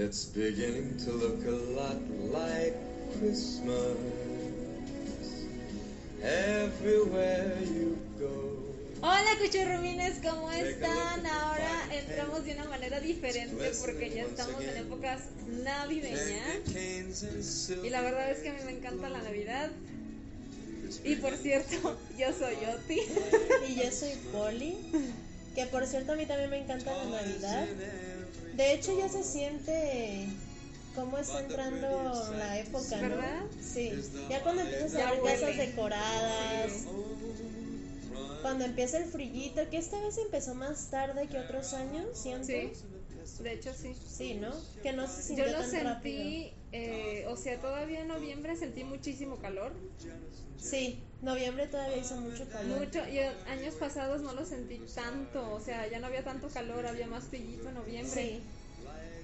It's beginning to look a lot like Christmas everywhere you go. Hola cuchurrumines, ¿cómo están? Ahora entramos de una manera diferente porque ya estamos en épocas navideñas y la verdad es que a mí me encanta la Navidad. Y por cierto, yo soy Oti. Y yo soy Polly. Que por cierto a mí también me encanta la Navidad. De hecho ya se siente cómo está entrando la época, ¿no? ¿Verdad? Sí. Ya cuando empiezas a ver casas decoradas, cuando empieza el frillito, que esta vez empezó más tarde que otros años, siento. Sí, de hecho sí. Sí, ¿no? Que no se sintió Yo lo tan sentí, rápido. Eh, o sea, todavía en noviembre sentí muchísimo calor. Sí, noviembre todavía hizo mucho calor. Mucho, y años pasados no lo sentí tanto, o sea, ya no había tanto calor, había más frillito en noviembre. Sí.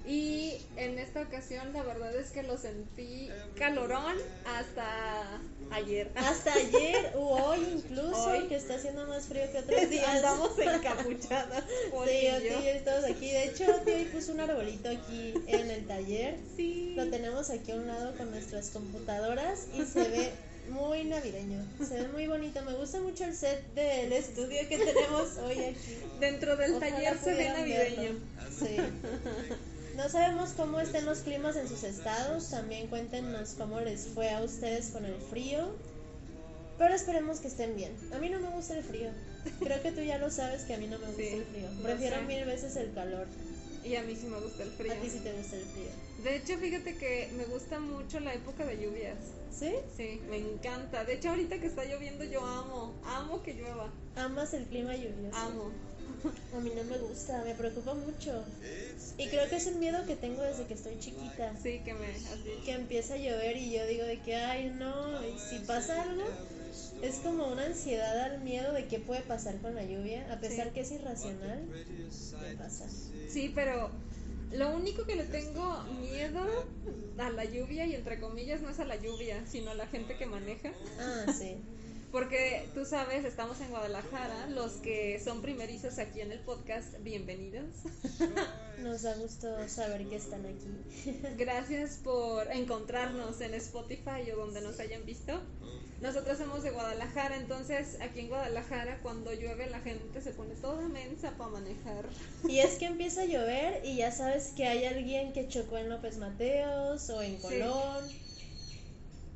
Y en esta ocasión la verdad es que lo sentí calorón hasta ayer. Hasta ayer o hoy incluso, Hoy. que está haciendo más frío que otros días. andamos encapuchadas. Sí, yo. estamos aquí. De hecho, Oti hoy puso un arbolito aquí en el taller. Sí. Lo tenemos aquí a un lado con nuestras computadoras y se ve muy navideño. Se ve muy bonito. Me gusta mucho el set del estudio que tenemos hoy aquí. Dentro del Ojalá taller se ve navideño. verlo. Sí. No sabemos cómo estén los climas en sus estados. También cuéntenos cómo les fue a ustedes con el frío. Pero esperemos que estén bien. A mí no me gusta el frío. Creo que tú ya lo sabes que a mí no me gusta Sí, el frío. Prefiero mil veces el calor. Y a mí sí me gusta el frío. A ti sí te gusta el frío. De hecho, fíjate que me gusta mucho la época de lluvias. ¿Sí? Sí, me encanta. De hecho, ahorita que está lloviendo, yo amo. Amo que llueva. Amas el clima lluvioso. Amo. A mí no me gusta, me preocupa mucho. Y creo que es un miedo que tengo desde que estoy chiquita. Sí, que me. Así. Que empieza a llover y yo digo de que, ay, no, y si pasa algo, es como una ansiedad al miedo de qué puede pasar con la lluvia, a pesar Sí. que es irracional, me pasa. Sí, pero lo único que le tengo miedo a la lluvia, y entre comillas, no es a la lluvia, sino a la gente que maneja. Ah, sí. Porque tú sabes, estamos en Guadalajara. Los que son primerizos aquí en el podcast, bienvenidos. Nos da gusto saber que están aquí. Gracias por encontrarnos en Spotify o donde nos hayan visto. Nosotros somos de Guadalajara, entonces aquí en Guadalajara cuando llueve la gente se pone toda mensa para manejar. Y es que empieza a llover y ya sabes que hay alguien que chocó en López Mateos o en Colón.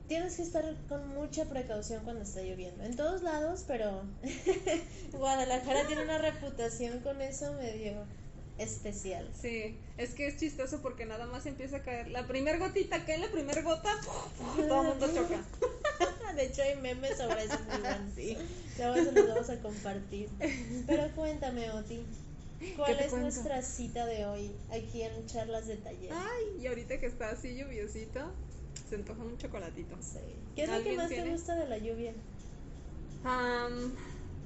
Tienes que estar con mucha precaución cuando está lloviendo. En todos lados, pero Guadalajara tiene una reputación con eso medio especial. Sí, es que es chistoso porque nada más empieza a caer. La primer gotita cae, la primer gota, todo el mundo choca. De hecho, hay memes sobre eso. Sí. Luego se los vamos a compartir. Pero cuéntame, Oti. ¿Cuál es cuento? nuestra cita de hoy aquí en Charlas de Taller? Ay, y ahorita que está así lluviosito, se antoja un chocolatito. Sí. ¿Qué es lo que ¿Alguien más tiene? te gusta de la lluvia?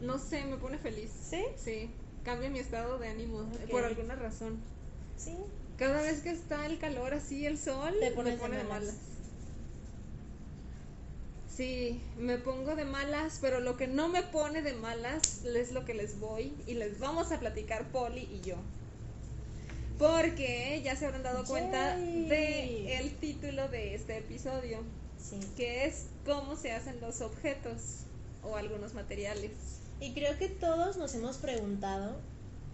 No sé, me pone feliz. ¿Sí? Sí, cambia mi estado de ánimo Ok. por alguna razón. Sí. Cada vez que está el calor así, el sol, Te me pone de malas. malas. Sí, me pongo de malas, pero lo que no me pone de malas es lo que les voy y les vamos a platicar Poli y yo. Porque ya se habrán dado cuenta Yay. de el título de este episodio, Sí. que es cómo se hacen los objetos o algunos materiales. Y creo que todos nos hemos preguntado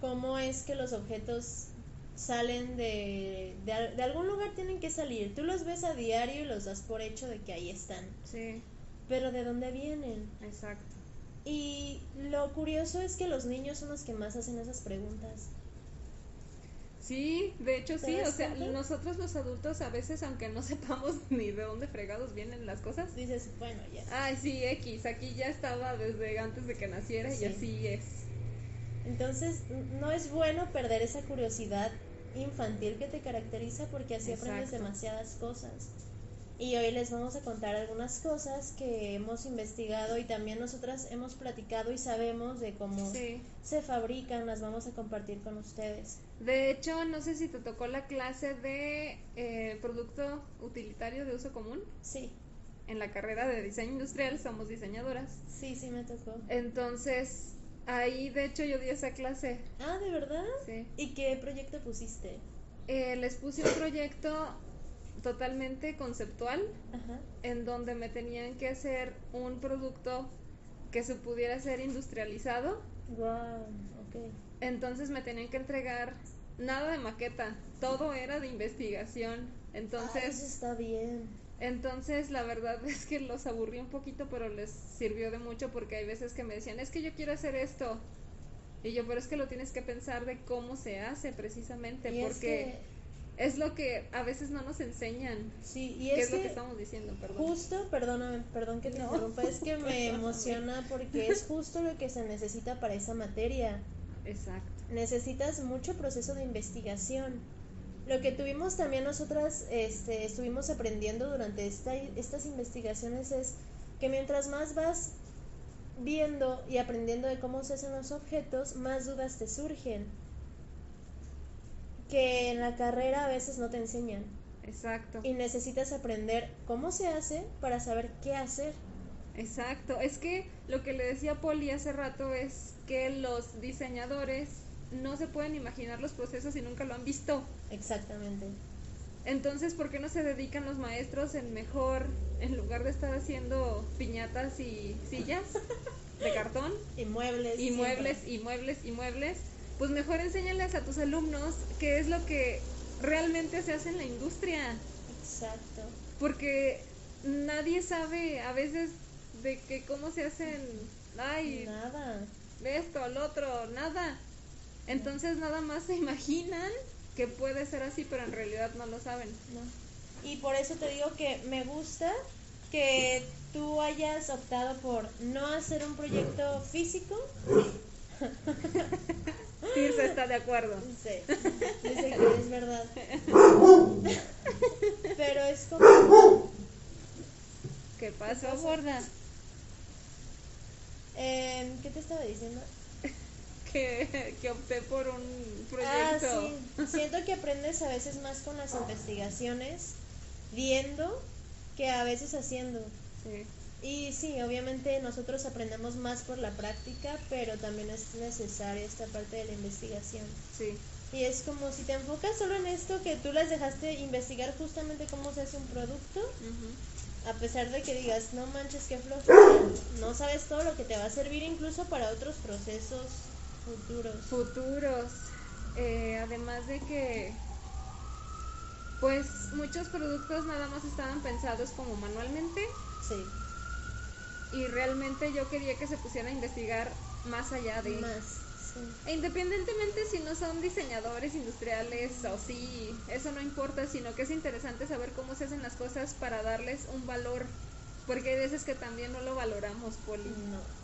cómo es que los objetos salen de, de, de algún lugar tienen que salir. Tú los ves a diario y los das por hecho de que ahí están. Sí, Pero ¿de dónde vienen? exacto. Y lo curioso es que los niños son los que más hacen esas preguntas. Sí, de hecho ¿Te sí, o sea, cuenta? nosotros los adultos a veces, aunque no sepamos ni de dónde fregados vienen las cosas, Dices, bueno, ya. ay, sí, X, aquí ya estaba desde antes de que naciera Sí. y así es. Entonces, no es bueno perder esa curiosidad infantil que te caracteriza porque así aprendes demasiadas cosas. Y hoy les vamos a contar algunas cosas que hemos investigado y también nosotras hemos platicado y sabemos de cómo Sí. se fabrican, las vamos a compartir con ustedes. De hecho, no sé si te tocó la clase de eh, producto utilitario de uso común. Sí, En la carrera de diseño industrial somos diseñadoras. sí, sí me tocó. Entonces, ahí de hecho yo di esa clase. Ah, ¿de verdad? Sí. ¿Y qué proyecto pusiste? eh, les puse un proyecto totalmente conceptual Ajá. en donde me tenían que hacer un producto que se pudiera ser industrializado. Wow, ok. Entonces me tenían que entregar nada de maqueta, todo era de investigación. Ah, Entonces, eso está bien. entonces la verdad es que los aburrí un poquito, pero les sirvió de mucho porque hay veces que me decían, es que yo quiero hacer esto. Y yo, pero es que lo tienes que pensar de cómo se hace precisamente, Y es porque es, lo que a veces no nos enseñan. Sí, y ¿Qué es, es, lo que que estamos diciendo? Perdón. justo, perdóname, perdón que te No. interrumpa, es que me emociona porque es justo lo que se necesita para esa materia. Exacto. necesitas mucho proceso de investigación. Lo que tuvimos también nosotras, este, estuvimos aprendiendo durante esta, estas investigaciones es que mientras más vas viendo y aprendiendo de cómo se hacen los objetos, más dudas te surgen. Que en la carrera a veces no te enseñan. Exacto. Y necesitas aprender cómo se hace para saber qué hacer. Exacto. Es que lo que le decía Poli hace rato es que los diseñadores no se pueden imaginar los procesos y nunca lo han visto. Exactamente. Entonces, ¿por qué no se dedican los maestros en mejor, en lugar de estar haciendo piñatas y sillas de cartón, Y muebles. y siempre. muebles, y muebles, y muebles? Pues mejor enséñales a tus alumnos qué es lo que realmente se hace en la industria. Exacto. Porque nadie sabe a veces de que cómo se hacen, ay, Nada. de esto al otro, nada. Entonces nada más se imaginan que puede ser así, pero en realidad no lo saben. No. Y por eso te digo que me gusta que tú hayas optado por no hacer un proyecto físico. Tirsa está de acuerdo. Sí, dice que es verdad. Pero es como... ¿Qué pasó, gorda? eh, ¿Qué te estaba diciendo? Que, que opté por un Ah, proyecto. sí. Siento que aprendes a veces más con las investigaciones, viendo, que a veces haciendo. Sí, Y sí, obviamente nosotros aprendemos más por la práctica, pero también es necesaria esta parte de la investigación. sí, Y es como si te enfocas solo en esto, que tú las dejaste investigar justamente cómo se hace un producto, a pesar de que digas, no manches, qué flojera, no sabes todo lo que te va a servir incluso para otros procesos futuros. futuros. Eh, además de que, pues muchos productos nada más estaban pensados como manualmente Sí, y realmente yo quería que se pusiera a investigar más allá de... más. Sí. E Independientemente si no son diseñadores industriales o sí, eso no importa, sino que es interesante saber cómo se hacen las cosas para darles un valor, porque hay veces que también no lo valoramos, Poli. No.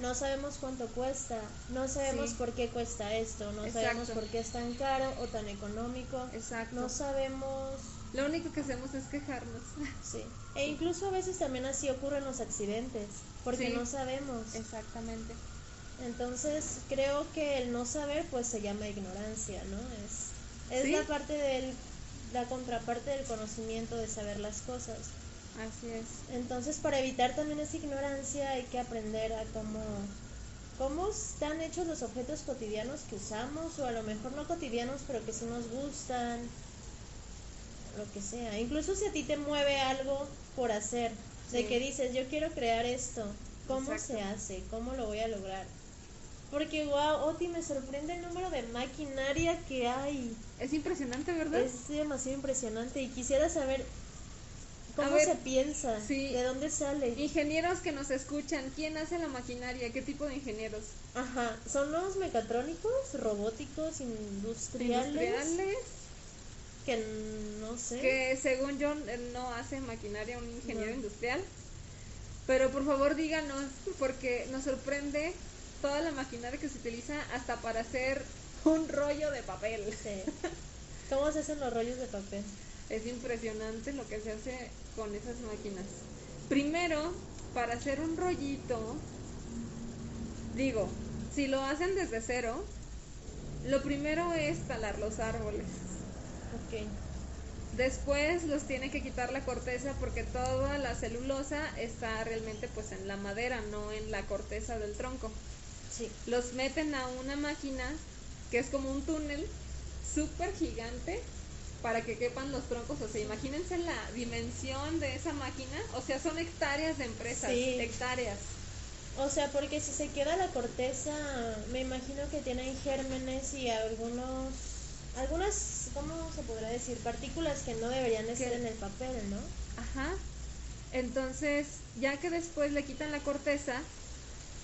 No sabemos cuánto cuesta, no sabemos Sí. por qué cuesta esto, no sabemos por qué es tan caro o tan económico. Exacto. No sabemos, Lo único que hacemos es quejarnos. sí. E incluso a veces también así ocurren los accidentes, porque Sí. no sabemos. Exactamente. Entonces creo que el no saber pues se llama ignorancia, ¿no? Es, es Sí. la parte del, la contraparte del conocimiento de saber las cosas. Así es. Entonces, para evitar también esa ignorancia hay que aprender a cómo, cómo están hechos los objetos cotidianos que usamos, o a lo mejor no cotidianos, pero que sí nos gustan, lo que sea. Incluso si a ti te mueve algo por hacer, de que dices, yo quiero crear esto, ¿cómo Exacto. se hace? ¿Cómo lo voy a lograr? Porque, wow, Oti, me sorprende el número de maquinaria que hay. Es impresionante, ¿verdad? Es demasiado impresionante y quisiera saber cómo ver, se piensa, sí. de dónde sale. Ingenieros que nos escuchan, ¿quién hace la maquinaria? ¿Qué tipo de ingenieros? Ajá, son los mecatrónicos, robóticos, industriales, Industriales, que no sé. que según yo eh, no hace maquinaria un ingeniero No. industrial. Pero por favor díganos, porque nos sorprende toda la maquinaria que se utiliza hasta para hacer un rollo de papel. Sí. ¿Cómo se hacen los rollos de papel? Es impresionante lo que se hace con esas máquinas. Primero, para hacer un rollito, digo, si lo hacen desde cero, lo primero es talar los árboles. Ok. Después los tiene que quitar la corteza porque toda la celulosa está realmente pues en la madera, no en la corteza del tronco. Sí. Los meten a una máquina que es como un túnel súper gigante para que quepan los troncos. O sea, imagínense la dimensión de esa máquina. O sea, son hectáreas de empresas, Sí. hectáreas. O sea, porque si se queda la corteza, me imagino que tienen gérmenes y algunos, algunas, ¿cómo se podrá decir? Partículas que no deberían estar en el papel, ¿no? Ajá. Entonces, ya que después le quitan la corteza,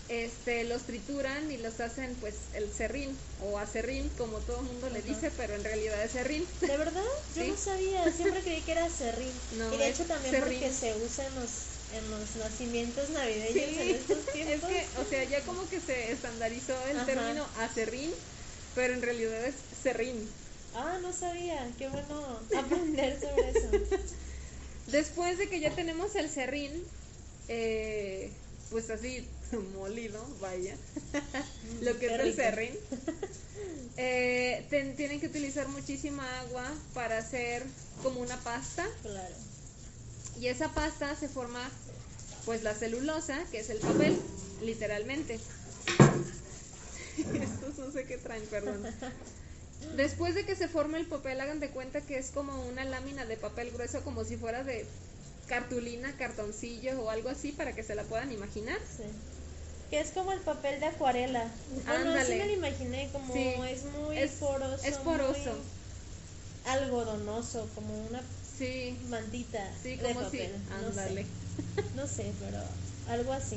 este, los trituran y los hacen pues el serrín o acerrín, como todo el mundo le Ajá. dice, pero en realidad es serrín. ¿De verdad? Yo Sí. no sabía, siempre creí que era serrín. No, y de es hecho también serrín. porque se usa en los, en los nacimientos navideños Sí, en estos es tiempos. que, o sea, ya como que se estandarizó el Ajá. término acerrín, pero en realidad es serrín. Ah, no sabía, qué bueno aprender sobre eso. Después de que ya tenemos el serrín, eh, pues así molido, vaya, lo que qué es el serrín, eh, ten- tienen que utilizar muchísima agua para hacer como una pasta Claro. y esa pasta se forma pues la celulosa, que es el papel, literalmente. Estos no sé qué traen, perdón. Después de que se forme el papel, hagan de cuenta que es como una lámina de papel grueso, como si fuera de cartulina, cartoncillo o algo así, para que se la puedan imaginar. Sí. Que es como el papel de acuarela. Bueno, así Ándale. me lo imaginé, como Sí, es muy es- poroso. es poroso. muy algodonoso, como una Sí, mantita sí, de como si, papel. no, ándale. sé, no sé, pero algo así.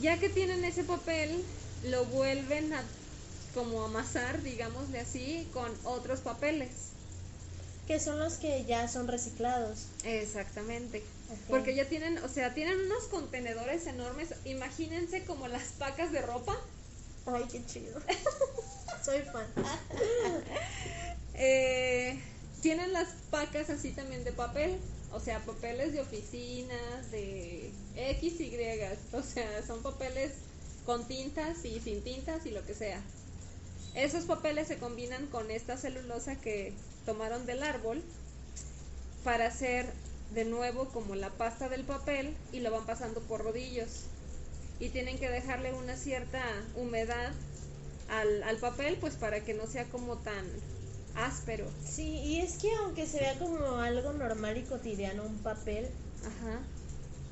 Ya que tienen ese papel, lo vuelven a como amasar, digámosle así, con otros papeles. Que son los que ya son reciclados. Exactamente. Porque ya tienen, o sea, tienen unos contenedores enormes. Imagínense como las pacas de ropa. Ay, qué chido. Soy fan. Eh, tienen las pacas así también de papel. O sea, papeles de oficinas, de X, Y. O sea, son papeles con tintas y sin tintas y lo que sea. Esos papeles se combinan con esta celulosa que tomaron del árbol para hacer de nuevo como la pasta del papel y lo van pasando por rodillos. Y tienen que dejarle una cierta humedad al, al papel pues para que no sea como tan áspero. Sí, y es que aunque se vea como algo normal y cotidiano un papel, Ajá.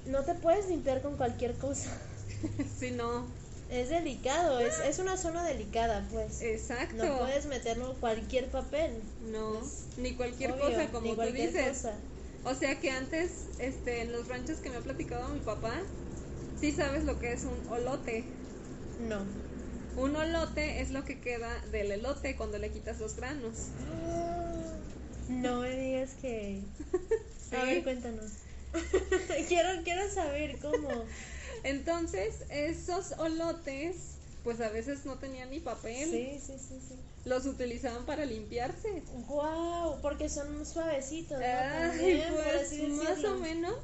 no te puedes limpiar con cualquier cosa. Si no, Es delicado, es, es una zona delicada, pues. exacto. No puedes meterlo cualquier papel. No, ni cualquier Obvio, cosa como ni tú cualquier dices. cosa. O sea que antes, este, en los ranchos que me ha platicado mi papá, sí sabes lo que es un olote. No. Un olote es lo que queda del elote cuando le quitas los granos. No me digas que. A Sí. ver, cuéntanos. quiero, quiero saber cómo. Entonces, esos olotes, pues a veces no tenían ni papel. Sí, sí, sí, sí. Los utilizaban para limpiarse. Wow, porque son suavecitos, ¿no? Ay, También, por pues más o menos.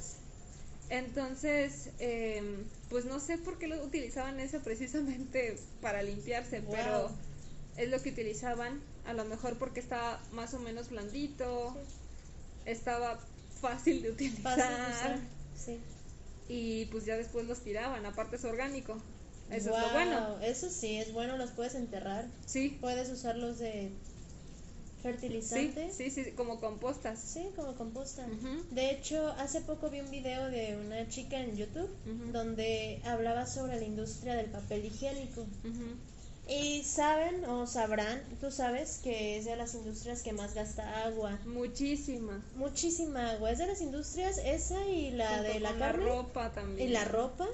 Entonces, em, pues no sé por qué lo utilizaban eso precisamente para limpiarse, Wow. pero es lo que utilizaban, a lo mejor porque estaba más o menos blandito, estaba fácil de utilizar Fácil de usar. Sí. Y pues ya después los tiraban, aparte es orgánico. Eso es lo bueno. Eso sí, es bueno, los puedes enterrar. Sí, Puedes usarlos de fertilizante. sí, sí, como compostas. Sí, como composta. De hecho, hace poco vi un video de una chica en YouTube donde hablaba sobre la industria del papel higiénico. Y saben o sabrán, tú sabes que es de las industrias que más gasta agua. Muchísima. Muchísima agua. Es de las industrias esa y la Junto de la con carne ropa también. y la ropa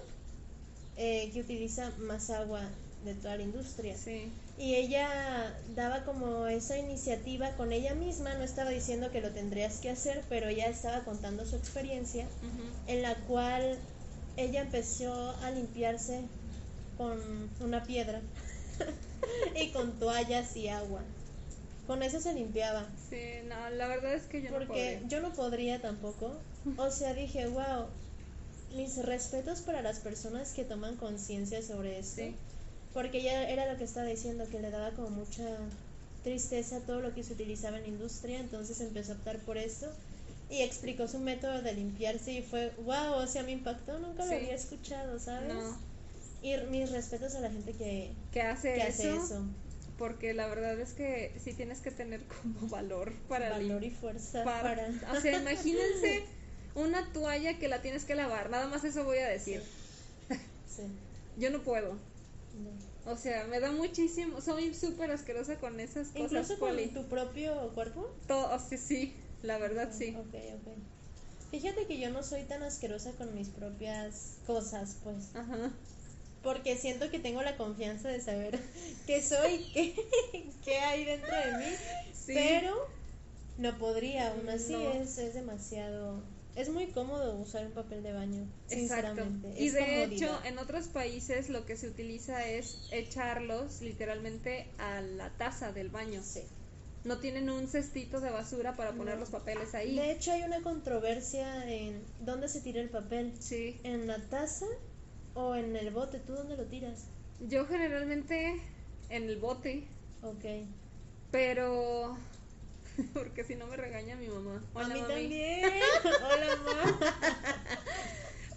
eh, que utiliza más agua de toda la industria. Sí. Y ella daba como esa iniciativa con ella misma, no estaba diciendo que lo tendrías que hacer, pero ella estaba contando su experiencia en la cual ella empezó a limpiarse con una piedra y con toallas y agua. Con eso se limpiaba. Sí, no, la verdad es que yo no Porque podría. yo no podría tampoco. O sea, dije, wow, mis respetos para las personas que toman conciencia sobre esto. Sí. Porque ella era lo que estaba diciendo, que le daba como mucha tristeza todo lo que se utilizaba en la industria, entonces empezó a optar por eso y explicó su método de limpiarse y fue, wow, o sea, me impactó, nunca lo Sí. había escuchado, ¿sabes? No. Y mis respetos a la gente que, ¿Qué hace que eso? hace eso. porque la verdad es que sí tienes que tener como valor para Valor y fuerza para- para... O sea, imagínense una toalla que la tienes que lavar, nada más eso voy a decir. Sí, Yo no puedo. no. O sea, me da muchísimo, soy súper asquerosa con esas cosas, Incluso con Poli. tu propio cuerpo. Todo, o sea, sí, la verdad sí. Ok, ok. Fíjate que yo no soy tan asquerosa con mis propias cosas, pues. Ajá. Porque siento que tengo la confianza de saber qué soy, qué, qué hay dentro de mí. Sí. Pero no podría, aún así No. es, es demasiado. Es muy cómodo usar un papel de baño, Exacto. sinceramente. Y es de comodidad. hecho, en otros países lo que se utiliza es echarlos literalmente a la taza del baño. Sí. No tienen un cestito de basura para poner No. los papeles ahí. De hecho, hay una controversia en dónde se tira el papel. Sí. ¿En la taza o en el bote? ¿Tú dónde lo tiras? Yo generalmente en el bote, Ok. pero porque si no me regaña mi mamá. A mí mami. también. Hola, mamá.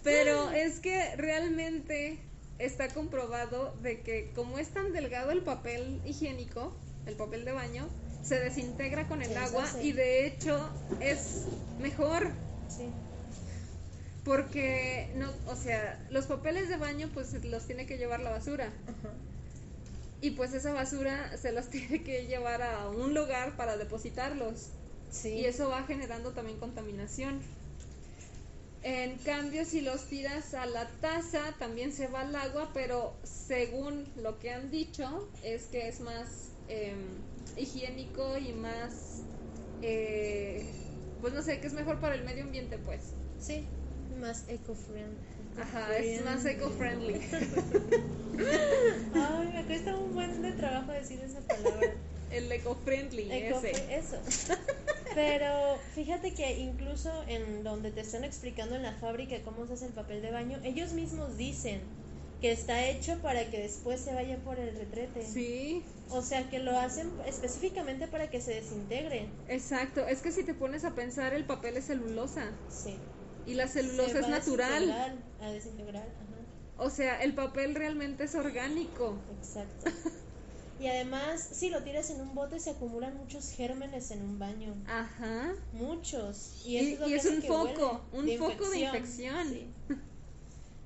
Pero es que realmente está comprobado de que como es tan delgado el papel higiénico, el papel de baño, se desintegra con el agua y de hecho es mejor. Porque no, o sea, los papeles de baño pues los tiene que llevar la basura Ajá. y pues esa basura se los tiene que llevar a un lugar para depositarlos. Sí. Y eso va generando también contaminación. En cambio, si los tiras a la taza, también se va al agua, pero según lo que han dicho, es que es más em, higiénico y más, eh, pues no sé, que es mejor para el medio ambiente, pues. Sí. Más eco-friendly. Ajá, es más eco-friendly. Ay, me cuesta un buen de trabajo decir esa palabra. el eco-friendly, Eco- ese. eso. Pero fíjate que incluso en donde te están explicando en la fábrica cómo se hace el papel de baño, ellos mismos dicen que está hecho para que después se vaya por el retrete. Sí, O sea, que lo hacen específicamente para que se desintegre. exacto. Es que si te pones a pensar, el papel es celulosa Sí. Y la celulosa es natural. A desintegrar, ajá. O sea, el papel realmente es orgánico. Exacto. Y además, si lo tiras en un bote, se acumulan muchos gérmenes en un baño. Ajá. Muchos. Y, es, lo y que es hace un foco, un foco de infección. Sí.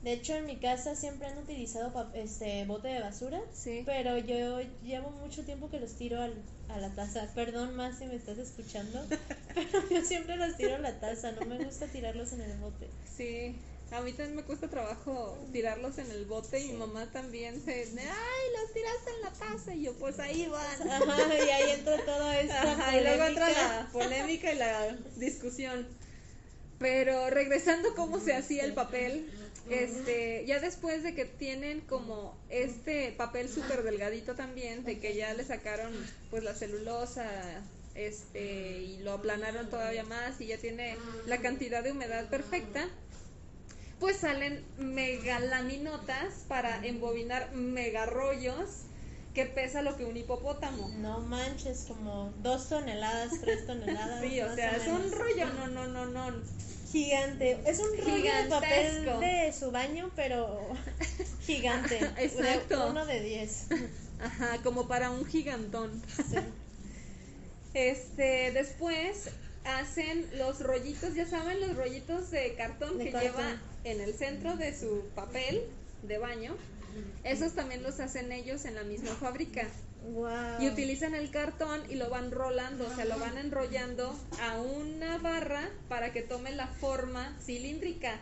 De hecho, en mi casa siempre han utilizado este bote de basura, Sí. pero yo llevo mucho tiempo que los tiro al- a la taza. Perdón más si me estás escuchando, pero yo siempre los tiro a la taza, no me gusta tirarlos en el bote. Sí. A mí también me cuesta trabajo tirarlos en el bote y mi mamá también se... Ay, los tiraste en la taza y yo pues ahí van. Ajá, y ahí entra todo esto. Ajá, y luego entra la polémica y la discusión. Pero regresando cómo se hacía el papel, este, ya después de que tienen como este papel súper delgadito también, de que ya le sacaron pues la celulosa, este, y lo aplanaron todavía más y ya tiene la cantidad de humedad perfecta, pues salen mega laminotas para embobinar mega rollos que pesa lo que un hipopótamo. No manches, como dos toneladas, tres toneladas. Sí, o sea, es un rollo, no, no, no, no. Gigante. Es un rollo de papel de su baño, pero gigante. Exacto. Uno de diez. Ajá, como para un gigantón. Sí. Este, después hacen los rollitos, ya saben, los rollitos de cartón De que cartón. lleva en el centro de su papel de baño. Esos también los hacen ellos en la misma fábrica. Wow. Y utilizan el cartón y lo van rolando, o sea, lo van enrollando a una barra para que tome la forma cilíndrica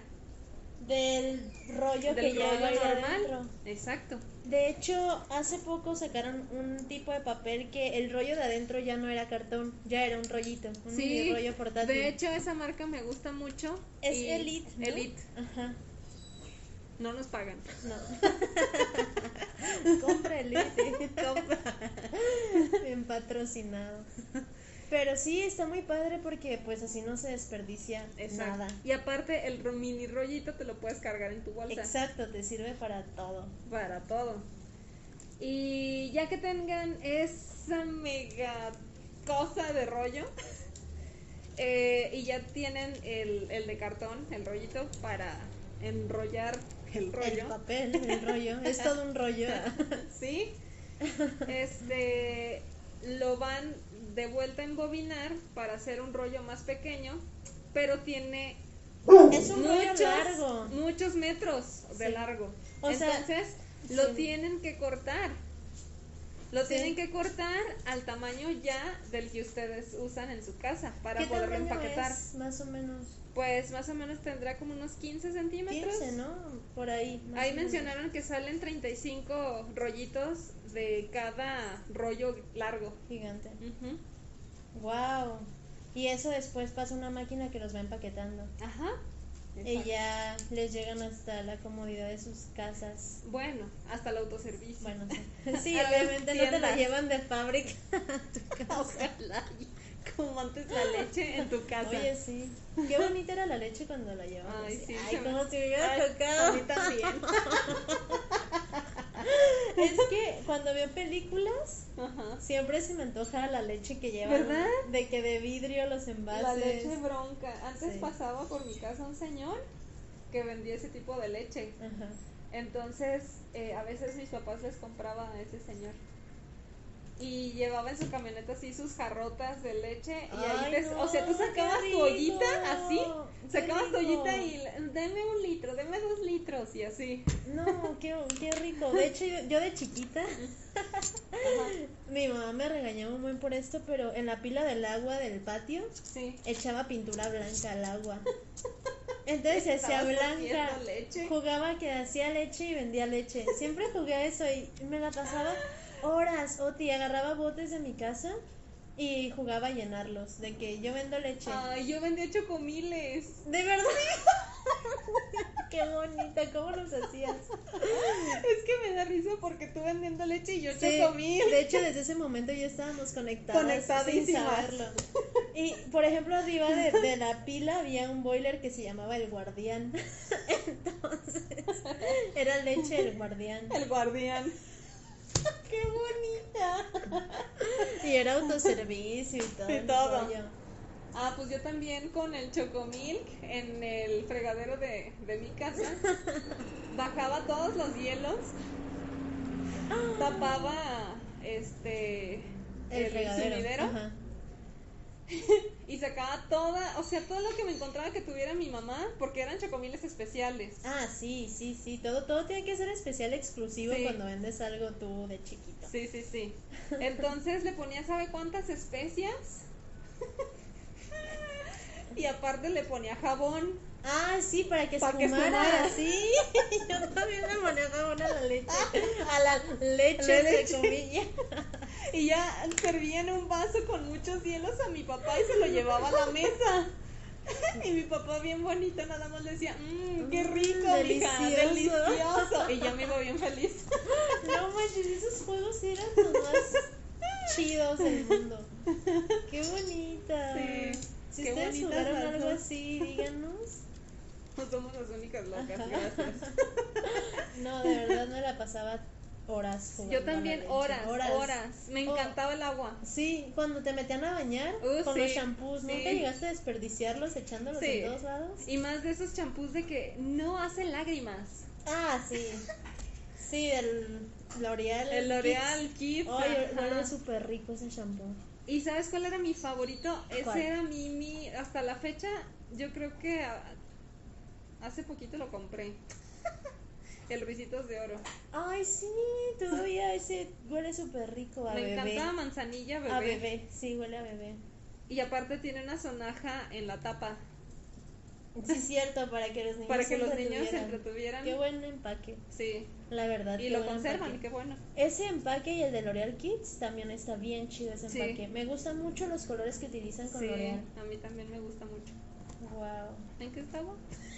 Del rollo que del lleva rollo normal. adentro. Exacto. De hecho, hace poco sacaron un tipo de papel que el rollo de adentro ya no era cartón, ya era un rollito, un rollo portátil. de hecho esa marca me gusta mucho. es Elite. ¿no? Elite. Ajá. No nos pagan. No. Compra Elite. Compra. Bien patrocinado. Pero sí, está muy padre porque pues así no se desperdicia Exacto. nada. Y aparte el mini rollito te lo puedes cargar en tu bolsa. Exacto, te sirve para todo. Para todo. Y ya que tengan esa mega cosa de rollo, eh, y ya tienen el, el de cartón, el rollito, para enrollar el rollo. El papel, el rollo, es todo un rollo. ¿Sí? este lo van de vuelta a embobinar para hacer un rollo más pequeño, pero tiene Es un rollo muchos, largo. muchos metros de Sí. largo. O sea, Entonces, lo sí. tienen que cortar. Lo Sí. tienen que cortar al tamaño ya del que ustedes usan en su casa para ¿Qué poderlo tamaño empaquetar. es? Más o menos Pues más o menos tendrá como unos 15 centímetros. 15, ¿no? Por ahí. Ahí mencionaron que salen 35 rollitos de cada rollo largo. Gigante. Wow. Y eso después pasa a una máquina que los va empaquetando. Ajá. Y ya les llegan hasta la comodidad de sus casas. Bueno, hasta el autoservicio. Bueno, sí, obviamente no te la tiendas. llevan de fábrica a tu casa. Ojalá. Como antes la leche en tu casa. Oye, sí. Qué bonita era la leche cuando la llevaban. Ay, así. sí, Ay, me- como si me hubiera Ay, tocado. A mí también. Es que cuando veo películas, Ajá. siempre se me antoja la leche que llevan. ¿Verdad? De que de vidrio los envases. La leche bronca. Antes Sí. pasaba por mi casa un señor que vendía ese tipo de leche. Ajá. Entonces, eh, a veces mis papás les compraba a ese señor. Y llevaba en su camioneta así sus jarrotas de leche. Y ahí te- no, o sea, tú sacabas tu ollita así. Sacabas tu ollita y deme un litro, deme dos litros y así. No, qué, qué rico. De hecho, yo, yo de chiquita, mi mamá me regañaba un buen por esto, pero en la pila del agua del patio Sí. echaba pintura blanca al agua. Entonces se hacía blanca. leche. Jugaba que hacía leche y vendía leche. Siempre jugué a eso y me la pasaba horas. Oti, agarraba botes de mi casa y jugaba a llenarlos. De que yo vendo leche. Ay, yo vendía chocomiles. De verdad. Qué bonita, ¿cómo los hacías? Es que me da risa porque tú vendiendo leche y yo Sí, chocomil. de hecho, desde ese momento ya estábamos conectadas sin Conectadísimas. saberlo. Y, por ejemplo, arriba de, de la pila había un boiler que se llamaba El Guardián. Entonces, era leche El Guardián. El guardián. ¡Qué bonita! Y era autoservicio y todo. Y el todo. Ah, pues yo también con el chocomilk en el fregadero de, de mi casa. Bajaba todos los hielos. Tapaba este El, fregadero. y sacaba toda, o sea, todo lo que me encontraba que tuviera mi mamá, porque eran chocomiles especiales. Ah, sí, sí, sí. Todo, todo tiene que ser especial, exclusivo Sí. cuando vendes algo tú de chiquito. Sí, sí, sí. Entonces le ponía, ¿sabe cuántas especias? y aparte le ponía jabón. Ah, sí, para que Para espumara, espumara. sí. Yo también le ponía jabón a la leche. A la leche, La entre leche. comillas. Y ya servía en un vaso con muchos hielos a mi papá y se lo llevaba a la mesa. Y mi papá bien bonito nada más le decía, mmm, qué Mm, rico, mija, delicioso". Y ya me iba bien feliz. No manches, esos juegos eran los más chidos del mundo. Qué bonita. Sí, Si qué ustedes jugaron algo así, díganos. No somos las únicas locas, Ajá. gracias. No, de verdad me la pasaba horas jugando. Yo también horas, horas, Me Oh. encantaba el agua. Sí, cuando te metían a bañar Uh, con sí, los shampoos, ¿nunca sí. llegaste a desperdiciarlos echándolos Sí. en todos lados? Y más de esos champús de que no hacen lágrimas. Ah, sí. Sí, el L'Oreal. El L'Oreal Kids. Ajá. huele súper rico ese shampoo. ¿Y sabes cuál era mi favorito? Ese ¿Cuál? era mi, mi, hasta la fecha, yo creo que hace poquito lo compré. El Risitos de Oro. Ay, sí, todavía ese huele súper rico a Me bebé. encantaba manzanilla bebé. A bebé, sí, huele a bebé. Y aparte tiene una sonaja en la tapa Sí, cierto, para que los niños para que se los niños se entretuvieran. Qué buen empaque, Sí. la verdad. Y lo conservan, empaque. qué bueno. Ese empaque y el de L'Oreal Kids también está bien chido ese Sí. empaque. Me gustan mucho los colores que utilizan con Sí, L'Oreal. a mí también me gusta mucho. Wow. ¿En qué estaba?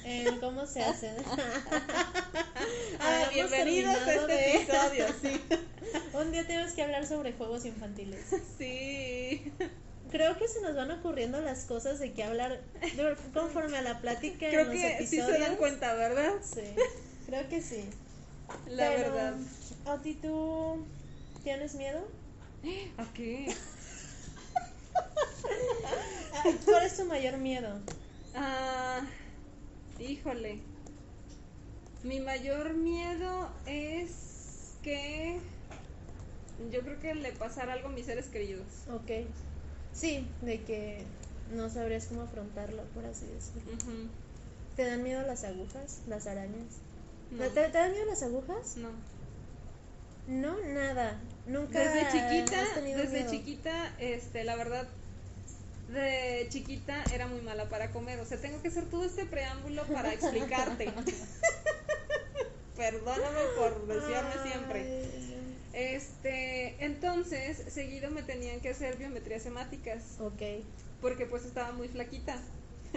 Eh, ¿Cómo se hace? Ah, bienvenidos a este de- episodio, sí. Un día tenemos que hablar sobre juegos infantiles. Sí. Creo que se nos van ocurriendo las cosas de qué hablar conforme a la plática en Creo los que sí episodios. se dan cuenta, ¿verdad? Sí, creo que sí. La Pero, verdad. ¿A ti tú tienes miedo? ¿A qué? ¿Cuál es tu mayor miedo? Ah, híjole. Mi mayor miedo es que yo creo que le pasara algo a mis seres queridos. Ok. Sí, de que no sabrías cómo afrontarlo, por así decirlo. ¿Te dan miedo las agujas, las arañas? No. ¿Te, te dan miedo las agujas? No. No, nada. Nunca. Desde chiquita, desde miedo? chiquita, este, la verdad, de chiquita era muy mala para comer. O sea, tengo que hacer todo este preámbulo para explicarte. Perdóname por desearme siempre. Este, entonces, seguido me tenían que hacer biometrías hemáticas, Ok. porque pues estaba muy flaquita.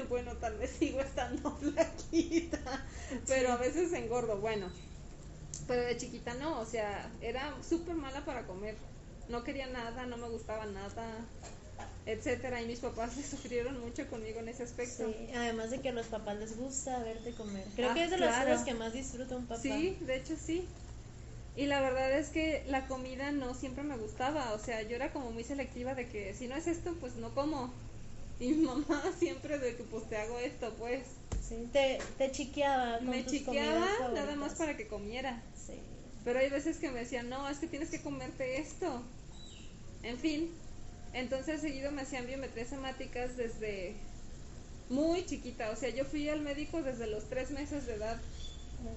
Bueno, tal vez sigo estando flaquita, pero a veces engordo, bueno. Pero de chiquita no, o sea, era súper mala para comer. No quería nada, no me gustaba nada, etcétera. Y mis papás se sufrieron mucho conmigo en ese aspecto. Sí, además de que a los papás les gusta verte comer. Creo Ah, que es de las claro. cosas que más disfruta un papá. Sí, de hecho sí. Y la verdad es que la comida no siempre me gustaba, o sea, yo era como muy selectiva de que si no es esto, pues no como. Y mi mamá siempre de que pues te hago esto, pues. Sí, Te, te chiqueaba. Con Me tus chiqueaba nada más para que comiera. Sí. Pero hay veces que me decían, no, es que tienes que comerte esto. En fin, entonces seguido me hacían biometrías hemáticas desde muy chiquita. O sea, yo fui al médico desde los tres meses de edad.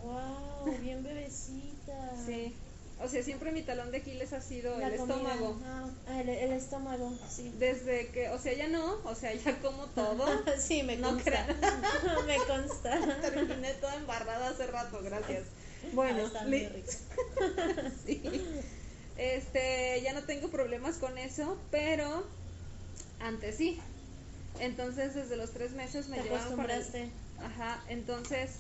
Wow, bien bebecita. Sí. O sea, siempre mi talón de Aquiles ha sido La el comida. estómago. Ah, el, el estómago, sí. Desde que, o sea, ya no, o sea, ya como todo. sí, me No consta. crean. me consta. Terminé toda embarrada hace rato, gracias. Ah, Bueno, está muy rico. sí. Este, ya no tengo problemas con eso, pero antes sí. Entonces, desde los tres meses me Te llevaban el- acostumbraste. Ajá, entonces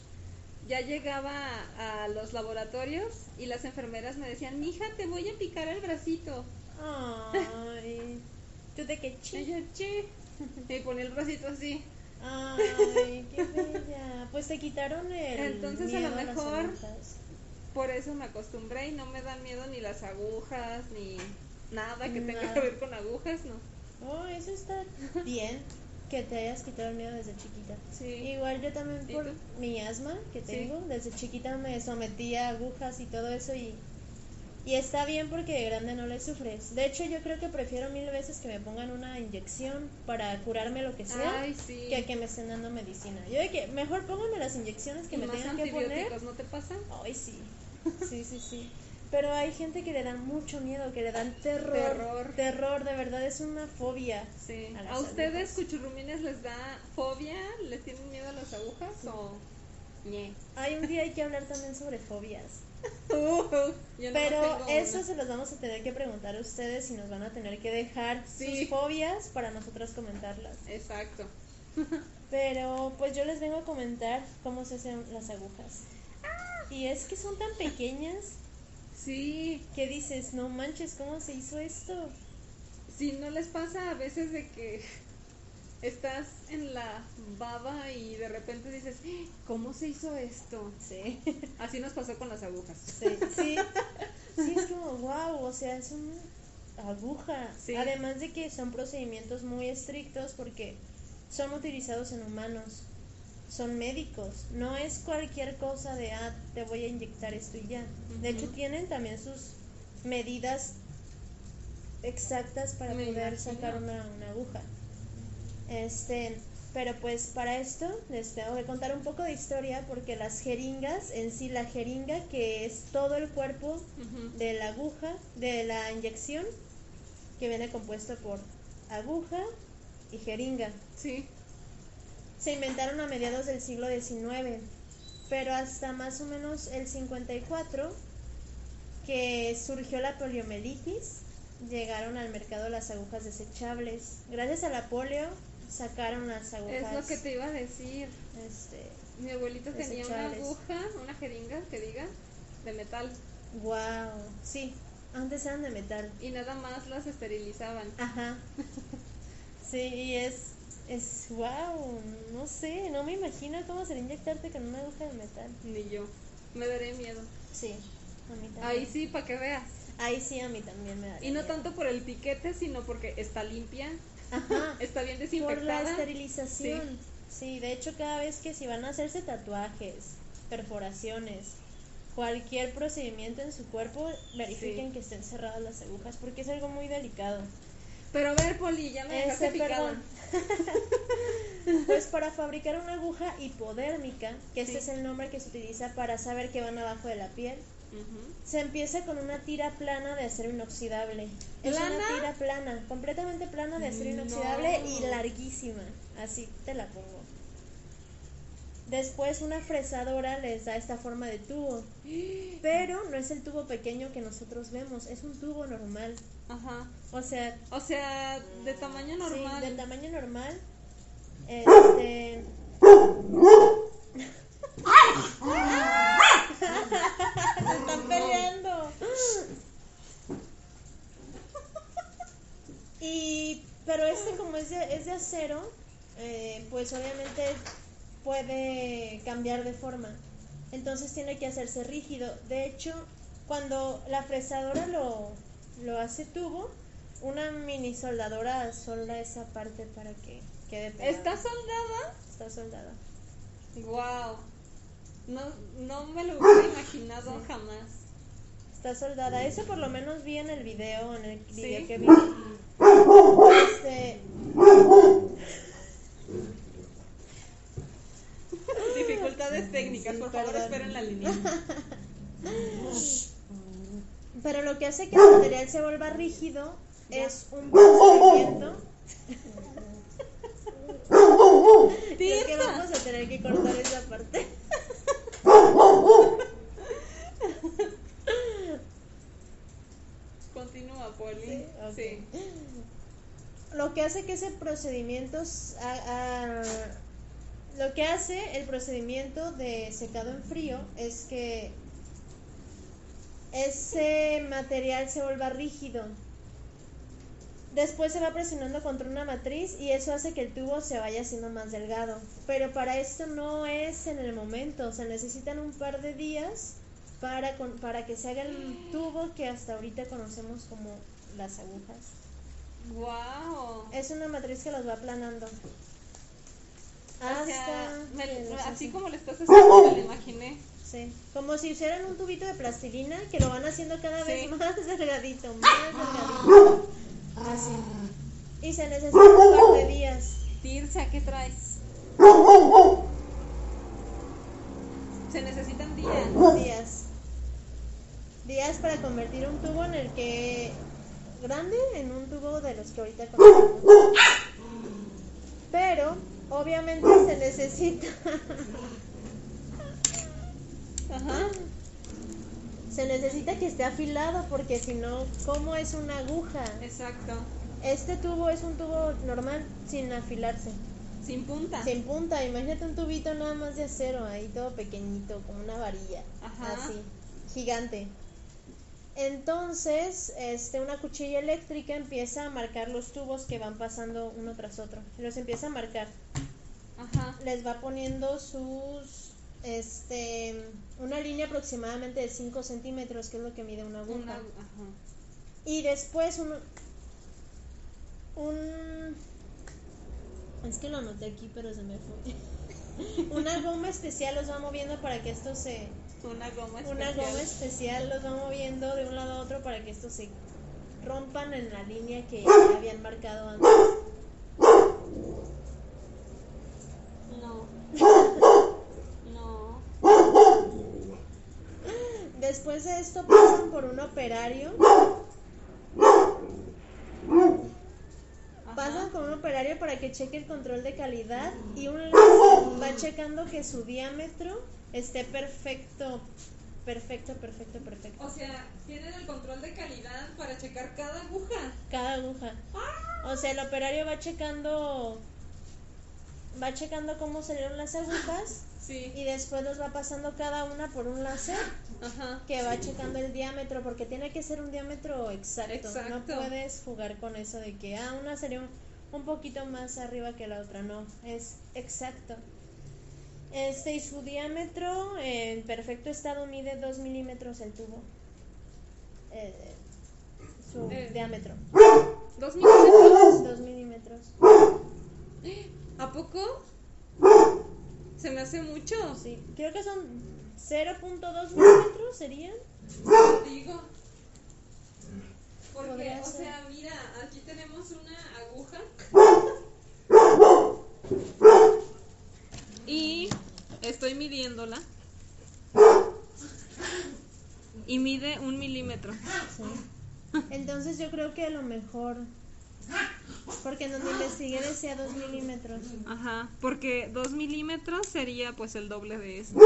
ya llegaba a, a los laboratorios y las enfermeras me decían, mija, te voy a picar el bracito. Ay, tú de que chi. Y ponía el bracito así. Ay, qué bella. Pues te quitaron el. Entonces, a lo mejor-. Por eso me acostumbré y no me dan miedo ni las agujas, ni nada que tenga que ver con agujas, ¿no? Oh, eso está bien. Que te hayas quitado el miedo desde chiquita. Sí. Igual yo también ¿Y por mi asma que Sí. tengo, desde chiquita me sometía a agujas y todo eso y, y está bien porque de grande no le sufres. De hecho yo creo que prefiero mil veces que me pongan una inyección para curarme lo que sea Ay, sí. que que me estén dando medicina. Yo de que mejor pónganme las inyecciones que y me más tengan que poner. ¿no te pasa? Ay, sí. Sí, sí, sí. Pero hay gente que le dan mucho miedo, que le dan terror. Terror. Terror, de verdad es una fobia. Sí. A ¿A, las ustedes, cuchurrumines, les da fobia? ¿Les tienen miedo a las agujas o...? Hay un día hay que hablar también sobre fobias. Uh, Pero eso una. se los vamos a tener que preguntar a ustedes y nos van a tener que dejar Sí. sus fobias para nosotros comentarlas. Exacto. Pero pues yo les vengo a comentar cómo se hacen las agujas. Y es que son tan pequeñas Sí, que dices, no manches, ¿cómo se hizo esto? si no les pasa a veces de que estás en la baba y de repente dices, "¡Ah! ¿cómo se hizo esto? Sí. Así nos pasó con las agujas. Sí, sí. Sí, es como, wow, o sea, es una aguja. Sí. Además de que son procedimientos muy estrictos porque son utilizados en humanos. Son médicos. No es cualquier cosa de, ah, te voy a inyectar esto y ya. De hecho, tienen también sus medidas exactas para Me poder imagino. sacar una, una aguja. Este, pero pues para esto les tengo que contar un poco de historia porque las jeringas, en sí la jeringa que es todo el cuerpo de la aguja, de la inyección, que viene compuesto por aguja y jeringa. Sí, Se inventaron a mediados del siglo XIX, pero hasta más o menos el 54, que surgió la poliomielitis, llegaron al mercado las agujas desechables. Gracias a la polio sacaron las agujas. es lo que te iba a decir. este, Mi abuelito tenía una aguja, una jeringa, que diga, de metal. wow, sí, antes eran de metal. Y nada más las esterilizaban. Ajá. Sí, y es, es, wow, no sé, no me imagino cómo sería inyectarte con una aguja de metal. Ni yo. Me daré miedo. Sí, a mí también. Ahí sí, para que veas. Ahí sí, a mí también me da. Y no tanto por el piquete, sino porque está limpia, Ajá, está bien por la desinfectada. esterilización. Sí. de hecho cada vez que si van a hacerse tatuajes, perforaciones, cualquier procedimiento en su cuerpo, verifiquen que estén cerradas las agujas porque es algo muy delicado. Pero a ver, Poli, ya me dejaste Este, picada. para fabricar una aguja hipodérmica, que este es el nombre que se utiliza para saber que van abajo de la piel, se empieza con una tira plana de acero inoxidable. Es ¿Plana? una tira plana, completamente plana de acero No. inoxidable y larguísima. Así te la pongo. Después una fresadora les da esta forma de tubo. Pero no es el tubo pequeño que nosotros vemos, es un tubo normal. Ajá. O sea, O sea, de tamaño normal. Sí, del tamaño normal. Este. Se están peleando. Y. Pero este, como es de, es de acero, eh, pues obviamente puede cambiar de forma. Entonces tiene que hacerse rígido. De hecho, cuando la fresadora lo, lo hace tubo, una mini soldadora solda esa parte para que quede pegada. ¿Está soldada? Está soldada. Wow. No, no me lo hubiera imaginado jamás. Está soldada. Eso por lo menos vi en el video, en el video Sí. que vi. Este, Dificultades técnicas, Sí, por favor, perdón. esperen la línea. pero lo que hace que el material se vuelva rígido es un procedimiento. Creo que vamos a tener que cortar esa parte. Continúa, Poli. Sí. Sí. Lo que hace que ese procedimiento s- a- a- lo que hace el procedimiento de secado en frío es que ese material se vuelva rígido. Después se va presionando contra una matriz y eso hace que el tubo se vaya haciendo más delgado. Pero para esto no es en el momento, se necesitan un par de días para, con- para que se haga el tubo que hasta ahorita conocemos como las agujas. Wow. Es una matriz que los va aplanando. O sea, me- así como lo estás haciendo, me lo imaginé. Sí. Como si hicieran un tubito de plastilina que lo van haciendo cada vez más delgadito, más delgadito. Así. Y se necesita un par de días. Tirsa, ¿qué traes? Se necesitan días. Días. Días para convertir un tubo en el que. grande en un tubo de los que ahorita conocemos. Pero, obviamente se necesita. Ajá. Se necesita que esté afilado porque si no, ¿cómo es una aguja? Exacto. Este tubo es un tubo normal sin afilarse, Sin punta. sin punta. Imagínate un tubito nada más de acero, ahí todo pequeñito, como una varilla, Ajá. así, gigante. Entonces, este, una cuchilla eléctrica empieza a marcar los tubos que van pasando uno tras otro. Los empieza a marcar. Ajá. Les va poniendo sus, este, una línea aproximadamente de 5 centímetros, que es lo que mide una aguja. Una, ajá. Y después un, un... Es que lo anoté aquí, pero se me fue. Una goma especial los va moviendo para que esto se... Una goma Una especial. goma especial los va moviendo de un lado a otro para que estos se rompan en la línea que habían marcado antes. No. Después de esto pasan por un operario. Ajá. Pasan con un operario para que cheque el control de calidad y un va checando que su diámetro esté perfecto, perfecto, perfecto, perfecto. O sea, tienen el control de calidad para checar cada aguja. Cada aguja. O sea, el operario va checando, va checando cómo salieron las agujas Sí. y después los va pasando cada una por un láser Ajá. que va checando el diámetro porque tiene que ser un diámetro exacto. Exacto. No puedes jugar con eso de que ah, una sería un, un poquito más arriba que la otra. No, es exacto. Este y su diámetro en perfecto estado mide 2 milímetros el tubo. Eh, su Eh. diámetro. ¿Dos milímetros? 2 milímetros. ¿A poco? Se me hace mucho. Sí, creo que son 0.2 milímetros serían. Digo. Porque, o ser. sea, mira, aquí tenemos una aguja. Y estoy midiéndola. Y mide un milímetro. Sí. Entonces yo creo que a lo mejor. Porque en donde investigué decía 2 milímetros. Ajá, porque dos milímetros sería pues el doble de esto.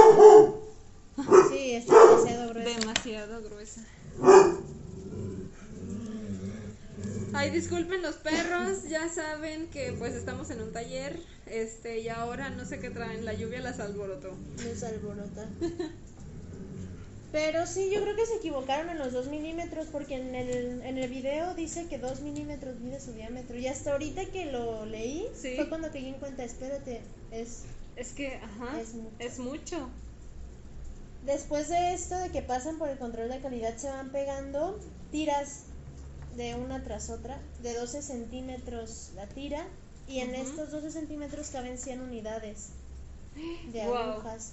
Sí, está demasiado grueso. Demasiado gruesa. Ay, disculpen los perros, ya saben que pues estamos en un taller, este, y ahora no sé qué traen, la lluvia las alborotó. Nos alborota. Pero sí, yo creo que se equivocaron en los 2 milímetros porque en el, en el video dice que 2 milímetros mide su diámetro. Y hasta ahorita que lo leí Sí. fue cuando caí en cuenta, espérate, es... Es que, ajá, Es mucho. es mucho. Después de esto, de que pasan por el control de calidad, se van pegando tiras de una tras otra, de 12 centímetros la tira, y en estos 12 centímetros caben 100 unidades de Guau. agujas.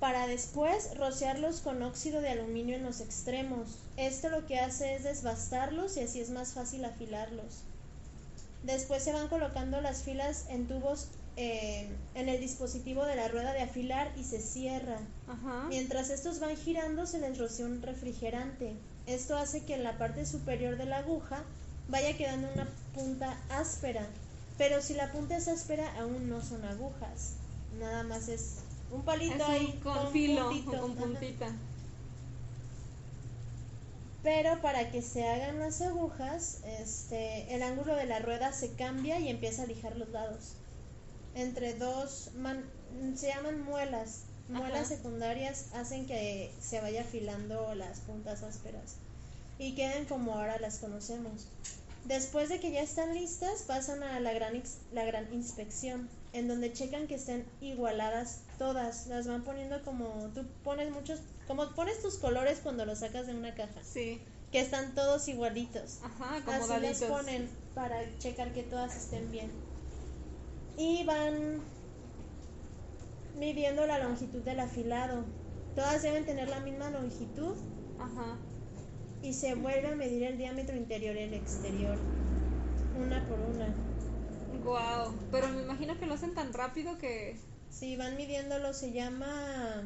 Para después rociarlos con óxido de aluminio en los extremos. Esto lo que hace es desbastarlos y así es más fácil afilarlos. Después se van colocando las filas en tubos eh, en el dispositivo de la rueda de afilar y se cierra. Ajá. Mientras estos van girando se les rocía un refrigerante. Esto hace que en la parte superior de la aguja vaya quedando una punta áspera. Pero si la punta es áspera aún no son agujas. Nada más es un palito ahí con filo, puntito, ajá. puntita. Pero para que se hagan las agujas, este, el ángulo de la rueda se cambia y empieza a lijar los lados. Entre dos, man- se llaman muelas. Muelas Ajá. secundarias hacen que se vaya afilando las puntas ásperas y queden como ahora las conocemos. Después de que ya están listas, pasan a la gran, la gran inspección, en donde checan que estén igualadas todas. Las van poniendo como tú pones muchos, como pones tus colores cuando los sacas de una caja Sí, que están todos igualitos. ajá, Así las ponen para checar que todas estén bien. Y van midiendo la longitud del afilado. Todas deben tener la misma longitud Ajá. y se vuelve a medir el diámetro interior y el exterior, una por una. Wow, pero me imagino que lo hacen tan rápido que Si van midiéndolo se llama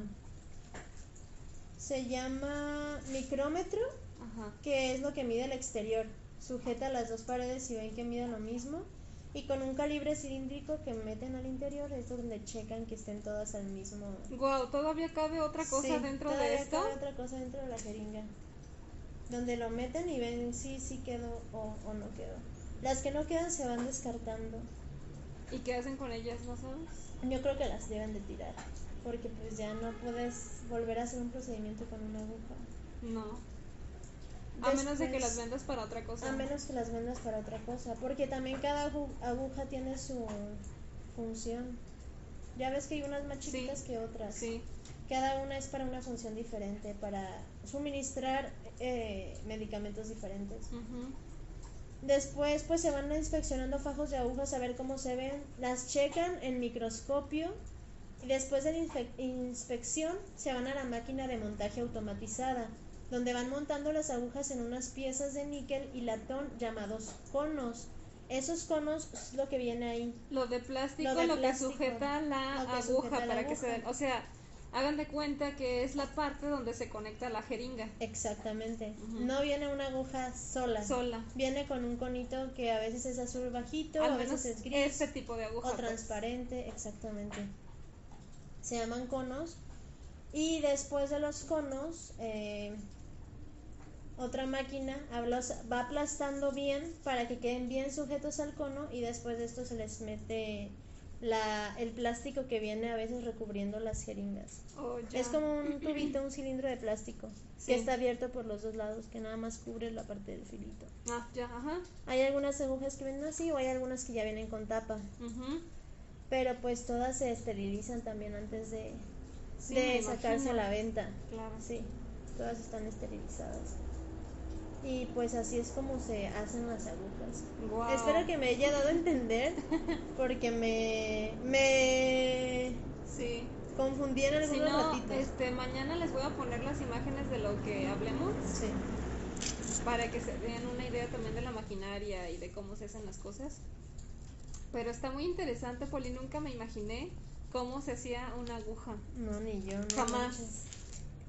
se llama micrómetro, ajá. que es lo que mide el exterior. Sujeta las dos paredes y ven que miden lo mismo. Y con un calibre cilíndrico que meten al interior es donde checan que estén todas al mismo. Wow, todavía cabe otra cosa Sí, dentro de todavía esto. cabe otra cosa dentro de la jeringa. Donde lo meten y ven si sí quedó o, o no quedó. Las que no quedan se van descartando. ¿Y qué hacen con ellas, no sabes? Yo creo que las deben de tirar. Porque pues ya no puedes volver a hacer un procedimiento con una aguja. No. A menos de que las vendas para otra cosa. A menos que las vendas para otra cosa, porque también cada agu- aguja tiene su función. Ya ves que hay unas más Sí. chiquitas que otras. Sí. Cada una es para una función diferente, para suministrar eh, medicamentos diferentes. Después pues se van inspeccionando fajos de agujas a ver cómo se ven, las checan en microscopio y después de la inspe- inspección se van a la máquina de montaje automatizada, donde van montando las agujas en unas piezas de níquel y latón llamados conos. Esos conos es lo que viene ahí. Lo de plástico, Lo lo, que sujeta la aguja sujeta la para que se den. O sea, hagan de cuenta que es la parte donde se conecta la jeringa. Exactamente. No viene una aguja sola. Sola. Viene con un conito que a veces es azul bajito, Al a veces es gris. este tipo de aguja. o pues. transparente, exactamente. Se llaman conos. Y después de los conos, eh, otra máquina va aplastando bien para que queden bien sujetos al cono y después de esto se les mete la, el plástico que viene a veces recubriendo las jeringas. Oh. Es como un tubito, un cilindro de plástico Sí. que está abierto por los dos lados, que nada más cubre la parte del filito. Ah, ya, ajá. Hay algunas agujas que vienen así o hay algunas que ya vienen con tapa. Pero pues todas se esterilizan también antes de, Sí, de me sacarse imagino. a la venta. Claro. Sí, todas están esterilizadas. Y pues así es como se hacen las agujas. Espero que me haya dado a entender porque me, me, Sí. confundí en Si algunos no, ratitos. este, mañana les voy a poner las imágenes de lo que hablemos Sí. para que se den una idea también de la maquinaria y de cómo se hacen las cosas. Pero está muy interesante, Poli. Nunca me imaginé cómo se hacía una aguja. No, ni yo. no Jamás. manches.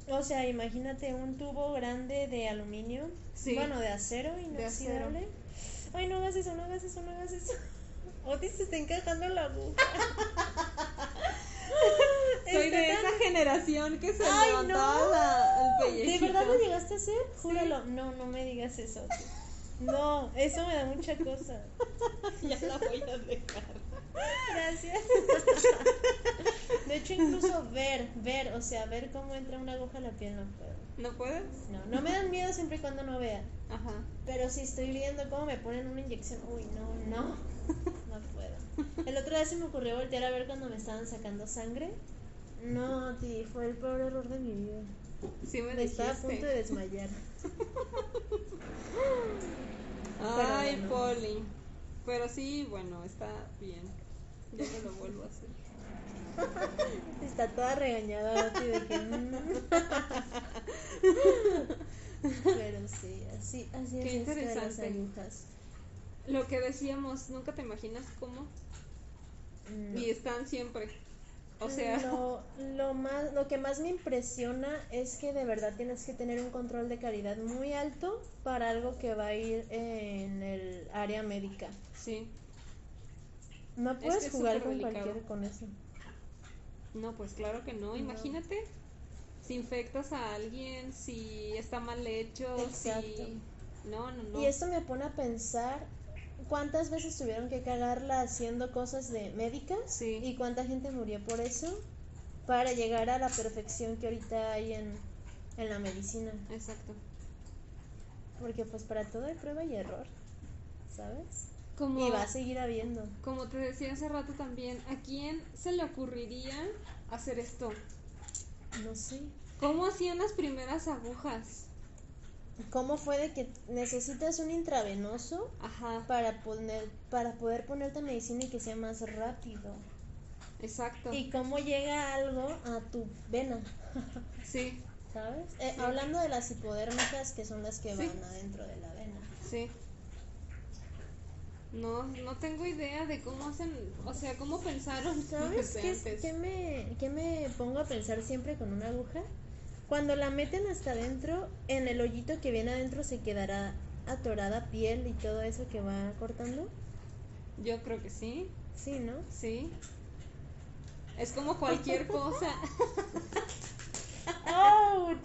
O sea, imagínate un tubo grande de aluminio. Sí. Bueno, de acero inoxidable. Ay, no hagas eso, no hagas eso, no hagas eso. Otis se está encajando la aguja. Soy de esa generación que se Ay, levantaba no. la- el ¿De verdad lo llegaste a hacer? Júralo. No, no me digas eso. No, eso me da mucha cosa. Ya la voy a dejar. Gracias. De hecho, incluso ver, ver, o sea, ver cómo entra una aguja a la piel no puedo. ¿No puedes? No, no me dan miedo siempre y cuando no vea. Ajá. Pero si estoy viendo cómo me ponen una inyección, uy, no, no, no puedo. El otro día se me ocurrió voltear a ver cuando me estaban sacando sangre. No, ti, fue el peor error de mi vida. Sí me Me estaba a punto de desmayar. Ay, bueno. Poli. Pero sí, bueno, está bien. Yo no lo vuelvo a hacer. Está toda regañada Oti, de que. mm. Pero sí, así, así Qué es esto de las agujas. Lo que decíamos, nunca te imaginas cómo. Mm. Y están siempre. O sea, lo, lo más lo que más me impresiona es que de verdad tienes que tener un control de calidad muy alto para algo que va a ir en el área médica. sí. No puedes es jugar con cualquier con eso. No, pues claro que no. Imagínate si infectas a alguien, si está mal hecho, Exacto. si. No, no, no. Y esto me pone a pensar cuántas veces tuvieron que cagarla haciendo cosas de médicas Sí. y cuánta gente murió por eso para llegar a la perfección que ahorita hay en, en la medicina. Exacto. Porque pues para todo hay prueba y error, ¿sabes? Como, Y va a seguir habiendo. como te decía hace rato también, ¿a quién se le ocurriría hacer esto? No sé. ¿Cómo hacían las primeras agujas? ¿Cómo fue de que necesitas un intravenoso Ajá, para poner para poder ponerte medicina y que sea más rápido? exacto. ¿Y cómo llega algo a tu vena? Sí, ¿Sabes? Eh, Sí. Hablando de las hipodérmicas que son las que Sí. van adentro de la vena. sí. No, no tengo idea de cómo hacen, o sea, cómo pensaron ¿Sabes qué, es- qué me, qué me pongo a pensar siempre con una aguja? Cuando la meten hasta adentro, en el hoyito que viene adentro se quedará atorada piel y todo eso que va cortando. Yo creo que sí, Sí, ¿no? sí. Es como cualquier cosa, ¡Auch!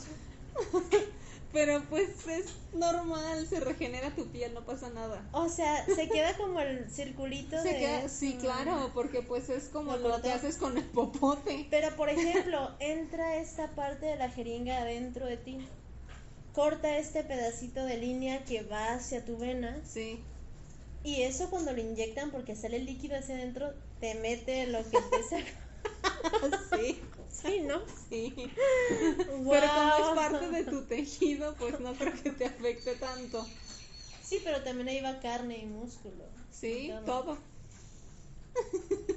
pero pues es normal, se regenera tu piel, no pasa nada. O sea, se queda como el circulito Se de... queda- sí, Mm. claro, porque pues es como Lo lo que haces con el popote. Pero por ejemplo, entra esta parte de la jeringa adentro de ti. Corta este pedacito de línea que va hacia tu vena. Sí, Y eso cuando lo inyectan, porque sale el líquido hacia adentro, te mete lo que te saca. sí, Sí, ¿no? sí. Pero como es parte de tu tejido, pues no creo que te afecte tanto. Sí, pero también ahí va carne y músculo. Sí, Y todo.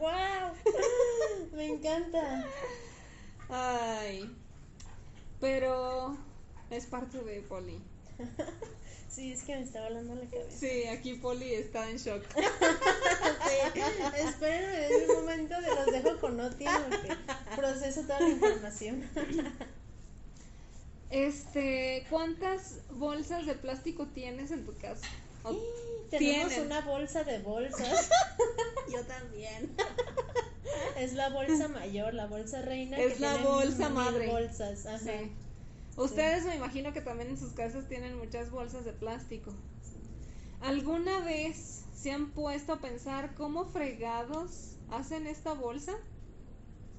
¡Wow! Me encanta. Ay. Pero es parte de Poli. Sí, es que me está volando la cabeza. Sí, aquí Poli está en shock. Sí, espérenme en un momento de los dejo con Oti porque proceso toda la información. Este, ¿cuántas bolsas de plástico tienes en tu casa? Tenemos Tienen. una bolsa de bolsas. Yo también. Es la bolsa mayor, la bolsa reina. Es que la tiene bolsa madre. bolsas. Ajá. Sí. Ustedes me imagino que también en sus casas tienen muchas bolsas de plástico. ¿Alguna vez se han puesto a pensar cómo fregados hacen esta bolsa?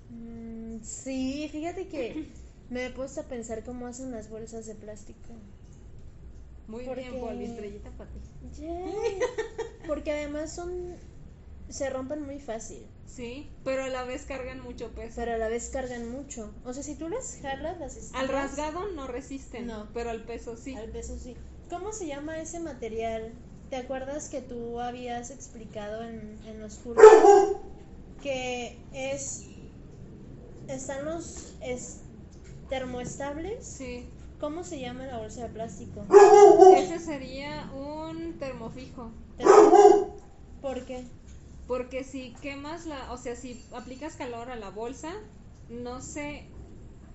Mm, sí, fíjate que me he puesto a pensar cómo hacen las bolsas de plástico. Muy Porque- bien, Poli, estrellita para ti. Porque además son. se rompen muy fácil. Sí, pero a la vez cargan mucho peso. Pero a la vez cargan mucho. O sea, si tú las jalas, las Al rasgado no resisten, No. pero al peso sí. Al peso sí. ¿Cómo se llama ese material? ¿Te acuerdas que tú habías explicado en, en los cursos? que es están los es, termoestables. Sí. ¿Cómo se llama la bolsa de plástico? Ese sería un termofijo. ¿Por qué? Porque si quemas la, o sea, si aplicas calor a la bolsa, no se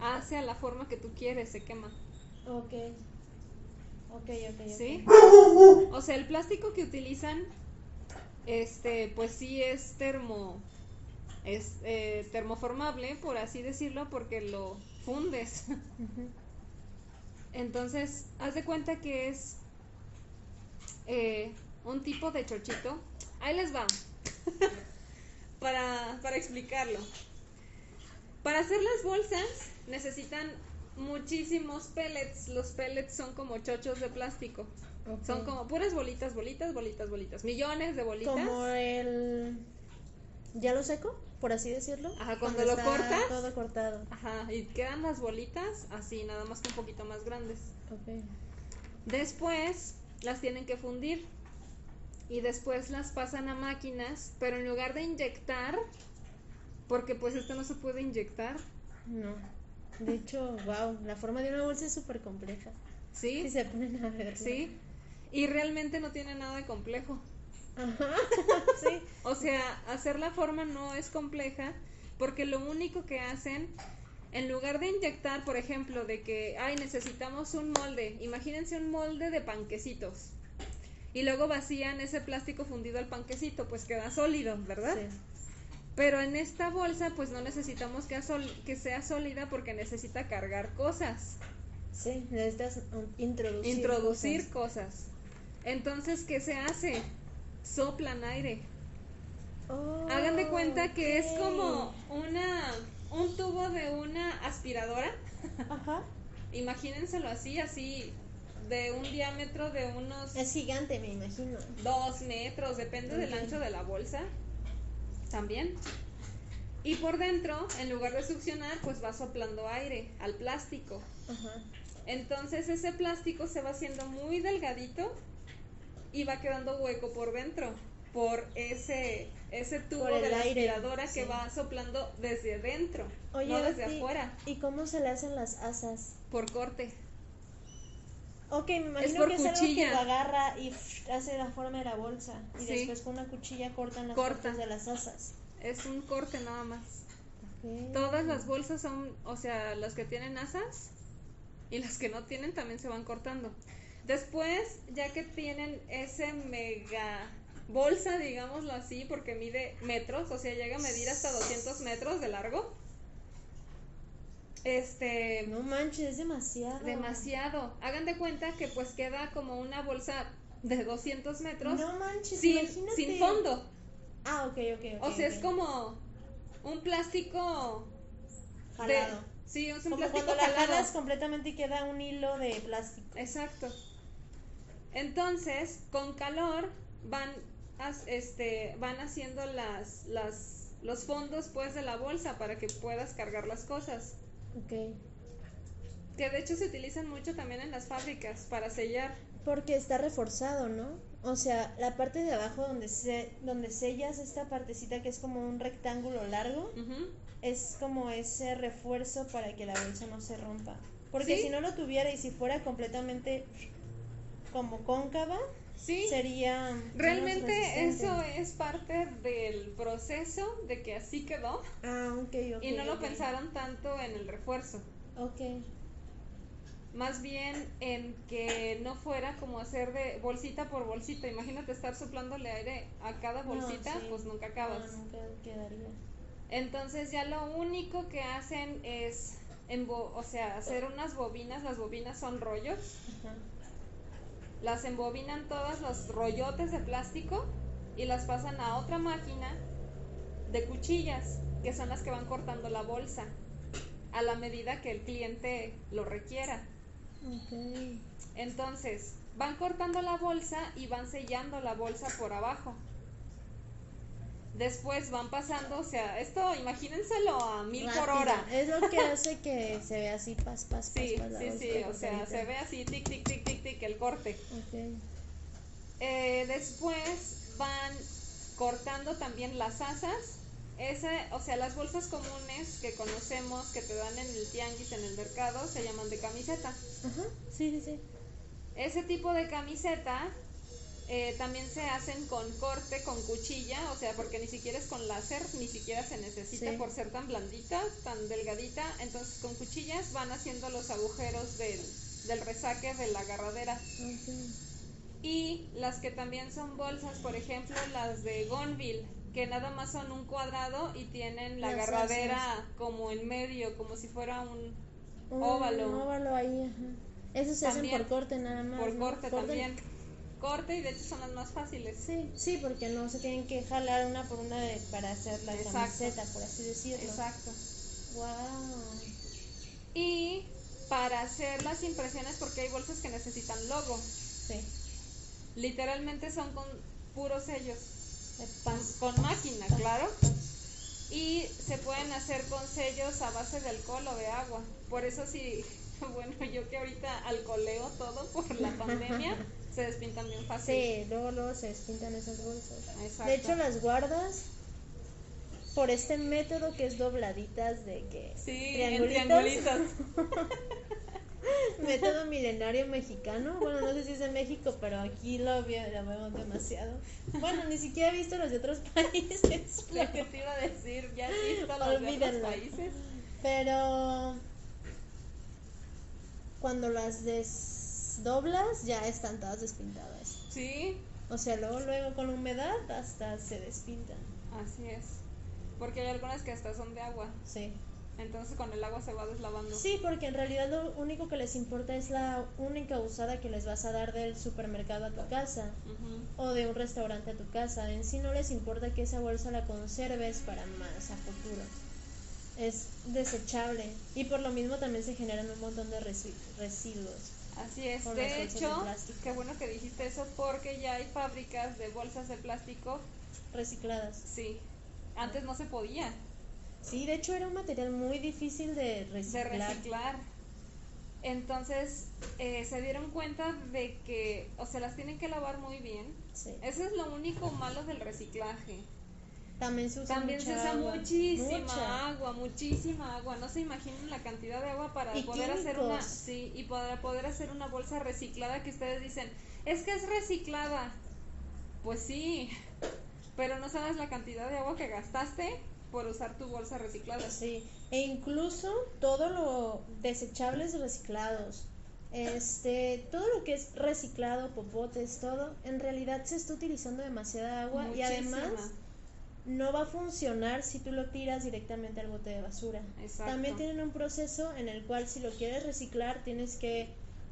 hace a la forma que tú quieres, se quema. Ok. Ok, ok. ¿Sí? O sea, el plástico que utilizan, este, pues sí es termo, es eh, termoformable, por así decirlo, porque lo fundes. Entonces, haz de cuenta que es eh, un tipo de chochito. Ahí les va. para, para explicarlo. Para hacer las bolsas necesitan muchísimos pellets. Los pellets son como chochos de plástico. Son como puras bolitas, bolitas, bolitas, bolitas. Millones de bolitas. Como el. ¿Ya lo seco? Por así decirlo. Ajá, cuando lo está cortas. Todo cortado. Ajá, y quedan las bolitas así, nada más que un poquito más grandes. Ok. Después las tienen que fundir y después las pasan a máquinas, pero en lugar de inyectar, porque pues esto no se puede inyectar, No. De hecho, wow, la forma de una bolsa es súper compleja. ¿sí? Si se ponen a ver. ¿Sí? Y realmente no tiene nada de complejo. Ajá. sí. O sea, hacer la forma no es compleja porque lo único que hacen, en lugar de inyectar, por ejemplo, de que, ay, necesitamos un molde, imagínense un molde de panquecitos. Y luego vacían ese plástico fundido al panquecito, pues queda sólido, ¿verdad? Sí. Pero en esta bolsa, pues no necesitamos que, sea sólida porque necesita cargar cosas, Sí, necesitas introducir. introducir cosas. cosas. Entonces, ¿qué se hace? Soplan aire. Oh, Hagan de cuenta que es ok. como una un tubo de una aspiradora. Ajá. Imagínenselo así, así de un diámetro de unos Es gigante, me imagino. dos metros, depende del ancho de la bolsa. También. Y por dentro, en lugar de succionar, pues va soplando aire al plástico. Ajá. Entonces ese plástico se va haciendo muy delgadito y va quedando hueco por dentro por ese ese tubo Por de la aire, aspiradora que va soplando desde dentro, Oye, no desde afuera, ¿Y cómo se le hacen las asas? por corte. Ok, me imagino por que es algo que lo agarra y hace la forma de la bolsa. Y Sí. después con una cuchilla cortan las Corta. de las asas. Es un corte nada más. Ok. Todas las bolsas son, o sea, las que tienen asas y las que no tienen también se van cortando. Después, ya que tienen ese mega bolsa, digámoslo así, porque mide metros, o sea, llega a medir hasta 200 metros de largo. Este, No manches, es demasiado. demasiado. Hagan de cuenta que pues queda como una bolsa de 200 metros No manches, sin, imagínate. sin fondo. Ah, ok, ok, ok. O sea, es como un plástico de- Jalado. sí, es un Como plástico cuando la jalado. jalas completamente y queda un hilo de plástico. Exacto. Entonces, con calor van este van haciendo las las los fondos pues de la bolsa para que puedas cargar las cosas. Ok. Que de hecho se utilizan mucho también en las fábricas para sellar. Porque está reforzado, ¿no? O sea, la parte de abajo donde se, donde sellas esta partecita que es como un rectángulo largo, es como ese refuerzo para que la bolsa no se rompa. Porque Sí. si no lo tuviera y si fuera completamente como cóncava, Sí. sería Realmente eso es parte del proceso de que así quedó Ah, ok, ok. y no lo pensaron tanto en el refuerzo. Ok. Más bien en que no fuera como hacer de bolsita por bolsita. Imagínate estar soplándole aire a cada No, bolsita, sí. pues nunca acabas. No, nunca quedaría. Entonces ya lo único que hacen es, o sea, hacer unas bobinas. Las bobinas son rollos. Ajá. Las embobinan todas los rollotes de plástico y las pasan a otra máquina de cuchillas, que son las que van cortando la bolsa a la medida que el cliente lo requiera. Entonces, van cortando la bolsa y van sellando la bolsa por abajo. Después van pasando, o sea, esto imagínenselo a mil por hora. Es lo que hace que se vea así, pas, pas, pas, Sí, pas, sí, bolsa sí, o sea, se ve así, tic, tic, tic, tic, tic, el corte. Ok. Eh, después van cortando también las asas Ese, o sea, las bolsas comunes que conocemos, que te dan en el tianguis, en el mercado, se llaman de camiseta. Ajá, sí, sí, sí. Ese tipo de camiseta eh, también se hacen con corte, con cuchilla, o sea, porque ni siquiera es con láser, ni siquiera se necesita Sí. por ser tan blandita, tan delgadita. Entonces, con cuchillas van haciendo los agujeros del, del resaque de la agarradera. Y las que también son bolsas, por ejemplo, las de Gonville, que nada más son un cuadrado y tienen la Las agarradera como en medio, como si fuera un Un óvalo. óvalo ahí, ajá. Esos se hacen También, por corte nada más. por ¿no? corte también. Corte y de hecho son las más fáciles. Sí, sí, porque no se tienen que jalar una por una de- para hacer la Exacto. camiseta, por así decirlo. Exacto. Wow. Y para hacer las impresiones, porque hay bolsas que necesitan logo, Sí. literalmente son con puros sellos, de con, máquina, claro. Y se pueden hacer con sellos a base de alcohol o de agua. Por eso sí, bueno, yo que ahorita alcoholeo todo por la pandemia, se despintan bien fácil. Sí, luego, luego se despintan esas bolsas. Exacto. De hecho, las guardas por este método que es dobladitas de que Sí, en triangulitos. método milenario mexicano. Bueno, no sé si es de México, pero aquí lo, vi- lo vemos demasiado. Bueno, ni siquiera he visto los de otros países. Lo que te iba a decir, ya has visto los de otros países. Pero cuando las desdoblas ya están todas despintadas. Sí, O sea, luego luego con humedad hasta se despintan. así es. Porque hay algunas que hasta son de agua. Sí. Entonces con el agua se va deslavando. Sí, porque en realidad lo único que les importa es la única usada que les vas a dar del supermercado a tu casa o de un restaurante a tu casa. En sí no les importa que esa bolsa la conserves para más a futuro. Es desechable y por lo mismo también se generan un montón de resi- residuos. Así es. De de hecho, qué bueno que dijiste eso porque ya hay fábricas de bolsas de plástico. Recicladas. Sí. Antes no se podía Sí, de hecho era un material muy difícil de de reciclar. reciclar. Entonces eh, se dieron cuenta de que, o sea, las tienen que lavar muy bien. Sí. Eso es lo único malo del reciclaje. También se usa También se mucha usa agua. muchísima Mucha. agua, muchísima agua. No se imaginan la cantidad de agua para Y poder hacer una, sí, y para poder hacer una bolsa reciclada que ustedes dicen, es que es reciclada. Pues sí, pero no sabes la cantidad de agua que gastaste por usar tu bolsa reciclada. Sí, e incluso todo lo desechables reciclados, este, todo lo que es reciclado, popotes, todo, en realidad se está utilizando demasiada agua y además no va a funcionar si tú lo tiras directamente al bote de basura. Exacto. También tienen un proceso en el cual si lo quieres reciclar tienes que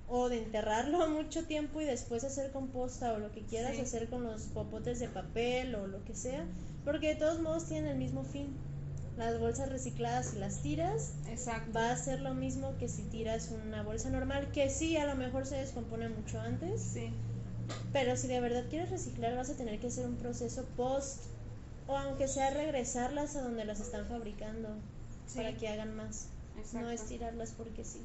o de enterrarlo mucho tiempo y después hacer composta o lo que quieras Sí. hacer con los popotes de papel o lo que sea, porque de todos modos tienen el mismo fin. Las bolsas recicladas si las tiras Exacto. va a ser lo mismo que si tiras una bolsa normal, que sí a lo mejor se descompone mucho antes, Sí, pero si de verdad quieres reciclar vas a tener que hacer un proceso post o aunque sea regresarlas a donde las están fabricando Sí. para que hagan más. exacto. No es tirarlas porque sí.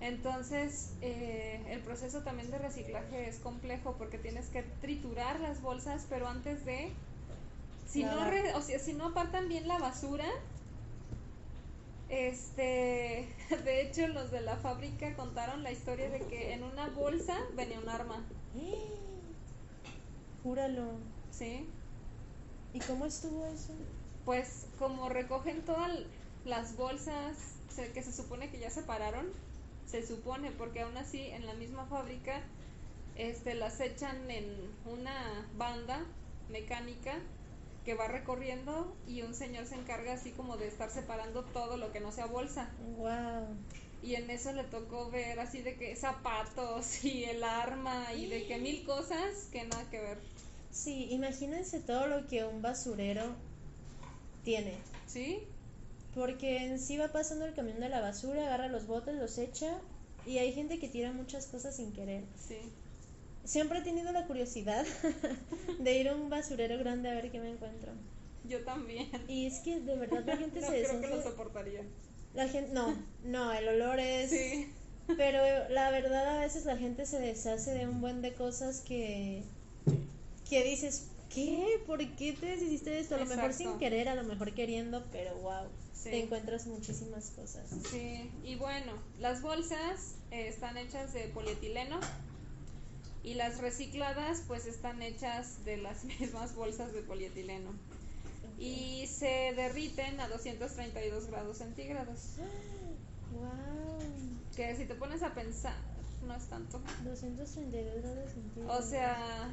Entonces, eh, el proceso también de reciclaje es complejo porque tienes que triturar las bolsas, pero antes de, si no, re- o sea, si no apartan bien la basura, este, de hecho los de la fábrica contaron la historia de que en una bolsa venía un arma, Júralo. ¿sí? ¿Y cómo estuvo eso? Pues como recogen todas las bolsas que se supone que ya separaron, se supone, porque aún así en la misma fábrica este, las echan en una banda mecánica que va recorriendo y un señor se encarga así como de estar separando todo lo que no sea bolsa. Wow. Y en eso le tocó ver así de que zapatos y el arma y de que mil cosas que nada que ver. Sí, imagínense todo lo que un basurero tiene. ¿Sí? Porque en sí va pasando el camión de la basura, agarra los botes, los echa y hay gente que tira muchas cosas sin querer. Sí. Siempre he tenido la curiosidad de ir a un basurero grande a ver qué me encuentro. Yo también. Y es que de verdad la gente no se creo que lo deshace. soportaría. La gente, no, no, el olor es. Sí. Pero la verdad a veces la gente se deshace de un buen de cosas que que dices qué? ¿Por qué te deshiciste de esto? A lo mejor sin querer, a lo mejor queriendo, pero wow, Sí. te encuentras muchísimas cosas. Sí, y bueno, las bolsas eh, están hechas de polietileno y las recicladas pues están hechas de las mismas bolsas de polietileno y se derriten a 232 grados centígrados, Wow, que si te pones a pensar no es tanto. 232 grados centígrados. O sea,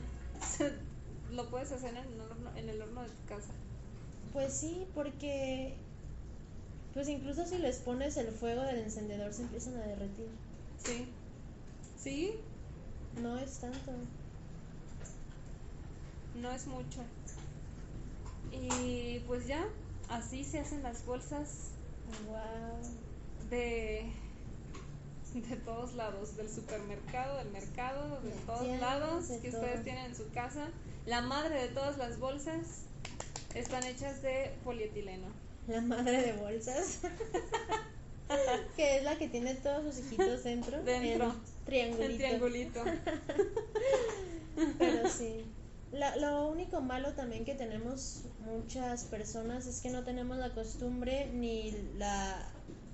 lo puedes hacer en el horno, en el horno de tu casa. Pues sí, porque pues incluso si les pones el fuego del encendedor se empiezan a derretir. Sí. Sí, No es tanto. no es mucho. Y pues ya, así se hacen las bolsas Wow. de de todos lados, del supermercado, del mercado, de todos lados de que todo. ustedes tienen en su casa. La madre de todas las bolsas están hechas de polietileno. La madre de bolsas. que es la que tiene todos sus hijitos dentro. Dentro. El triangulito. Triangulito. Pero sí. La- lo único malo también que tenemos muchas personas es que no tenemos la costumbre ni la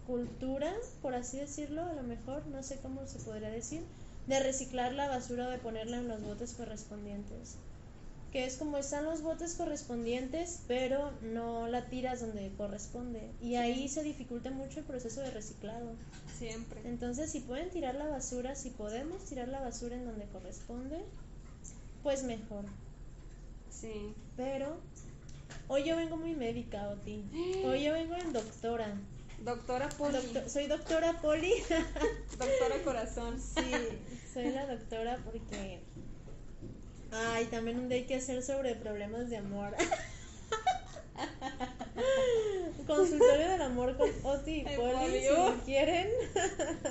cultura, por así decirlo, a lo mejor, no sé cómo se podría decir, de reciclar la basura o de ponerla en los botes correspondientes. Que es como están los botes correspondientes, pero no la tiras donde corresponde. Y ahí se dificulta mucho el proceso de reciclado. Siempre. Entonces, si pueden tirar la basura, si podemos tirar la basura en donde corresponde, pues mejor. Sí. Pero hoy yo vengo muy médica, Oti. Hoy yo vengo en doctora. Doctora Poli. Soy doctora Poli. Doctora Corazón. sí, soy la doctora porque... Ay, también un día hay que hacer sobre problemas de amor. Consultorio del amor con Oti y Poli, si lo quieren,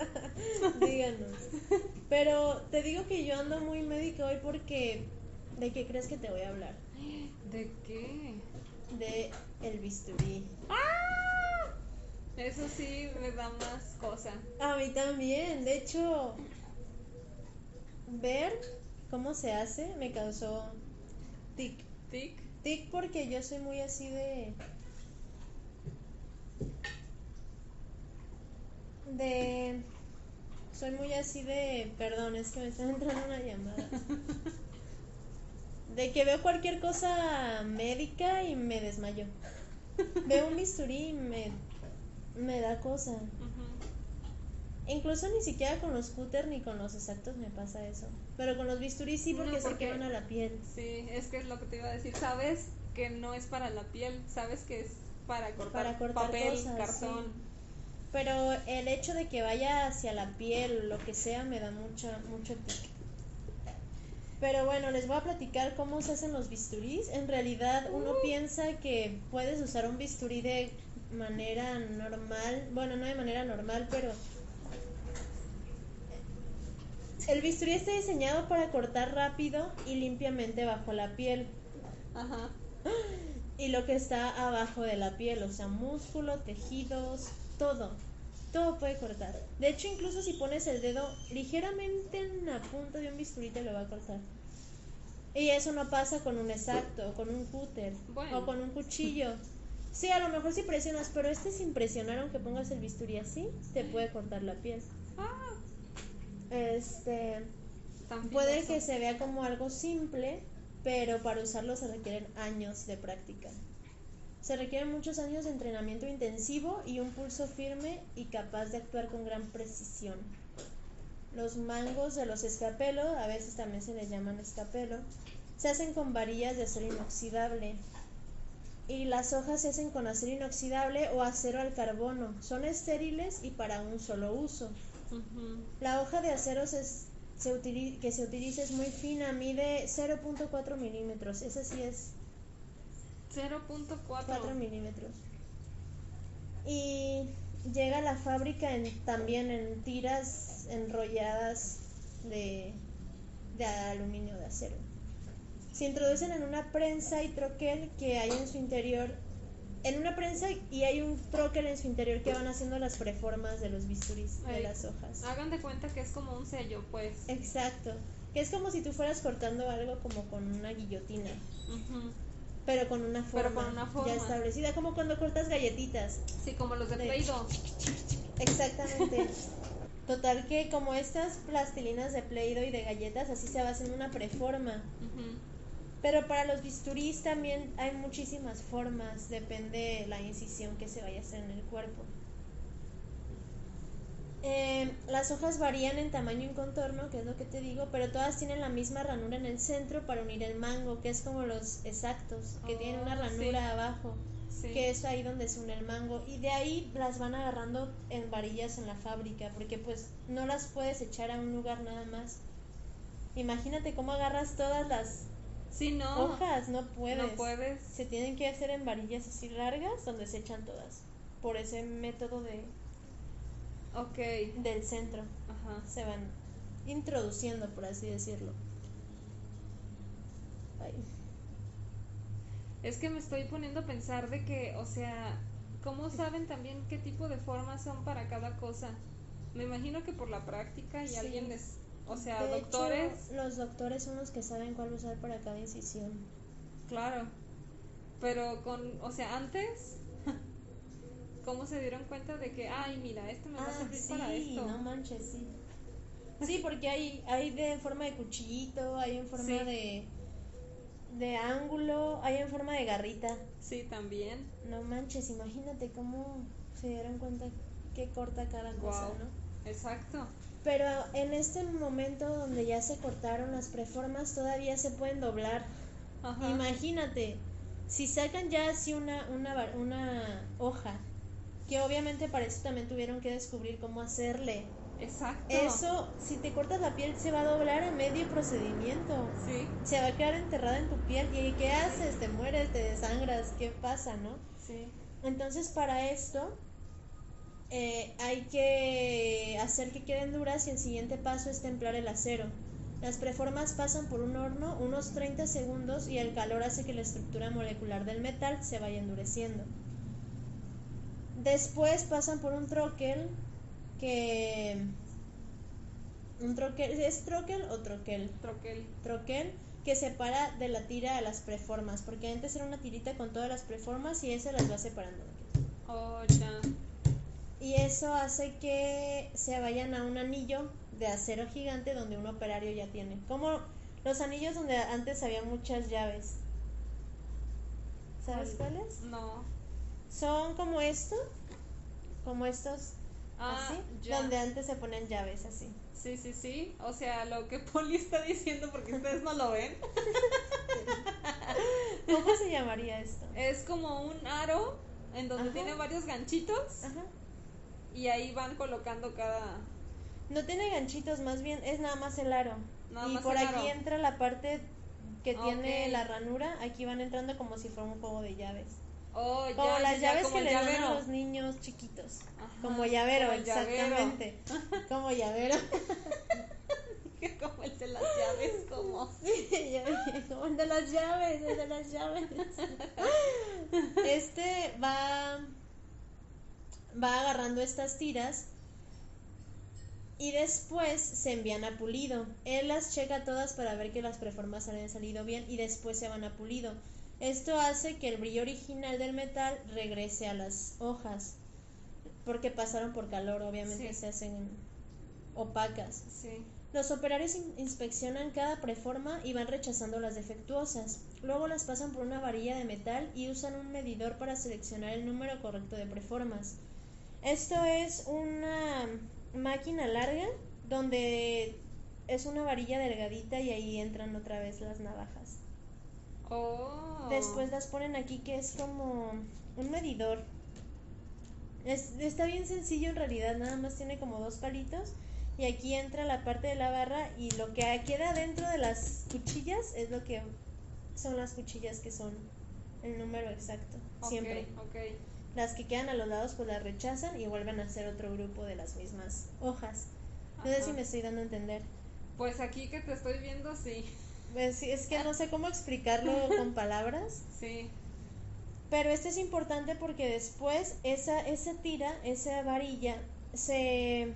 díganos. Pero te digo que yo ando muy médica hoy porque... ¿De qué crees que te voy a hablar? ¿De qué? De el bisturí. ¡Ah! Eso sí me da más cosa. A mí también, de hecho, ver cómo se hace me causó tic. Tic. Tic porque yo soy muy así de... De... Soy muy así de... Perdón, es que me está entrando una llamada. De que veo cualquier cosa médica y me desmayo. Veo un bisturí y me, me da cosa. Incluso ni siquiera con los cúter ni con los exactos me pasa eso. Pero con los bisturí sí porque, No, porque- se queman a la piel. Sí, es que es lo que te iba a decir. Sabes que no es para la piel, sabes que es para cortar, Para cortar papel, cosas, cartón. sí. Pero el hecho de que vaya hacia la piel, lo que sea, me da mucha, mucho tic. Pero bueno, les voy a platicar cómo se hacen los bisturís. En realidad uno piensa que puedes usar un bisturí de manera normal. Bueno, no de manera normal, pero... El bisturí está diseñado para cortar rápido y limpiamente bajo la piel. Ajá. y lo que está abajo de la piel, o sea, músculo, tejidos, todo. Todo puede cortar. De hecho, incluso si pones el dedo ligeramente en la punta de un bisturí te lo va a cortar. Y eso no pasa con un exacto, o con un cúter, Bueno. o con un cuchillo. Sí, a lo mejor si presionas, pero este sin presionar, aunque pongas el bisturí así, te puede cortar la piel. Ah, Este, tan Puede filoso. que se vea como algo simple, pero para usarlo se requieren años de práctica. Se requieren muchos años de entrenamiento intensivo y un pulso firme y capaz de actuar con gran precisión. Los mangos de los escapelo, a veces también se les llaman escapelo, se hacen con varillas de acero inoxidable. Y las hojas se hacen con acero inoxidable o acero al carbono. Son estériles y para un solo uso. La hoja de acero se, que se utiliza es muy fina, mide 0.4 milímetros. Esa sí es 4 0.4. milímetros. Y llega a la fábrica en, también en tiras enrolladas de, de aluminio, de acero. Se introducen en una prensa y troquel que hay en su interior. En una prensa y hay un troquel en su interior que van haciendo las preformas de los bisturís de las hojas. Hagan de cuenta que es como un sello, pues. Exacto. Que es como si tú fueras cortando algo como con una guillotina. Pero con una forma, Pero con una forma. ya establecida, como cuando cortas galletitas. Sí, como los de De- Play-Doh. Exactamente. Total que como estas plastilinas de Play-Doh y de galletas, así se va haciendo una preforma. Pero para los bisturís también hay muchísimas formas, depende la incisión que se vaya a hacer en el cuerpo. Eh, las hojas varían en tamaño y contorno, que es lo que te digo, pero todas tienen la misma ranura en el centro para unir el mango, que es como los exactos, que tienen una Oh, sí. ranura abajo, Sí. que es ahí donde se une el mango. Y de ahí las van agarrando en varillas en la fábrica, porque pues no las puedes echar a un lugar nada más. Imagínate cómo agarras todas las Sí, no. hojas, no puedes. No puedes. Se tienen que hacer en varillas así largas donde se echan todas. Por ese método de, Ok. del centro. Ajá. Se van introduciendo, por así decirlo. Ay. Es que me estoy poniendo a pensar de que, o sea, ¿cómo saben también qué tipo de formas son para cada cosa? Me imagino que por la práctica y Sí. alguien les, o sea, De doctores, hecho, los doctores son los que saben cuál usar para cada incisión. claro. Pero con, o sea, antes, ¿cómo se dieron cuenta de que, ay, mira, esto me va a Ah, servir sí, para esto? no manches, sí. Sí, porque hay, hay de en forma de cuchillito, hay en forma Sí. de, de ángulo, hay en forma de garrita. Sí, también. No manches, imagínate cómo se dieron cuenta que corta cada cosa. ¿no? Exacto. Pero en este momento donde ya se cortaron las preformas, todavía se pueden doblar. Ajá. Imagínate, si sacan ya así una, una, una hoja, que obviamente para eso también tuvieron que descubrir cómo hacerle. Exacto. Eso, si te cortas la piel, se va a doblar en medio procedimiento. Sí, Se va a quedar enterrada en tu piel. ¿Y qué haces? ¿Te mueres? ¿Te desangras? ¿Qué pasa, no? sí. Entonces, para esto, eh, hay que hacer que queden duras y el siguiente paso es templar el acero. Las preformas pasan por un horno unos 30 segundos y el calor hace que la estructura molecular del metal se vaya endureciendo. Después pasan por un troquel que... Un troquel, ¿Es troquel o troquel? Troquel. troquel que separa de la tira a las preformas, porque antes era una tirita con todas las preformas y esa las va separando. Oh, ya. Y eso hace que se vayan a un anillo de acero gigante donde un operario ya tiene. Como los anillos donde antes había muchas llaves. ¿Sabes ¿Cuál? cuáles? No. Son como esto, como estos, Ah, así, ya. donde antes se ponen llaves así. Sí, sí, sí. O sea, lo que Poli está diciendo, porque ustedes no lo ven, ¿Cómo se llamaría esto? es como un aro en donde Ajá. tiene varios ganchitos Ajá. Y ahí van colocando cada. No tiene ganchitos, más bien es nada más el aro. Nada y por aquí aro. entra la parte que tiene Ok. la ranura. Aquí van entrando como si fuera un juego de llaves. Oh, ya, Como ya, las ya, llaves como que le dan a los niños chiquitos. Ajá, como llavero, como el llavero. exactamente. como llavero. como el de las llaves, como. Sí, como el de las llaves, el de las llaves. Este va va agarrando estas tiras y después se envían a pulido. Él las checa todas para ver que las preformas hayan salido bien y después se van a pulido. Esto hace que el brillo original del metal regrese a las hojas porque pasaron por calor, obviamente Sí. se hacen opacas. Sí. Los operarios in- inspeccionan cada preforma y van rechazando las defectuosas. Luego las pasan por una varilla de metal y usan un medidor para seleccionar el número correcto de preformas. Esto es una máquina larga donde es una varilla delgadita y ahí entran otra vez las navajas. Oh. Después las ponen aquí que es como un medidor. Es- está bien sencillo en realidad, nada más tiene como dos palitos y aquí entra la parte de la barra y lo que queda dentro de las cuchillas es lo que son las cuchillas que son el número exacto, siempre. Ok. Las que quedan a los lados pues las rechazan y vuelven a hacer otro grupo de las mismas hojas. No sé si me estoy dando a entender. Pues aquí que te estoy viendo, sí. Pues, sí, es que no sé cómo explicarlo con palabras. Sí. Pero esto es importante porque después esa, esa tira, esa varilla, se,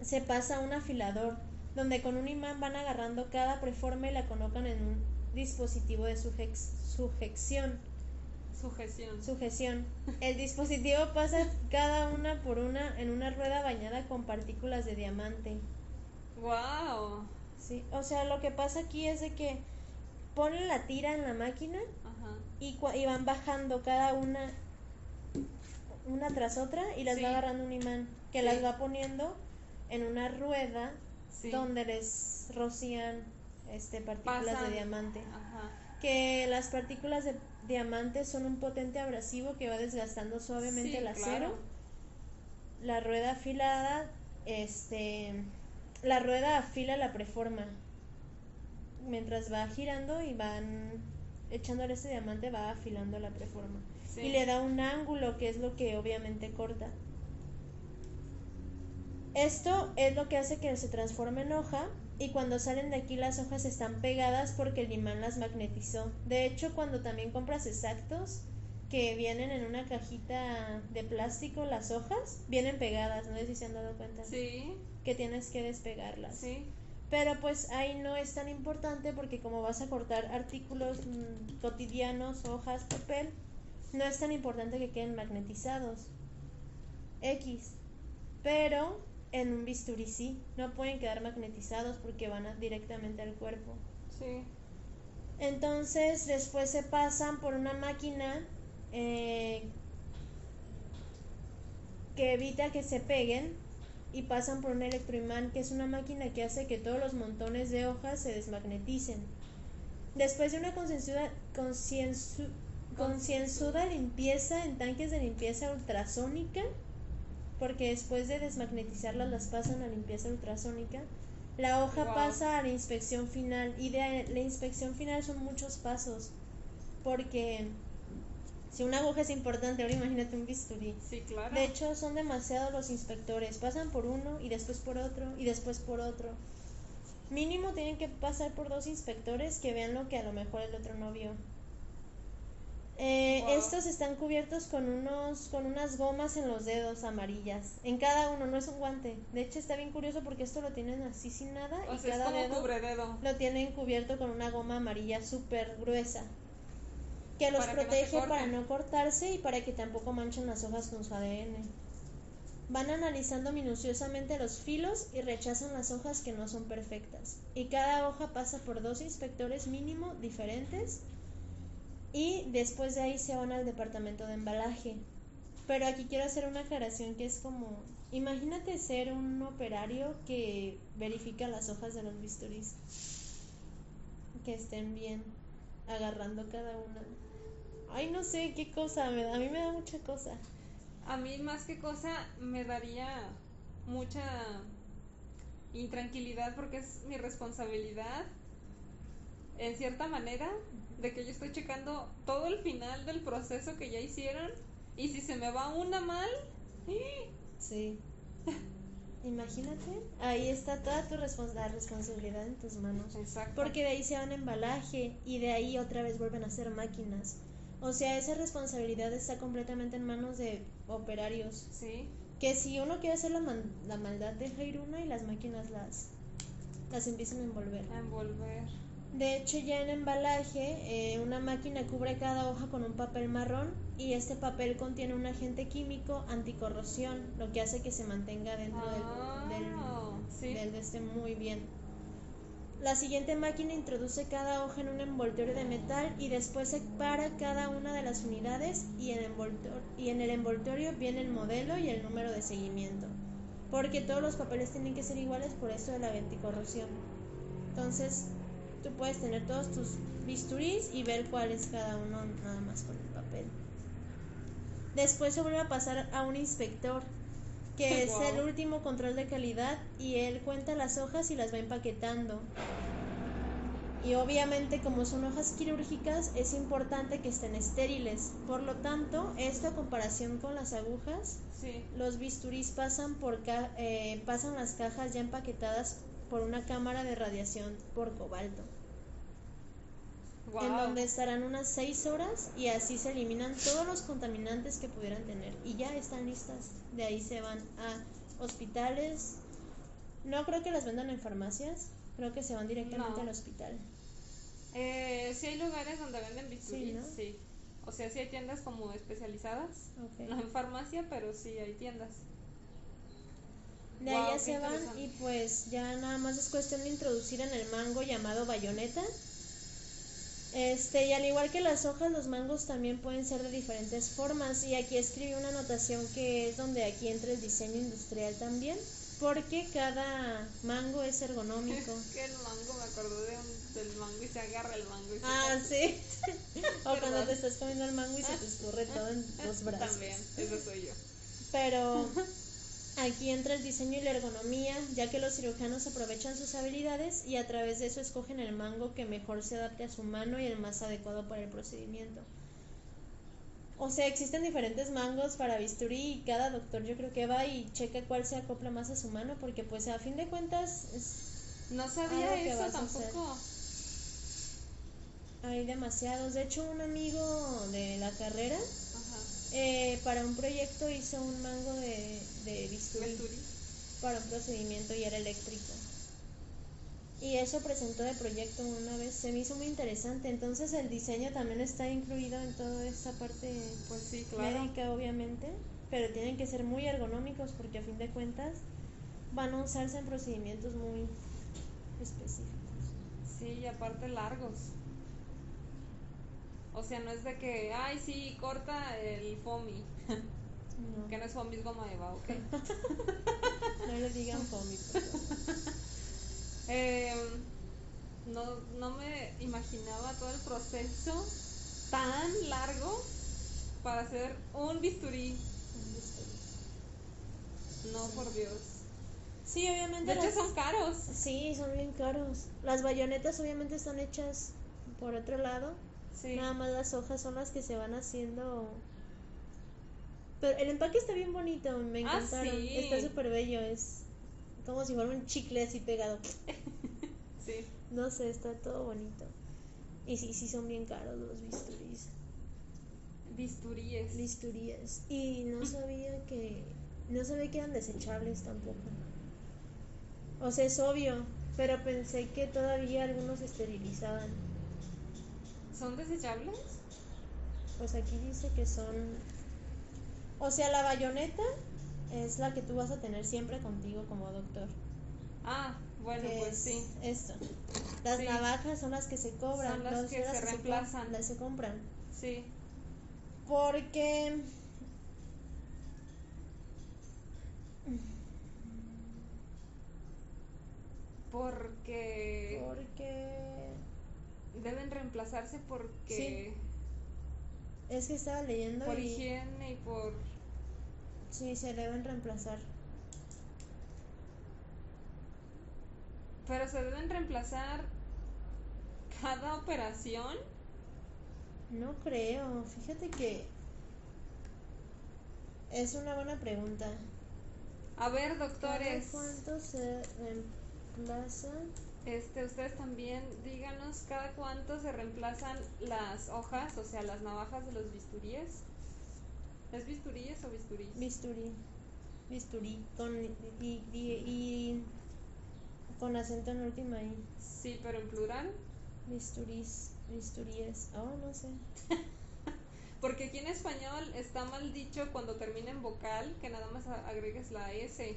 se pasa a un afilador donde con un imán van agarrando cada preforma y la colocan en un dispositivo de sujeción. Sujeción. Sujeción. El dispositivo pasa cada una por una en una rueda bañada con partículas de diamante. Wow. Sí, o sea, lo que pasa aquí es de que ponen la tira en la máquina Y, y, van bajando cada una una tras otra y las va agarrando un imán que las va poniendo en una rueda donde les rocían este partículas de diamante. Que las partículas de diamante son un potente abrasivo que va desgastando suavemente el acero. La rueda afilada, este, la rueda afila la preforma. Mientras va girando y van echándole este diamante, va afilando la preforma. Y le da un ángulo que es lo que obviamente corta. Esto es lo que hace que se transforme en hoja y cuando salen de aquí las hojas están pegadas porque el imán las magnetizó. De hecho, cuando también compras exactos que vienen en una cajita de plástico, las hojas vienen pegadas, no sé si se han dado cuenta. Sí. Que tienes que despegarlas. Sí. Pero pues ahí no es tan importante porque como vas a cortar artículos mm, cotidianos, hojas, papel, no es tan importante que queden magnetizados. X. Pero en un bisturí sí, no pueden quedar magnetizados porque van directamente al cuerpo. Sí. Entonces después se pasan por una máquina eh, que evita que se peguen y pasan por un electroimán que es una máquina que hace que todos los montones de hojas se desmagneticen. Después de una concienzuda limpieza en tanques de limpieza ultrasónica, porque después de desmagnetizarlas las pasan a limpieza ultrasónica. La hoja pasa a la inspección final y de la inspección final son muchos pasos, porque si una aguja es importante, ahora imagínate un bisturí. Sí, claro. De hecho, son demasiados los inspectores, pasan por uno y después por otro y después por otro. Mínimo tienen que pasar por dos inspectores que vean lo que a lo mejor el otro no vio. Eh, estos están cubiertos con unos con unas gomas en los dedos amarillas. En cada uno, no es un guante. De hecho está bien curioso porque esto lo tienen así sin nada y cada dedo lo tienen cubierto con una goma amarilla súper gruesa que los protege para no cortarse y para que tampoco manchen las hojas con su ADN. Van analizando minuciosamente los filos y rechazan las hojas que no son perfectas. Y cada hoja pasa por dos inspectores mínimo diferentes y después de ahí se van al departamento de embalaje. Pero aquí quiero hacer una aclaración que es como, imagínate ser un operario que verifica las hojas de los bisturís, que estén bien, agarrando cada una. Ay, no sé qué cosa, me da, a mí me da mucha cosa. A mí más que cosa me daría mucha intranquilidad porque es mi responsabilidad en cierta manera de que yo estoy checando todo el final del proceso que ya hicieron y si se me va una mal, sí. Imagínate, ahí está toda tu responsabilidad en tus manos. Exacto. Porque de ahí se van embalaje y de ahí otra vez vuelven a ser máquinas. O sea, esa responsabilidad está completamente en manos de operarios. Sí. Que si uno quiere hacer la, la maldad, deja ir una y las máquinas las, las empiezan a envolver. A envolver. De hecho, ya en embalaje, eh, una máquina cubre cada hoja con un papel marrón y este papel contiene un agente químico anticorrosión, lo que hace que se mantenga dentro del, ah, del, de este muy bien. La siguiente máquina introduce cada hoja en un envoltorio de metal y después separa cada una de las unidades y en, y en el envoltorio viene el modelo y el número de seguimiento. Porque todos los papeles tienen que ser iguales por eso de la anticorrosión. Entonces, tú puedes tener todos tus bisturís y ver cuál es cada uno nada más con el papel. Después se vuelve a pasar a un inspector, que es el último control de calidad y él cuenta las hojas y las va empaquetando. Y obviamente como son hojas quirúrgicas es importante que estén estériles. Por lo tanto, esta comparación con las agujas, los bisturís pasan, por eh, pasan las cajas ya empaquetadas por una cámara de radiación por cobalto. En donde estarán unas 6 horas y así se eliminan todos los contaminantes que pudieran tener y ya están listas. De ahí se van a hospitales No creo que las vendan en farmacias, creo que se van directamente No. al hospital. Eh, sí hay lugares donde venden bisturí, ¿no? sí. O sea, sí hay tiendas como especializadas. Ok. No en farmacia, pero sí hay tiendas. De Guau, ahí ya se van y pues ya nada más es cuestión de introducir en el mango llamado bayoneta. Este, y al igual que las hojas, los mangos también pueden ser de diferentes formas. Y aquí escribí una anotación que es donde aquí entra el diseño industrial también. Porque cada mango es ergonómico. que el mango, me acordé de un- del mango y se agarra el mango y se Ah, corta. sí. o cuando te estás comiendo el mango y se te escurre todo en los brazos. También, eso soy yo. Pero aquí entra el diseño y la ergonomía, ya que los cirujanos aprovechan sus habilidades y a través de eso escogen el mango que mejor se adapte a su mano y el más adecuado para el procedimiento. O sea, existen diferentes mangos para bisturí y cada doctor yo creo que va y checa cuál se acopla más a su mano porque pues a fin de cuentas es- No sabía Algo eso tampoco. hay demasiados. De hecho, un amigo de la carrera. Eh, para un proyecto hizo un mango de, de bisturí. Bisturí. para un procedimiento y era eléctrico. Y eso presentó de proyecto una vez, se me hizo muy interesante. Entonces el diseño también está incluido en toda esta parte Pues sí, claro. médica, obviamente, pero tienen que ser muy ergonómicos porque a fin de cuentas van a usarse en procedimientos muy específicos. Sí, y aparte largos. O sea, no es de que, ay, sí, corta el foamy. No, Que no es foamy, es goma eva, ¿ok? no le digan foamy, por favor. Eh, no, no me imaginaba todo el proceso tan largo para hacer un bisturí. Un bisturí. No, por Dios. Sí, obviamente. De hecho, las- son caros. Sí, son bien caros. Las bayonetas obviamente están hechas por otro lado. Sí. Nada más las hojas son las que se van haciendo. Pero el empaque está bien bonito, me Ah, encantaron. sí. Está súper bello, es como si fuera un chicle así pegado. Sí. No sé, está todo bonito. Y sí, sí son bien caros los bisturís. Bisturíes. Bisturíes. Y no sabía que. No sabía que eran desechables tampoco. O sea, es obvio, pero pensé que todavía algunos esterilizaban. ¿Son desechables? Pues aquí dice que son. O sea, la bayoneta es la que tú vas a tener siempre contigo como doctor. Ah, bueno, pues es sí. Esto. Las Sí. navajas son las que se cobran. Son las no, que se com- reemplazan. las se compran. Sí. Porque. Porque Porque. Deben reemplazarse porque Es que estaba leyendo por y. higiene y por Sí, se deben reemplazar. pero se deben reemplazar cada operación. No creo. Fíjate que. Es una buena pregunta. A ver, ¿Cada doctores, ¿Cuánto se reemplaza? Este ustedes también díganos cada cuánto se reemplazan las hojas, o sea, las navajas de los bisturíes. ¿Es bisturíes o bisturís? Bisturí. Bisturí. Con, y, y- y- con acento en última I. Sí, pero en plural. Bisturís. Bisturíes. Oh, no sé. Porque aquí en español está mal dicho cuando termina en vocal que nada más agregues la S.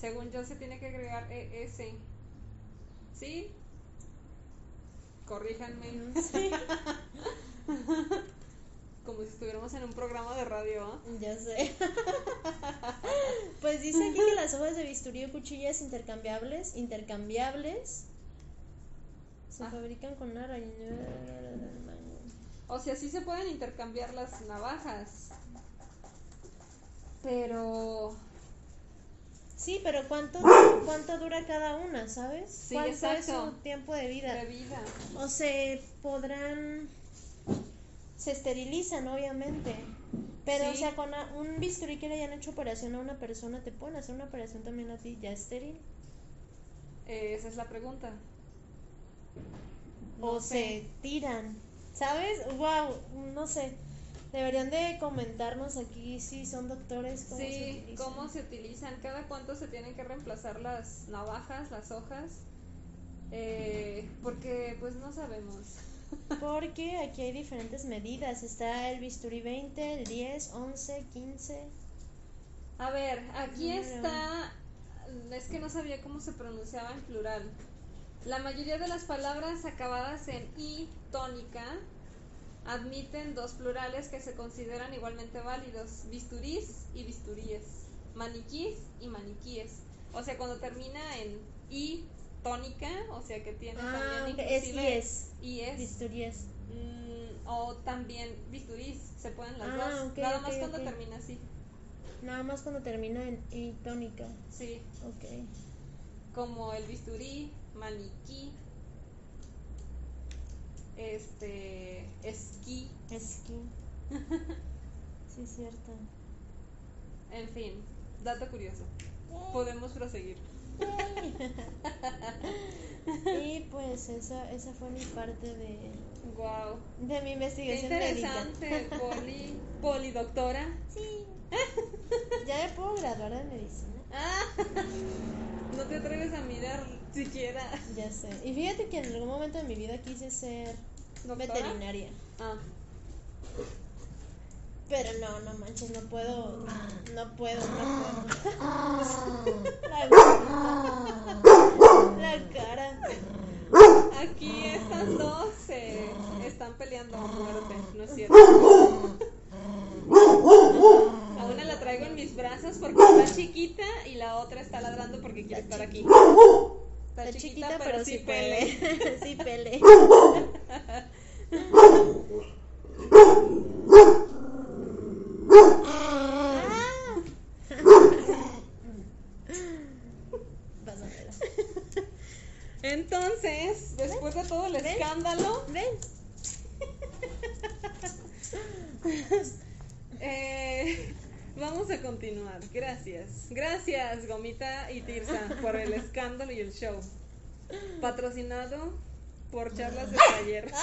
Según yo se tiene que agregar ES. ¿Sí? Corríjanme. Sí. Como si estuviéramos en un programa de radio. ¿ah? Ya sé. pues dice aquí que las hojas de bisturí o cuchillas intercambiables, intercambiables, se Ah. fabrican con una. O sea, sí se pueden intercambiar las navajas. Pero Sí, pero ¿cuánto, cuánto dura cada una, sabes? Sí, ¿Cuál exacto. su tiempo de vida? de vida. O se podrán... Se esterilizan, obviamente. Pero, o sea, con un bisturí que le hayan hecho operación a una persona, ¿te pueden hacer una operación también a ti ya estéril? Eh, esa es la pregunta. o se tiran, ¿sabes? Wow, no sé. Deberían de comentarnos aquí si son doctores, cómo se Sí, utilizan. cómo se utilizan, cada cuánto se tienen que reemplazar las navajas, las hojas, eh, porque pues no sabemos. Porque aquí hay diferentes medidas. Está el bisturí 20, el 10, 11, 15. A ver, aquí está, es que no sabía cómo se pronunciaba en plural. La mayoría de las palabras acabadas en i tónica admiten dos plurales que se consideran igualmente válidos, bisturís y bisturíes, maniquís y maniquíes. O sea, cuando termina en i tónica, o sea que tiene Ah, también ok, es inclusive IES. IES, Bisturíes. mm, o también bisturís, se pueden las Ah, dos. Nada más cuando termina así. Nada más cuando termina en I tónica. Sí, Ok. como el bisturí, maniquí, este, esquí, Esquí. sí, cierto. en fin, dato curioso. Podemos proseguir. Y pues esa, esa fue mi parte de, Wow, de mi qué investigación médica. interesante, poli, polidoctora. Sí. Ya me puedo graduar de medicina. Ah, no te atreves a mirar siquiera. Ya sé. Y fíjate que en algún momento de mi vida quise ser ¿Doctora? veterinaria. Ah, Pero no, no manches, no puedo. No puedo, no puedo. La, cara. aquí estas dos se están peleando a muerte, ¿no es cierto? A una la traigo en mis brazos porque está chiquita y la otra está ladrando porque quiere estar aquí. Está, Está chiquita, pero, sí pele. pele. sí pele. Ah. Pásamela. Entonces, después de todo el ¿Ven? escándalo, Ven. eh, vamos Gracias. Gracias, Gomita y Tirsa, por el escándalo y el show. Patrocinado por charlas de taller.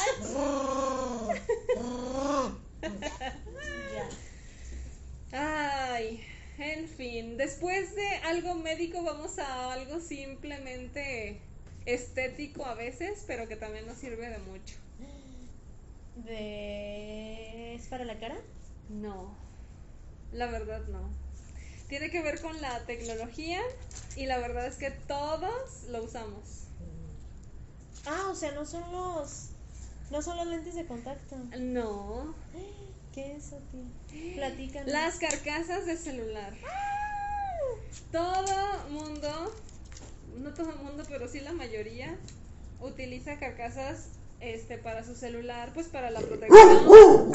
Ay, en fin, después de algo médico vamos a algo simplemente estético a veces, pero que también nos sirve de mucho. De... ¿Es para la cara? No, la verdad no. Tiene que ver con la tecnología y la verdad es que todos lo usamos. Ah, o sea, no son los. No son los lentes de contacto. No, ¿Qué es eso, tío? Platícanos. las carcasas de celular. Todo mundo, no todo el mundo, pero sí la mayoría, utiliza carcasas este para su celular, pues para la protección.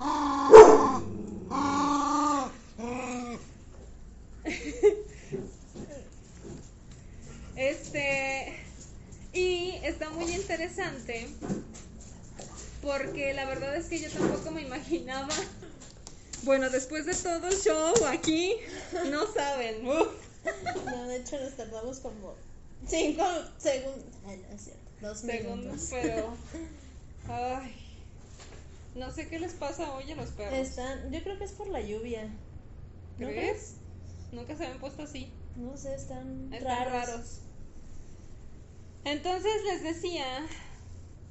Este, y está muy interesante porque la verdad es que yo tampoco me imaginaba. Bueno, después de todo el show aquí, no saben. uf, No, de hecho nos tardamos como cinco segundos. Ay, no es cierto. Dos segundos, minutos. pero. Ay. No sé qué les pasa hoy a los perros. Están, yo creo que es por la lluvia. ¿No ¿Crees? Nunca se habían puesto así. No sé, están, Están raros. raros. Entonces les decía,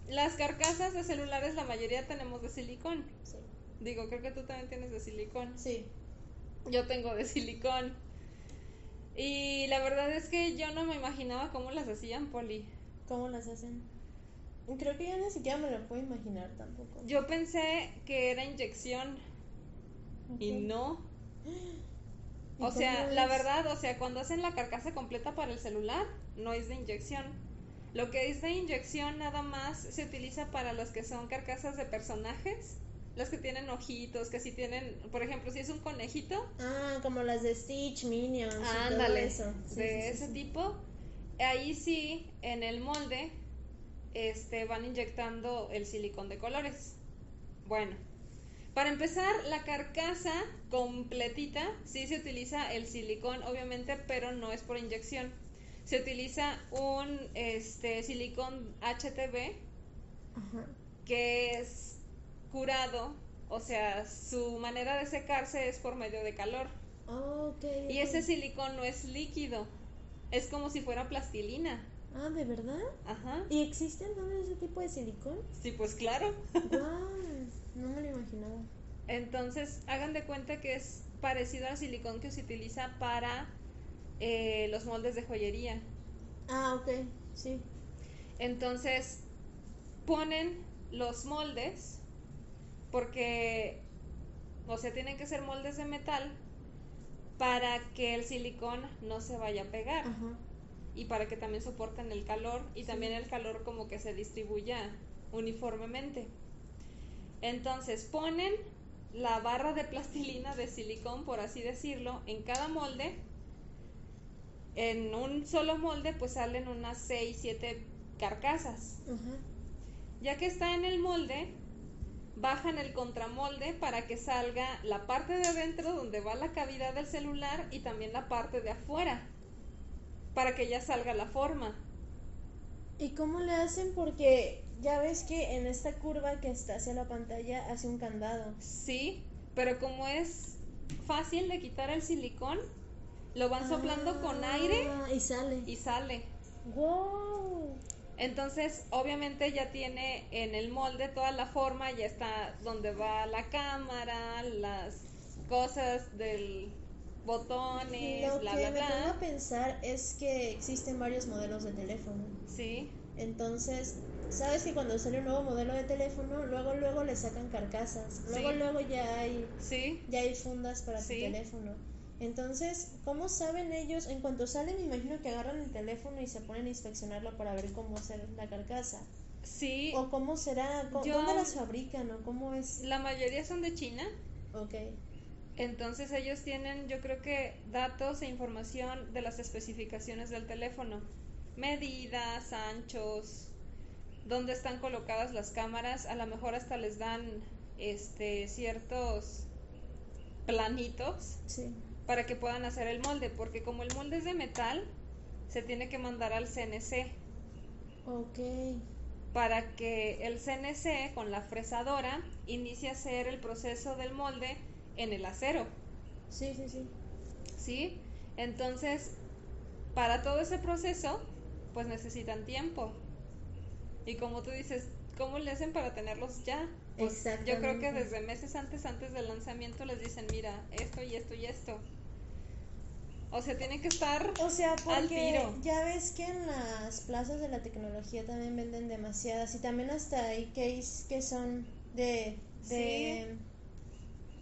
las carcasas de celulares la mayoría tenemos de silicón. Sí. Digo, creo que tú también tienes de silicón. sí. Yo tengo de silicón. Y la verdad es que yo no me imaginaba cómo las hacían, Poli. ¿Cómo las hacen? Creo que ya ni siquiera me lo puedo imaginar tampoco. Yo pensé que era inyección y no. ¿Y O sea, la verdad, o sea, cuando hacen la carcasa completa para el celular, no es de inyección. Lo que es de inyección nada más se utiliza para los que son carcasas de personajes, los que tienen ojitos, que si tienen, por ejemplo, si es un conejito, Ah, como las de Stitch, Minions. y todo ándale, eso. Sí, de sí, ese sí. tipo, ahí sí, en el molde, este, van inyectando el silicón de colores. Bueno, para empezar, la carcasa completita, sí se utiliza el silicón, obviamente, pero no es por inyección. Se utiliza un este, silicón HTB, Ajá. que es curado, o sea, su manera de secarse es por medio de calor. Ok. Y ese silicón no es líquido, es como si fuera plastilina. Ah, ¿de verdad? Ajá. ¿Y existe entonces ese tipo de silicón? Sí, pues claro. Wow, no me lo imaginaba. Entonces, hagan de cuenta que es parecido al silicón que se utiliza para eh, los moldes de joyería. Ah, ok, sí. Entonces, ponen los moldes porque, o sea, tienen que ser moldes de metal para que el silicón no se vaya a pegar Ajá. y para que también soporten el calor y también el calor como que se distribuya uniformemente. Entonces ponen la barra de plastilina de silicón, por así decirlo, en cada molde. En un solo molde pues salen unas 6, 7 carcasas. Ya que está en el molde, bajan el contramolde para que salga la parte de adentro donde va la cavidad del celular y también la parte de afuera, para que ya salga la forma. ¿Y cómo le hacen? Porque ya ves que en esta curva que está hacia la pantalla hace un candado. Sí, pero como es fácil de quitar el silicón, lo van soplando con aire Ah, Y sale. y sale. ¡Wow! Entonces, obviamente ya tiene en el molde toda la forma, ya está donde va la cámara, las cosas del botones, Lo bla que bla me pongo a bla. pensar es que existen varios modelos de teléfono. Sí, Entonces, sabes que cuando sale un nuevo modelo de teléfono, luego luego le sacan carcasas. Luego Sí. luego ya hay sí, ya hay fundas para tu teléfono. Entonces, ¿cómo saben ellos? En cuanto salen, me imagino que agarran el teléfono y se ponen a inspeccionarlo para ver cómo hacer la carcasa. sí. O cómo será, Yo- ¿dónde las fabrican o cómo es? La mayoría son de China. Ok. Entonces ellos tienen, yo creo que datos e información de las especificaciones del teléfono, medidas, anchos, dónde están colocadas las cámaras, a lo mejor hasta les dan este ciertos planitos Sí. para que puedan hacer el molde, porque como el molde es de metal, se tiene que mandar al CNC Ok. para que el CNC con la fresadora inicie a hacer el proceso del molde en el acero. Sí, sí, sí. ¿sí? Entonces, para todo ese proceso, pues necesitan tiempo. Y como tú dices, ¿cómo le hacen para tenerlos ya? Pues yo creo que desde meses antes, antes del lanzamiento, les dicen, mira, esto y esto y esto. O sea, tienen que estar... O sea, Al porque tiro. ya ves que en las plazas de la tecnología también venden demasiadas y también hasta hay case que son de, de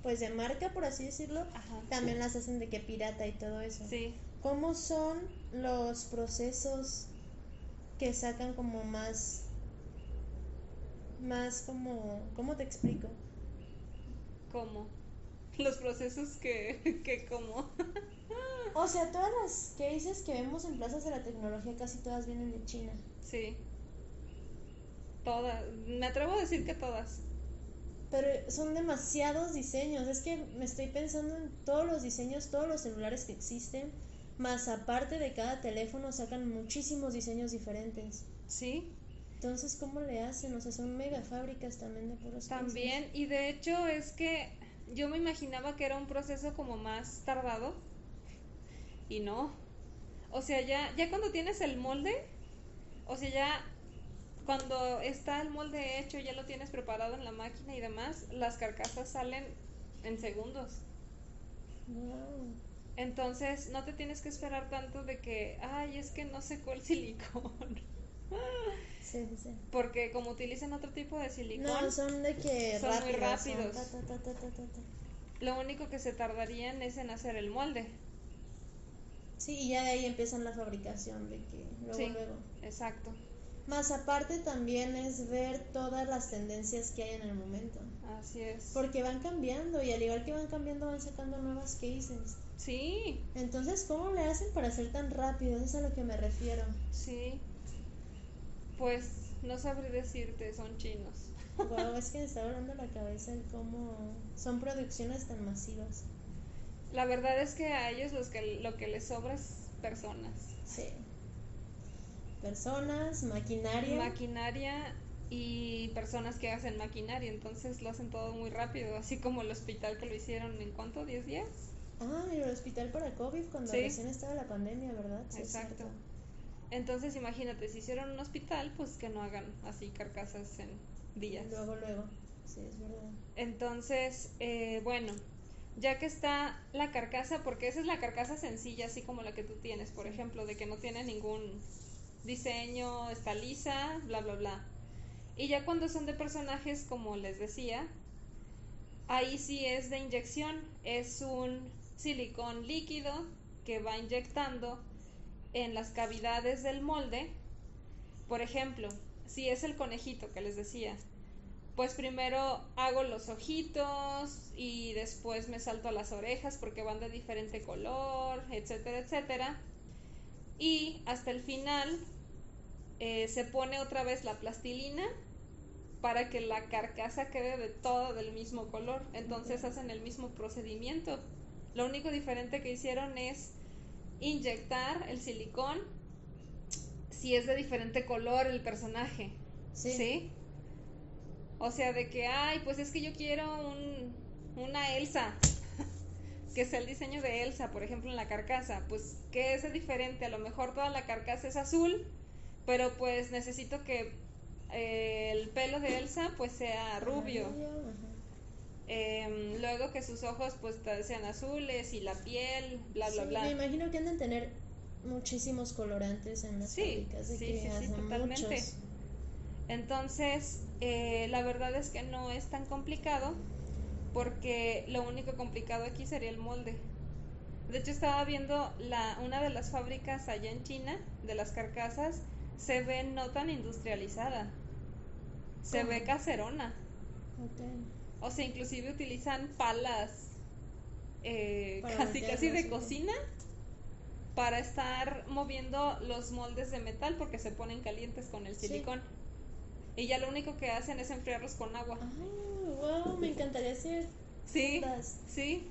pues de marca por así decirlo, Ajá. también las hacen de que pirata y todo eso. Sí, ¿Cómo son los procesos que sacan como más más como cómo te explico? ¿cómo? Los procesos que, que como... O sea, todas las cases que vemos en plazas de la tecnología casi todas vienen de China. Sí. Todas. Me atrevo a decir que todas. Pero son demasiados diseños. Es que me estoy pensando en todos los diseños, todos los celulares que existen. Más aparte de cada teléfono sacan muchísimos diseños diferentes. Sí. Entonces, ¿cómo le hacen? O sea, son mega fábricas también de puros También, y de hecho es que yo me imaginaba que era un proceso como más tardado y no. O sea, ya, ya cuando tienes el molde, o sea, ya cuando está el molde hecho, ya lo tienes preparado en la máquina y demás, las carcasas salen en segundos. Wow. Entonces, no te tienes que esperar tanto de que, ay, es que no secó el silicón. Sí, sí, sí. Porque como utilizan otro tipo de silicón, No, son de que Son muy rápidos. son ta, ta, ta. lo único que se tardarían es en hacer el molde. Sí, y ya de ahí empiezan la fabricación de que luego, Sí. luego. Exacto. Más aparte también es ver todas las tendencias que hay en el momento. Así es. Porque van cambiando y al igual que van cambiando van sacando nuevas cases. Sí, Entonces, ¿cómo le hacen para ser tan rápido? Eso es a lo que me refiero. sí. Pues no sabré decirte, son chinos. Wow, es que me está volando la cabeza el cómo son producciones tan masivas. La verdad es que a ellos los que, lo que les sobra es personas. Sí. Personas, maquinaria. Maquinaria y personas que hacen maquinaria, entonces lo hacen todo muy rápido, así como el hospital que lo hicieron en cuánto, 10 días. Ah, el hospital para COVID cuando recién estaba la pandemia, ¿verdad? Sí, Exacto. Entonces imagínate, si hicieron un hospital, pues que no hagan así carcasas en días. Luego, luego. Sí, es verdad. Entonces, eh, bueno, ya que está la carcasa, porque esa es la carcasa sencilla, así como la que tú tienes, por ejemplo, de que no tiene ningún diseño, está lisa, bla, bla, bla. Y ya cuando son de personajes, como les decía, ahí sí es de inyección, es un silicón líquido que va inyectando en las cavidades del molde. Por ejemplo, si es el conejito que les decía, pues primero hago los ojitos y después me salto a las orejas porque van de diferente color, etcétera, etcétera. Y hasta el final eh, se pone otra vez la plastilina para que la carcasa quede de todo del mismo color. Entonces hacen el mismo procedimiento. Lo único diferente que hicieron es inyectar el silicón si es de diferente color el personaje. Sí. O sea, de que, ay, pues es que yo quiero un, una Elsa. que sea el diseño de Elsa, por ejemplo, en la carcasa. Pues, ¿qué es de diferente? A lo mejor toda la carcasa es azul, pero pues necesito que el pelo de Elsa pues sea rubio. Em, luego que sus ojos pues sean azules y la piel, bla, bla, bla. Me imagino que han de tener muchísimos colorantes en las sí, sí, sí, totalmente. Entonces, eh, la verdad es que no es tan complicado porque lo único complicado aquí sería el molde. De hecho, estaba viendo la, una de las fábricas allá en China de las carcasas, se ve no tan industrializada se ve caserona. O sea, inclusive utilizan palas eh, casi casi de cocina para estar moviendo los moldes de metal porque se ponen calientes con el silicón. Y ya lo único que hacen es enfriarlos con agua. Ay, wow, me encantaría hacer. Sí, sí.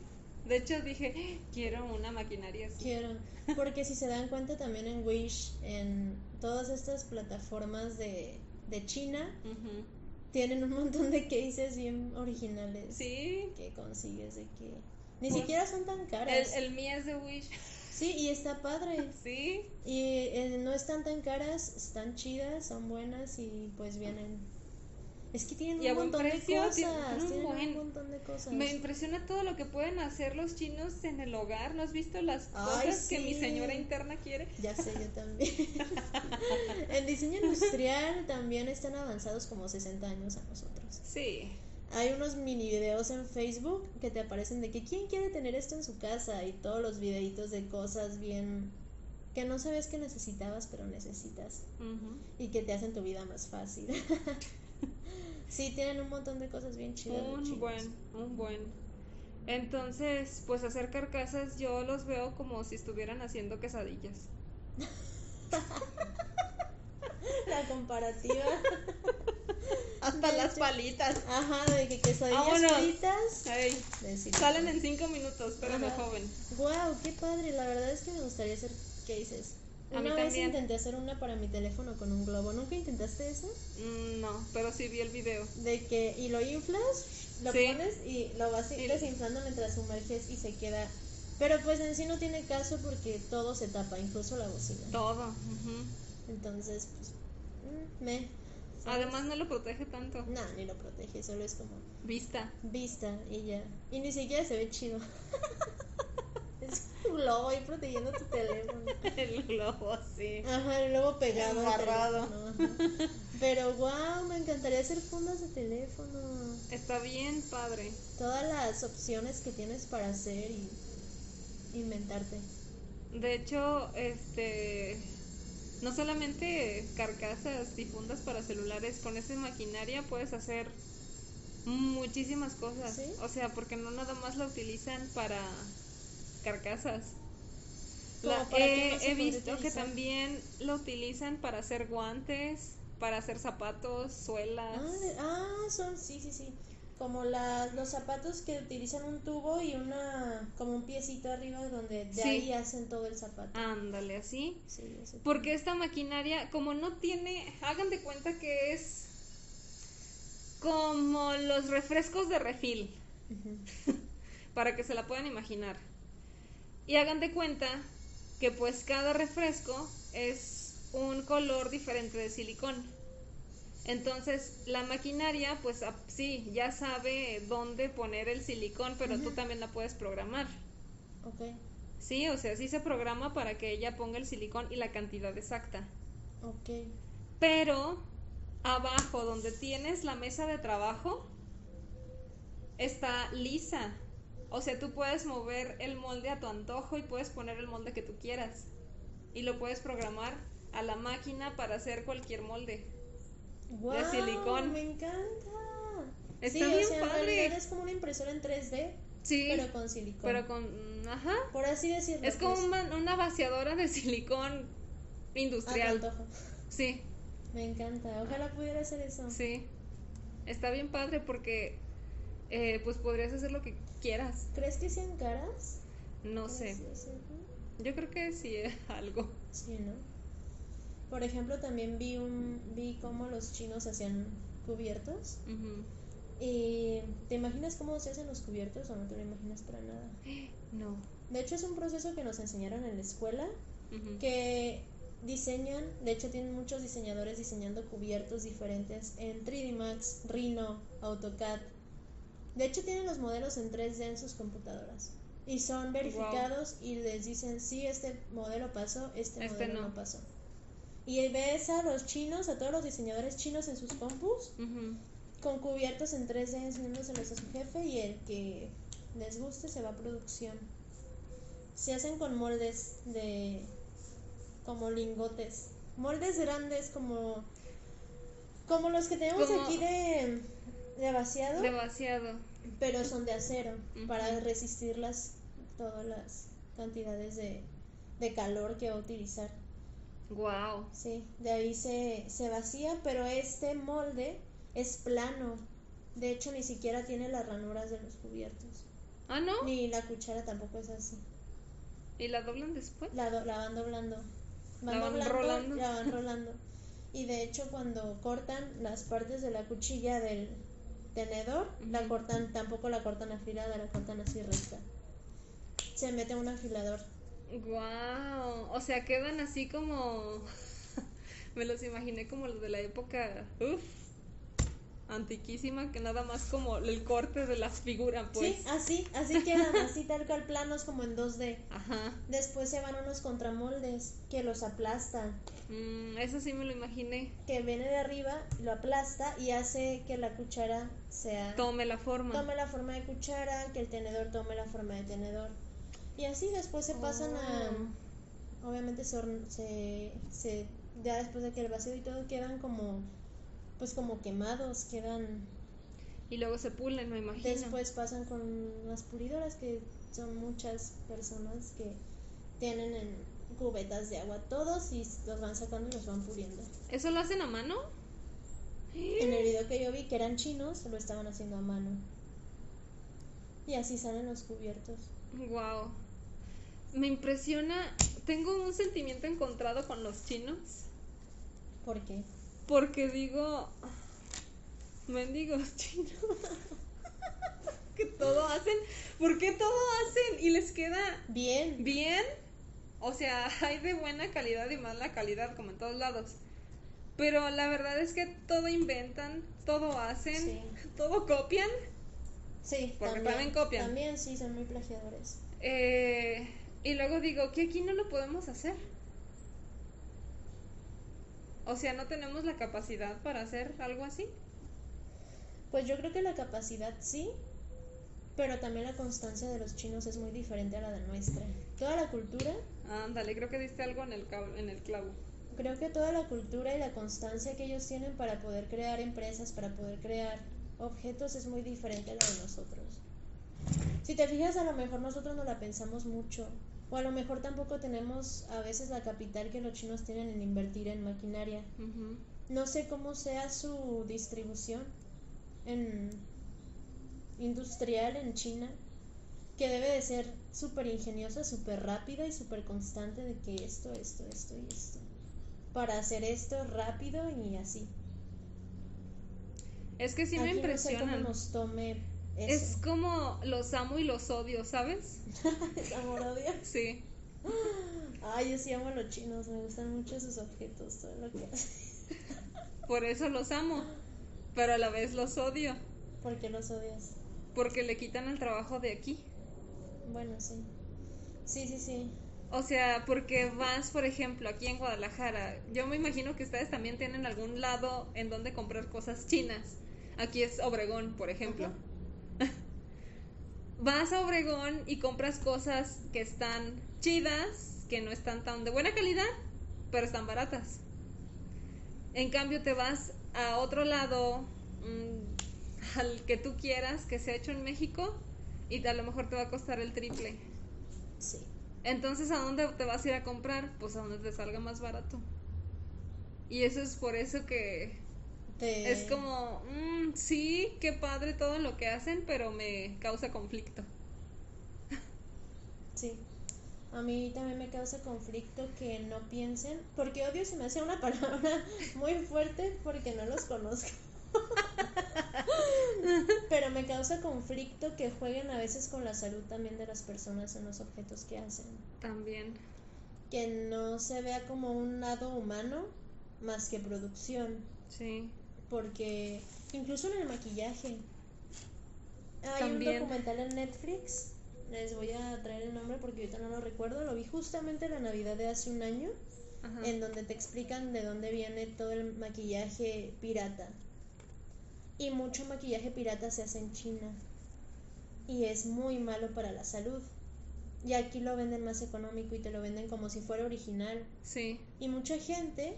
De hecho dije, quiero una maquinaria así. Quiero. Porque si se dan cuenta también en Wish, en todas estas plataformas de de China, tienen un montón de cases bien originales. Sí. Que consigues de que ni pues, siquiera son tan caras. El, el mío es de Wish. Sí, y está padre. Sí. Y eh, no están tan caras, están chidas, son buenas y pues vienen es que tienen un montón de cosas. Tienen, un, montón de cosas. Me impresiona todo lo que pueden hacer los chinos en el hogar. ¿No has visto las cosas que mi señora interna quiere? Ya sé, yo también. el diseño industrial también están avanzados como 60 años a nosotros. Sí. Hay unos mini videos en Facebook que te aparecen de que quién quiere tener esto en su casa y todos los videitos de cosas bien que no sabes que necesitabas pero necesitas y que te hacen tu vida más fácil. Sí, tienen un montón de cosas bien chidas. Un buen, un buen. Entonces, pues hacer carcasas yo los veo como si estuvieran haciendo quesadillas. La comparativa. Hasta las palitas. Ajá, de que quesadillas fritas. Salen en cinco minutos, pero de joven. Wow, qué padre. La verdad es que me gustaría hacer cases. Una vez intenté hacer una para mi teléfono con un globo. ¿Nunca intentaste eso? Mm, no, pero sí vi el video. De que, y lo inflas, lo pones y lo vas desinflando mientras sumerges y se queda. Pero pues en sí no tiene caso porque todo se tapa, incluso la bocina. Todo. Entonces, pues, mm, me. Además no lo protege tanto. No, ni lo protege, solo es como... Vista. Vista y ya. Y ni siquiera se ve chido. Es un globo ahí protegiendo tu teléfono. El globo, sí. Ajá, el globo pegado. Amarrado. Pero wow, me encantaría hacer fundas de teléfono. Está bien, padre. Todas las opciones que tienes para hacer y inventarte. De hecho, este no solamente carcasas y fundas para celulares, con esa maquinaria puedes hacer muchísimas cosas. O sea, porque no nada más la utilizan para carcasas. he, visto que también lo utilizan para hacer guantes, para hacer zapatos, suelas. Ah, ah, son, sí, sí, sí. Como la, los zapatos que utilizan un tubo y una, como un piecito arriba donde de ahí hacen todo el zapato. Ándale, así. Porque esta maquinaria, como no tiene, hagan de cuenta que es como los refrescos de refil, para que se la puedan imaginar. Y hagan de cuenta que pues cada refresco es un color diferente de silicón. Entonces la maquinaria pues sí, ya sabe dónde poner el silicón, pero tú también la puedes programar. Ok. Sí, o sea, sí se programa para que ella ponga el silicón y la cantidad exacta. Ok. Pero abajo donde tienes la mesa de trabajo está lisa. O sea, tú puedes mover el molde a tu antojo y puedes poner el molde que tú quieras. Y lo puedes programar a la máquina para hacer cualquier molde de silicón. Me encanta. Está sí, bien o sea, padre. es como una impresora en 3D. Sí. Pero con silicón. Pero con. Ajá. Por así decirlo. Es como pues. una, vaciadora de silicón industrial. A Sí. Me encanta. Ojalá pudiera hacer eso. Sí. Está bien padre porque. Eh, pues podrías hacer lo que quieras. ¿Crees que sean caras? No sé. Yo creo que sí, algo. Sí, ¿no? Por ejemplo, también vi un vi cómo los chinos hacían cubiertos. ¿Y te imaginas cómo se hacen los cubiertos o no te lo imaginas para nada? No. De hecho, es un proceso que nos enseñaron en la escuela que diseñan, de hecho tienen muchos diseñadores diseñando cubiertos diferentes en 3D Max, Rhino, AutoCAD. De hecho tienen los modelos en 3D en sus computadoras. Y son verificados y les dicen si este modelo pasó, este, este modelo no. pasó. Y ves a los chinos, a todos los diseñadores chinos en sus compus, con cubiertos en 3D enseñándoselos a su jefe y el que les guste se va a producción. Se hacen con moldes de como lingotes, moldes grandes como como los que tenemos aquí de, de vaciado. De vaciado. Pero son de acero para resistir las todas las cantidades de, de calor que va a utilizar. Wow. Sí, de ahí se, se vacía, pero este molde es plano. De hecho, ni siquiera tiene las ranuras de los cubiertos. Ah, ¿no? Ni la cuchara tampoco es así. ¿Y la doblan después? La, la van doblando. Van la van doblando, rolando. La van rolando. Y de hecho, cuando cortan las partes de la cuchilla del tenedor, la cortan, tampoco la cortan afilada, la cortan así recta. Se mete un afilador. Wow, o sea, quedan así como me los imaginé como los de la época, uff, antiquísima, que nada más como el corte de las figuras, pues. Sí, así, así quedan, así tal cual planos como en 2D. Ajá. Después se van unos contramoldes que los aplastan. Mm, eso sí me lo imaginé. Que viene de arriba, lo aplasta y hace que la cuchara sea... Tome la forma. Tome la forma de cuchara, que el tenedor tome la forma de tenedor. Y así después se pasan a... Oh. Obviamente se, se, Ya después de que el vacío y todo quedan como... Pues como quemados, quedan... Y luego se pulen, me imagino. Después pasan con las pulidoras, que son muchas personas que tienen en cubetas de agua todos y los van sacando y los van puliendo. ¿Eso lo hacen a mano? En el video que yo vi que eran chinos, lo estaban haciendo a mano. Y así salen los cubiertos. Wow me impresiona, tengo un sentimiento encontrado con los chinos. ¿Por qué? Porque digo, mendigos chinos, que todo hacen, ¿por qué todo hacen y les queda bien? Bien. O sea, hay de buena calidad y mala calidad como en todos lados. Pero la verdad es que todo inventan, todo hacen, todo copian. Sí, porque también, copian. También sí, son muy plagiadores. Eh, y luego digo, que aquí no lo podemos hacer. O sea, ¿no tenemos la capacidad para hacer algo así? Pues yo creo que la capacidad sí, pero también la constancia de los chinos es muy diferente a la de nuestra. Toda la cultura... Ándale, creo que diste algo en el, en el clavo. Creo que toda la cultura y la constancia que ellos tienen para poder crear empresas, para poder crear objetos es muy diferente a la de nosotros. Si te fijas, a lo mejor nosotros no la pensamos mucho, o a lo mejor tampoco tenemos a veces la capital que los chinos tienen en invertir en maquinaria. No sé cómo sea su distribución en industrial en China, que debe de ser súper ingeniosa, súper rápida y súper constante de que esto, esto, esto y esto. Para hacer esto rápido y así. Es que sí me Aquí no sé cómo nos tome Es como los amo y los odio, ¿sabes? Es amor odio. Sí. Ay, yo sí amo a los chinos, me gustan mucho sus objetos, todo lo que hacen. Por eso los amo. Pero a la vez los odio. ¿Por qué los odias? Porque le quitan el trabajo de aquí. Bueno, sí. Sí, sí, sí. O sea, porque vas, por ejemplo, aquí en Guadalajara. Yo me imagino que ustedes también tienen algún lado en donde comprar cosas chinas. Aquí es Obregón, por ejemplo. vas a Obregón y compras cosas que están chidas, que no están tan de buena calidad, pero están baratas. En cambio, te vas a otro lado, mm, al que tú quieras, que sea hecho en México, y a lo mejor te va a costar el triple. Sí. Entonces, ¿a dónde te vas a ir a comprar? Pues a donde te salga más barato. Y eso es por eso que Te- es como, mm, sí, qué padre todo lo que hacen, pero me causa conflicto. Sí. A mí también me causa conflicto que no piensen, porque odio se me hace una palabra muy fuerte porque no los conozco. Pero me causa conflicto que jueguen a veces con la salud también de las personas en los objetos que hacen. También. Que no se vea como un lado humano más que producción. Sí. Porque incluso en el maquillaje. Hay También. un documental en Netflix. Les voy a traer el nombre porque ahorita no lo recuerdo. Lo vi justamente la Navidad de hace un año. Ajá. En donde te explican de dónde viene todo el maquillaje pirata. Y mucho maquillaje pirata se hace en China. Y es muy malo para la salud. Y aquí lo venden más económico y te lo venden como si fuera original. Sí. Y mucha gente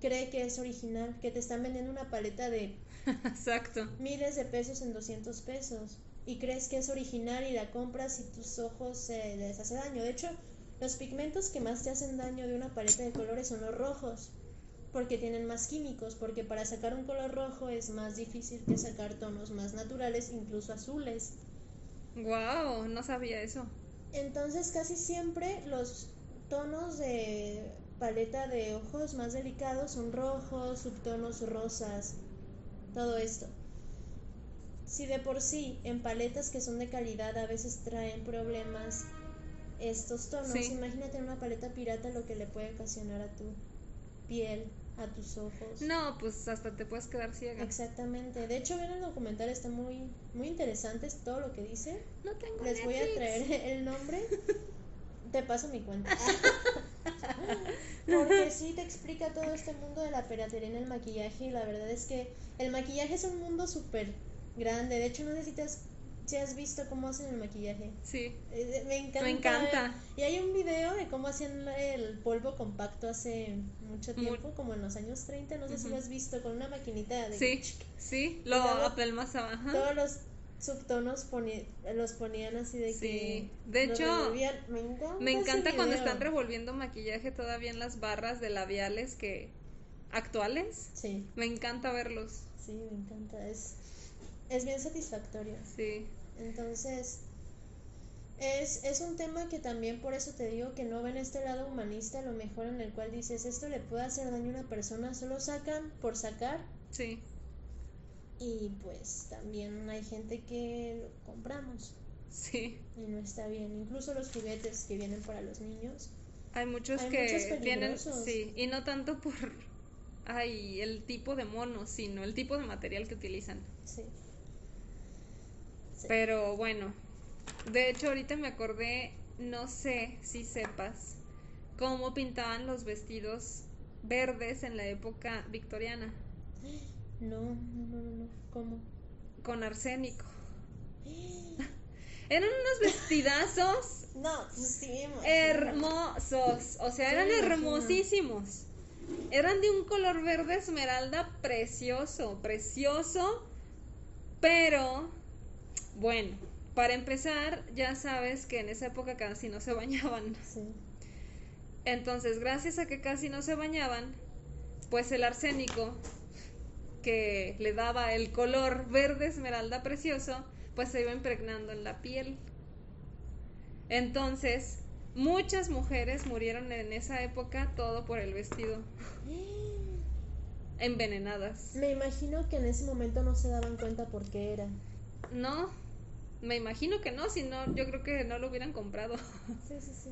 cree que es original, que te están vendiendo una paleta de Exacto. miles de pesos en 200 pesos. Y crees que es original y la compras y tus ojos se les hace daño. De hecho, los pigmentos que más te hacen daño de una paleta de colores son los rojos. Porque tienen más químicos, porque para sacar un color rojo es más difícil que sacar tonos más naturales, incluso azules. Wow, no sabía eso. Entonces casi siempre los tonos de paleta de ojos más delicados son rojos, subtonos rosas, todo esto. Si de por sí en paletas que son de calidad a veces traen problemas estos tonos, Sí. imagínate en una paleta pirata lo que le puede ocasionar a tu piel, a tus ojos. No, pues hasta te puedes quedar ciega. Exactamente. De hecho, ven el documental, está muy, muy interesante es todo lo que dice. No tengo Les voy a traer el nombre. Te paso mi cuenta. Porque sí te explica todo este mundo de la piratería en el maquillaje y la verdad es que el maquillaje es un mundo súper grande. De hecho, no sé si, te has, visto cómo hacen el maquillaje. Sí. Eh, Me encanta. Me encanta. ver. Y hay un video de cómo hacían el polvo compacto hace mucho Muy- tiempo, como en los años 30. No sé si lo has visto, con una maquinita de... Sí, sí, lo abajo. Todos los subtonos poni- los ponían así de Sí. que... De hecho, revolvían. Me encanta, Me ese encanta cuando están revolviendo maquillaje todavía en las barras de labiales que actuales. Sí, Me encanta verlos. sí, me encanta. Es, es bien satisfactorio. Sí. Entonces, es, es un tema que también por eso te digo que no ven este lado humanista, a lo mejor en el cual dices, esto le puede hacer daño a una persona, solo sacan por sacar. Sí. Y pues también hay gente que lo compramos Sí. y no está bien. Incluso los juguetes que vienen para los niños. Hay muchos Hay que muchos tienen, peligrosos. sí, y no tanto por ay, el tipo de mono, sino el tipo de material que utilizan. Sí. Sí. Pero bueno, de hecho ahorita me acordé, no sé si sepas cómo pintaban los vestidos verdes en la época victoriana No, no, no, no, no. ¿Cómo? con arsénico. Eran unos vestidazos No, sí, hermosos, o sea, Sí, eran hermosísimos. Eran de un color verde esmeralda precioso, precioso, pero bueno, para empezar, ya sabes que en esa época casi no se bañaban. Sí. Entonces, gracias a que casi no se bañaban, pues el arsénico que le daba el color verde esmeralda precioso, pues se iba impregnando en la piel. Entonces, muchas mujeres murieron en esa época todo por el vestido. envenenadas. Me imagino que en ese momento no se daban cuenta por qué era. No, me imagino que no, si no, yo creo que no lo hubieran comprado. Sí, sí, sí.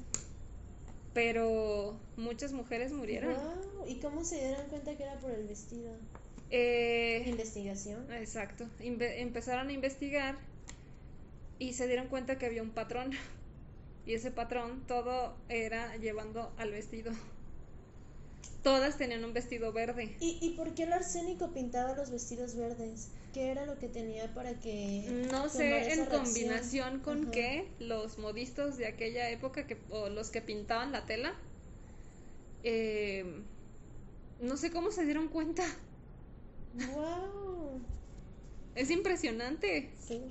Pero muchas mujeres murieron. Wow. ¿Y cómo se dieron cuenta que era por el vestido? Eh, Investigación. exacto. Inve- empezaron a investigar y se dieron cuenta que había un patrón. Y ese patrón todo era llevando al vestido. Todas tenían un vestido verde. ¿Y, ¿Y por qué el arsénico pintaba los vestidos verdes? ¿Qué era lo que tenía para que No sé en reacción? combinación con Ajá. qué los modistas de aquella época que, o los que pintaban la tela, eh, no sé cómo se dieron cuenta. Wow. Es impresionante. Sí.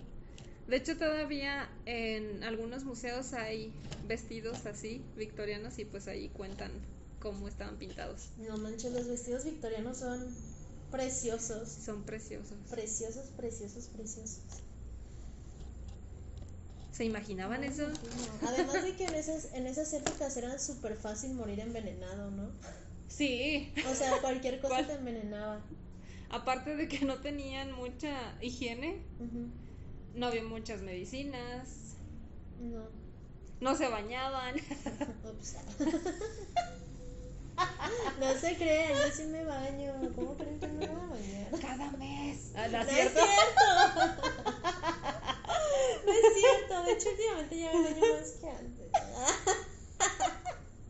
De hecho, todavía en algunos museos hay vestidos así, victorianos, y pues ahí cuentan cómo estaban pintados. No manches, los vestidos victorianos son preciosos. Son preciosos. Preciosos, preciosos, preciosos. ¿Se imaginaban eso? No, Además de que en esas, en esas épocas era súper fácil morir envenenado, ¿no? Sí. O sea, cualquier cosa ¿Cuál? te envenenaba. Aparte de que no tenían mucha higiene, no había muchas medicinas, No. no se bañaban. No se crean, yo sí me baño. ¿Cómo creen que no me voy a bañar? Cada mes. Ah, ¿no No es es cierto? cierto. No es cierto. De hecho, últimamente ya me baño más que antes.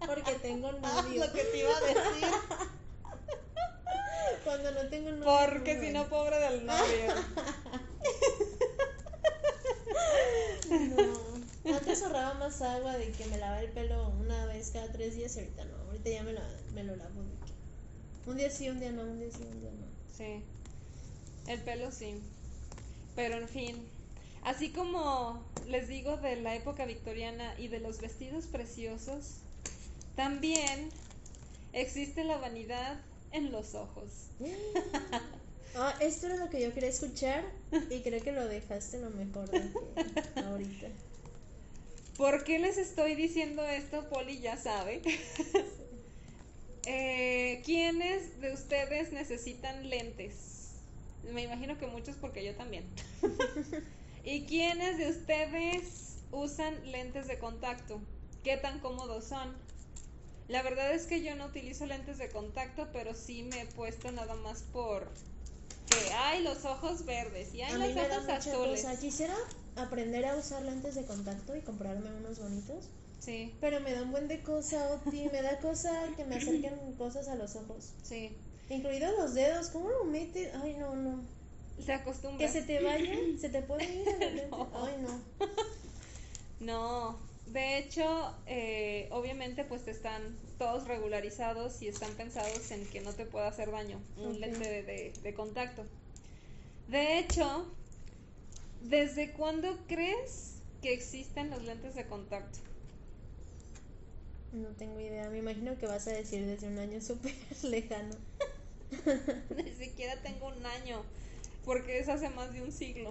Porque tengo novio. Lo que te iba a decir. Cuando no tengo novio. Porque si no, pobre del novio. No. Antes ahorraba más agua de que me lava el pelo una vez cada tres días y ahorita no. Ahorita ya me lo, me lo lavo de que un día sí, un día no, un día sí, un día no. Sí. El pelo sí. Pero en fin. Así como les digo de la época victoriana y de los vestidos preciosos, también existe la vanidad en los ojos. Ah, esto era lo que yo quería escuchar y creo que lo dejaste lo mejor de que ahorita. ¿Por qué les estoy diciendo esto? Poli ya sabe. Eh, ¿Quiénes de ustedes necesitan lentes? Me imagino que muchos porque yo también. ¿Y quiénes de ustedes usan lentes de contacto? ¿Qué tan cómodos son? La verdad es que yo no utilizo lentes de contacto, pero sí me he puesto nada más por que hay los ojos verdes y hay A mí los me da ojos mucha azules. cosa. Quisiera aprender a usar lentes de contacto y comprarme unos bonitos. Sí, Pero me da un buen de cosa, Oti. Me da cosa que me acerquen cosas a los ojos. sí. Incluidos los dedos. ¿Cómo lo metes? Ay, no, no. Se acostumbra. Que se te vaya, se te puede ir. No. Ay, no. No, de hecho, eh, obviamente pues están todos regularizados y están pensados en que no te pueda hacer daño un lente de, de- de contacto. De hecho, ¿desde cuándo crees que existen los lentes de contacto? No tengo idea. Me imagino que vas a decir desde un año súper lejano. Ni siquiera tengo un año, porque es hace más de un siglo.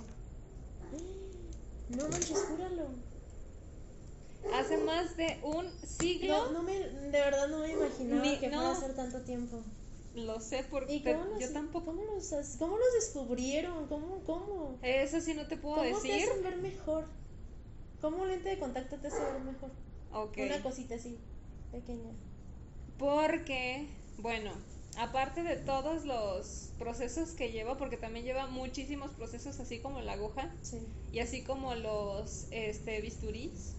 No manches, júralo. Hace más de un siglo, No, no me, de verdad no me imaginaba Ni- que no. fuera a ser tanto tiempo. lo sé porque ¿Y cómo los, yo tampoco. ¿cómo los, cómo los descubrieron? ¿Cómo, cómo? Eso sí no te puedo ¿Cómo te decir. hacen ver mejor? ¿Cómo un lente de contacto te hace ver mejor? Una cosita así, pequeña. Porque, bueno, aparte de todos los procesos que lleva, porque también lleva muchísimos procesos, así como la aguja Sí. y así como los este, bisturís,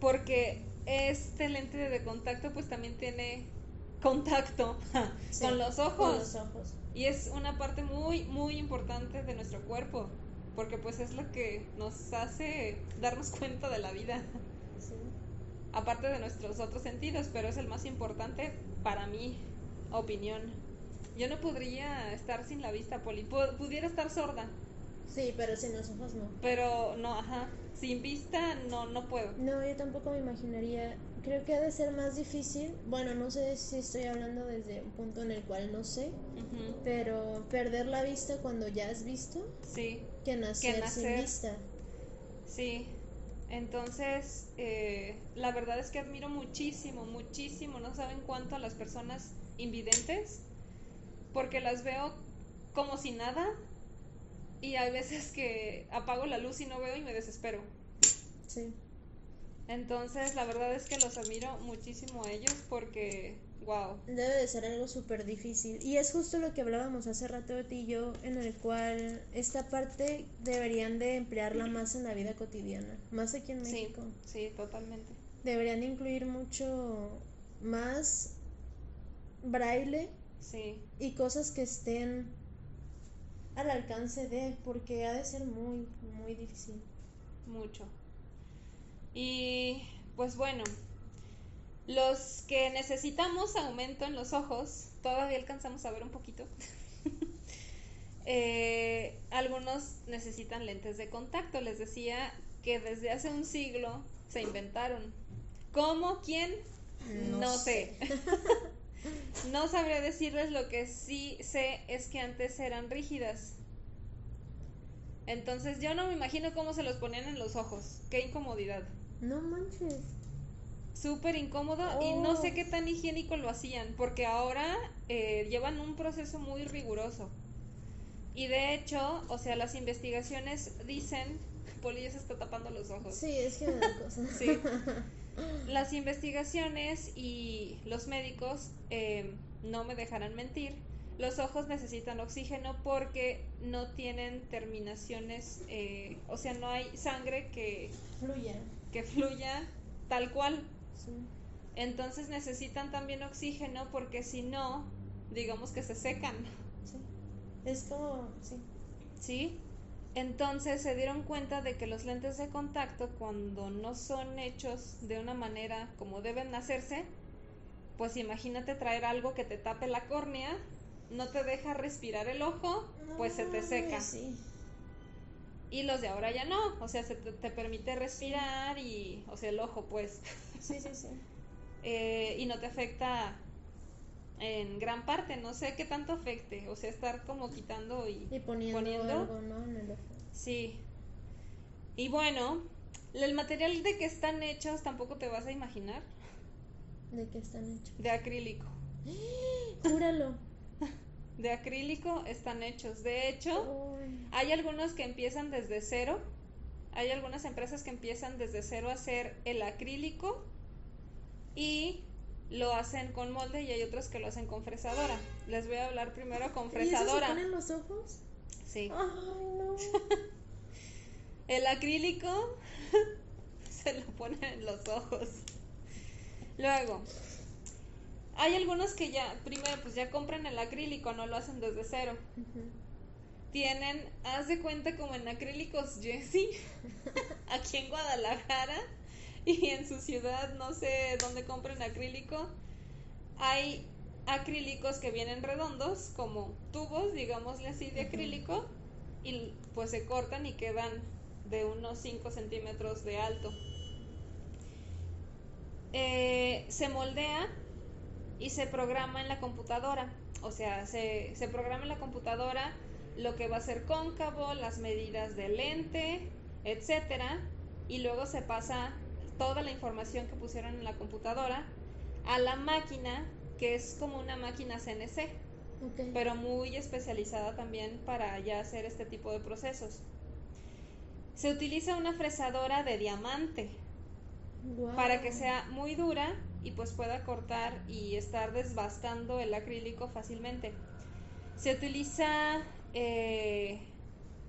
porque este lente de contacto pues también tiene contacto Sí, con los Con ojos los ojos. y es una parte muy muy importante de nuestro cuerpo porque pues es lo que nos hace darnos cuenta de la vida Sí. aparte de nuestros otros sentidos, pero es el más importante para mi opinión. Yo no podría estar sin la vista, Poli. Pu- pudiera estar sorda, Sí, pero sin los ojos no. pero no, ajá. Sin vista no, no puedo. No, yo tampoco me imaginaría. Creo que ha de ser más difícil. Bueno, no sé si estoy hablando desde un punto en el cual no sé, pero perder la vista cuando ya has visto Sí, que nacer, sin nacer. vista. sí. Entonces, eh, la verdad es que admiro muchísimo, muchísimo, no saben cuánto a las personas invidentes porque las veo como si nada y hay veces que apago la luz y no veo y me desespero. Sí. Entonces, la verdad es que los admiro muchísimo a ellos porque, wow. Debe de ser algo súper difícil. Y es justo lo que hablábamos hace rato de ti y yo, en el cual esta parte deberían de emplearla más en la vida cotidiana, más aquí en México. Sí, sí, totalmente. Deberían incluir mucho más braille Sí, y cosas que estén al alcance de, porque ha de ser muy, muy difícil. mucho. Y pues bueno, los que necesitamos aumento en los ojos, todavía alcanzamos a ver un poquito. Eh, algunos necesitan lentes de contacto. Les decía que desde hace un siglo se inventaron. ¿Cómo? ¿Quién? No No, sé. no sabría decirles lo que sí sé es que antes eran rígidas. Entonces yo no me imagino cómo se los ponían en los ojos. Qué incomodidad. No manches. Súper incómodo y no sé Oh. qué tan higiénico lo hacían, porque ahora eh, llevan un proceso muy riguroso. Y de hecho, o sea, las investigaciones dicen, Poli ya se está tapando los ojos. Sí, es que me da cosa. Sí. Las investigaciones y los médicos eh, no me dejarán mentir. Los ojos necesitan oxígeno porque no tienen terminaciones, eh, o sea, no hay sangre que, Fluye. que fluya tal cual. Sí. Entonces necesitan también oxígeno porque si no, digamos que se secan, Sí. Es como, sí. ¿sí? Entonces se dieron cuenta de que los lentes de contacto cuando no son hechos de una manera como deben hacerse, pues imagínate traer algo que te tape la córnea, no te deja respirar el ojo, pues se te seca. Sí. Y los de ahora ya no, o sea, se te, te permite respirar y, o sea, el ojo pues, Sí, sí, sí. eh, y no te afecta en gran parte, no sé qué tanto afecte, o sea, estar como quitando y, Y poniendo, poniendo. algo, ¿no? En el ojo. Sí. Y bueno, el material de que están hechos tampoco te vas a imaginar, ¿De qué están hechos? de acrílico. Júralo. De acrílico están hechos. De hecho, hay algunos que empiezan desde cero. Hay algunas empresas que empiezan desde cero a hacer el acrílico y lo hacen con molde y hay otros que lo hacen con fresadora. Les voy a hablar primero con ¿Y eso se fresadora. ponen los ojos? Sí. Ay, no. El acrílico se lo ponen en los ojos. Luego, hay algunos que ya, primero, pues ya compran el acrílico, no lo hacen desde cero. Tienen, haz de cuenta como en acrílicos Jessy, aquí en Guadalajara y en su ciudad, no sé dónde compren acrílico. Hay acrílicos que vienen redondos, como tubos, digámosle así, de acrílico, y pues se cortan y quedan de unos 5 centímetros de alto. Eh, se moldea y se programa en la computadora. O sea, se, se programa en la computadora lo que va a ser cóncavo, las medidas del lente, etcétera, y luego se pasa toda la información que pusieron en la computadora a la máquina, que es como una máquina CNC, pero muy especializada también para ya hacer este tipo de procesos. Se utiliza una fresadora de diamante para que sea muy dura y pues pueda cortar y estar desbastando el acrílico fácilmente. Se utiliza eh,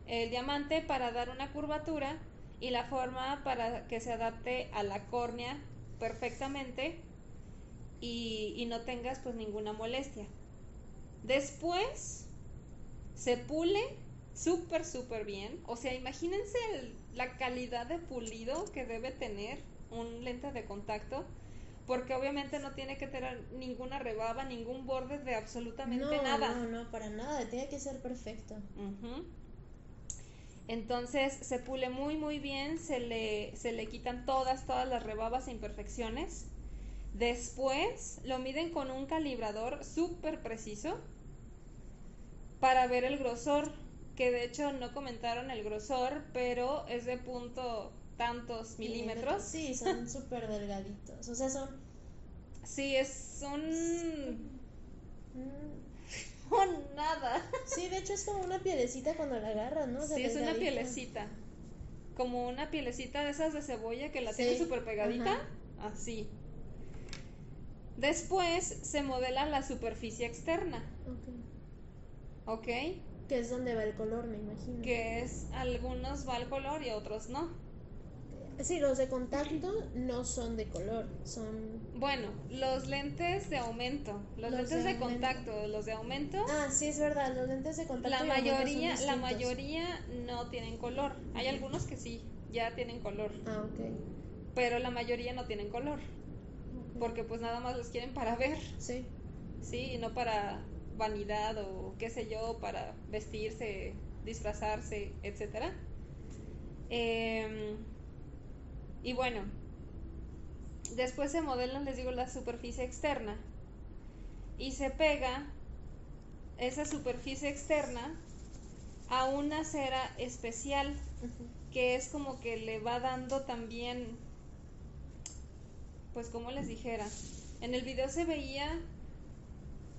el diamante para dar una curvatura y la forma para que se adapte a la córnea perfectamente y, y no tengas pues ninguna molestia. Después se pule súper súper bien. O sea, imagínense el- la calidad de pulido que debe tener un lente de contacto. Porque obviamente no tiene que tener ninguna rebaba, ningún borde de absolutamente no, nada. No, no, para nada. Tiene que ser perfecto. Entonces se pule muy muy bien, se le, se le quitan todas, todas las rebabas e imperfecciones. Después lo miden con un calibrador súper preciso para ver el grosor, que de hecho no comentaron el grosor, pero es de punto tantos milímetros. Sí, son súper delgaditos. O sea, son. Sí, es un... nada. Sí, de hecho es como una pielecita cuando la agarras, ¿no? O sea, Sí, es una pielecita. Como una pielecita de esas de cebolla que la Sí, tiene súper pegadita. ajá. Así. Después se modela la superficie externa, Ok. ¿ok? Que es donde va el color, me imagino. Que es algunos va al color y otros no. Sí, los de contacto no son de color, son... Bueno, los lentes de aumento, los, Los lentes de contacto, los de aumento, Ah, sí, es verdad, los lentes de contacto la mayoría, la mayoría no tienen color. Hay algunos que sí, ya tienen color, Ah, ok. pero la mayoría no tienen color, porque pues nada más los quieren para ver. Sí. Sí, y no para vanidad o qué sé yo, para vestirse, disfrazarse, etcétera. Em, y bueno, después se modelan, les digo, la superficie externa. Y se pega esa superficie externa a una cera especial que es como que le va dando también, pues como les dijera, en el video se veía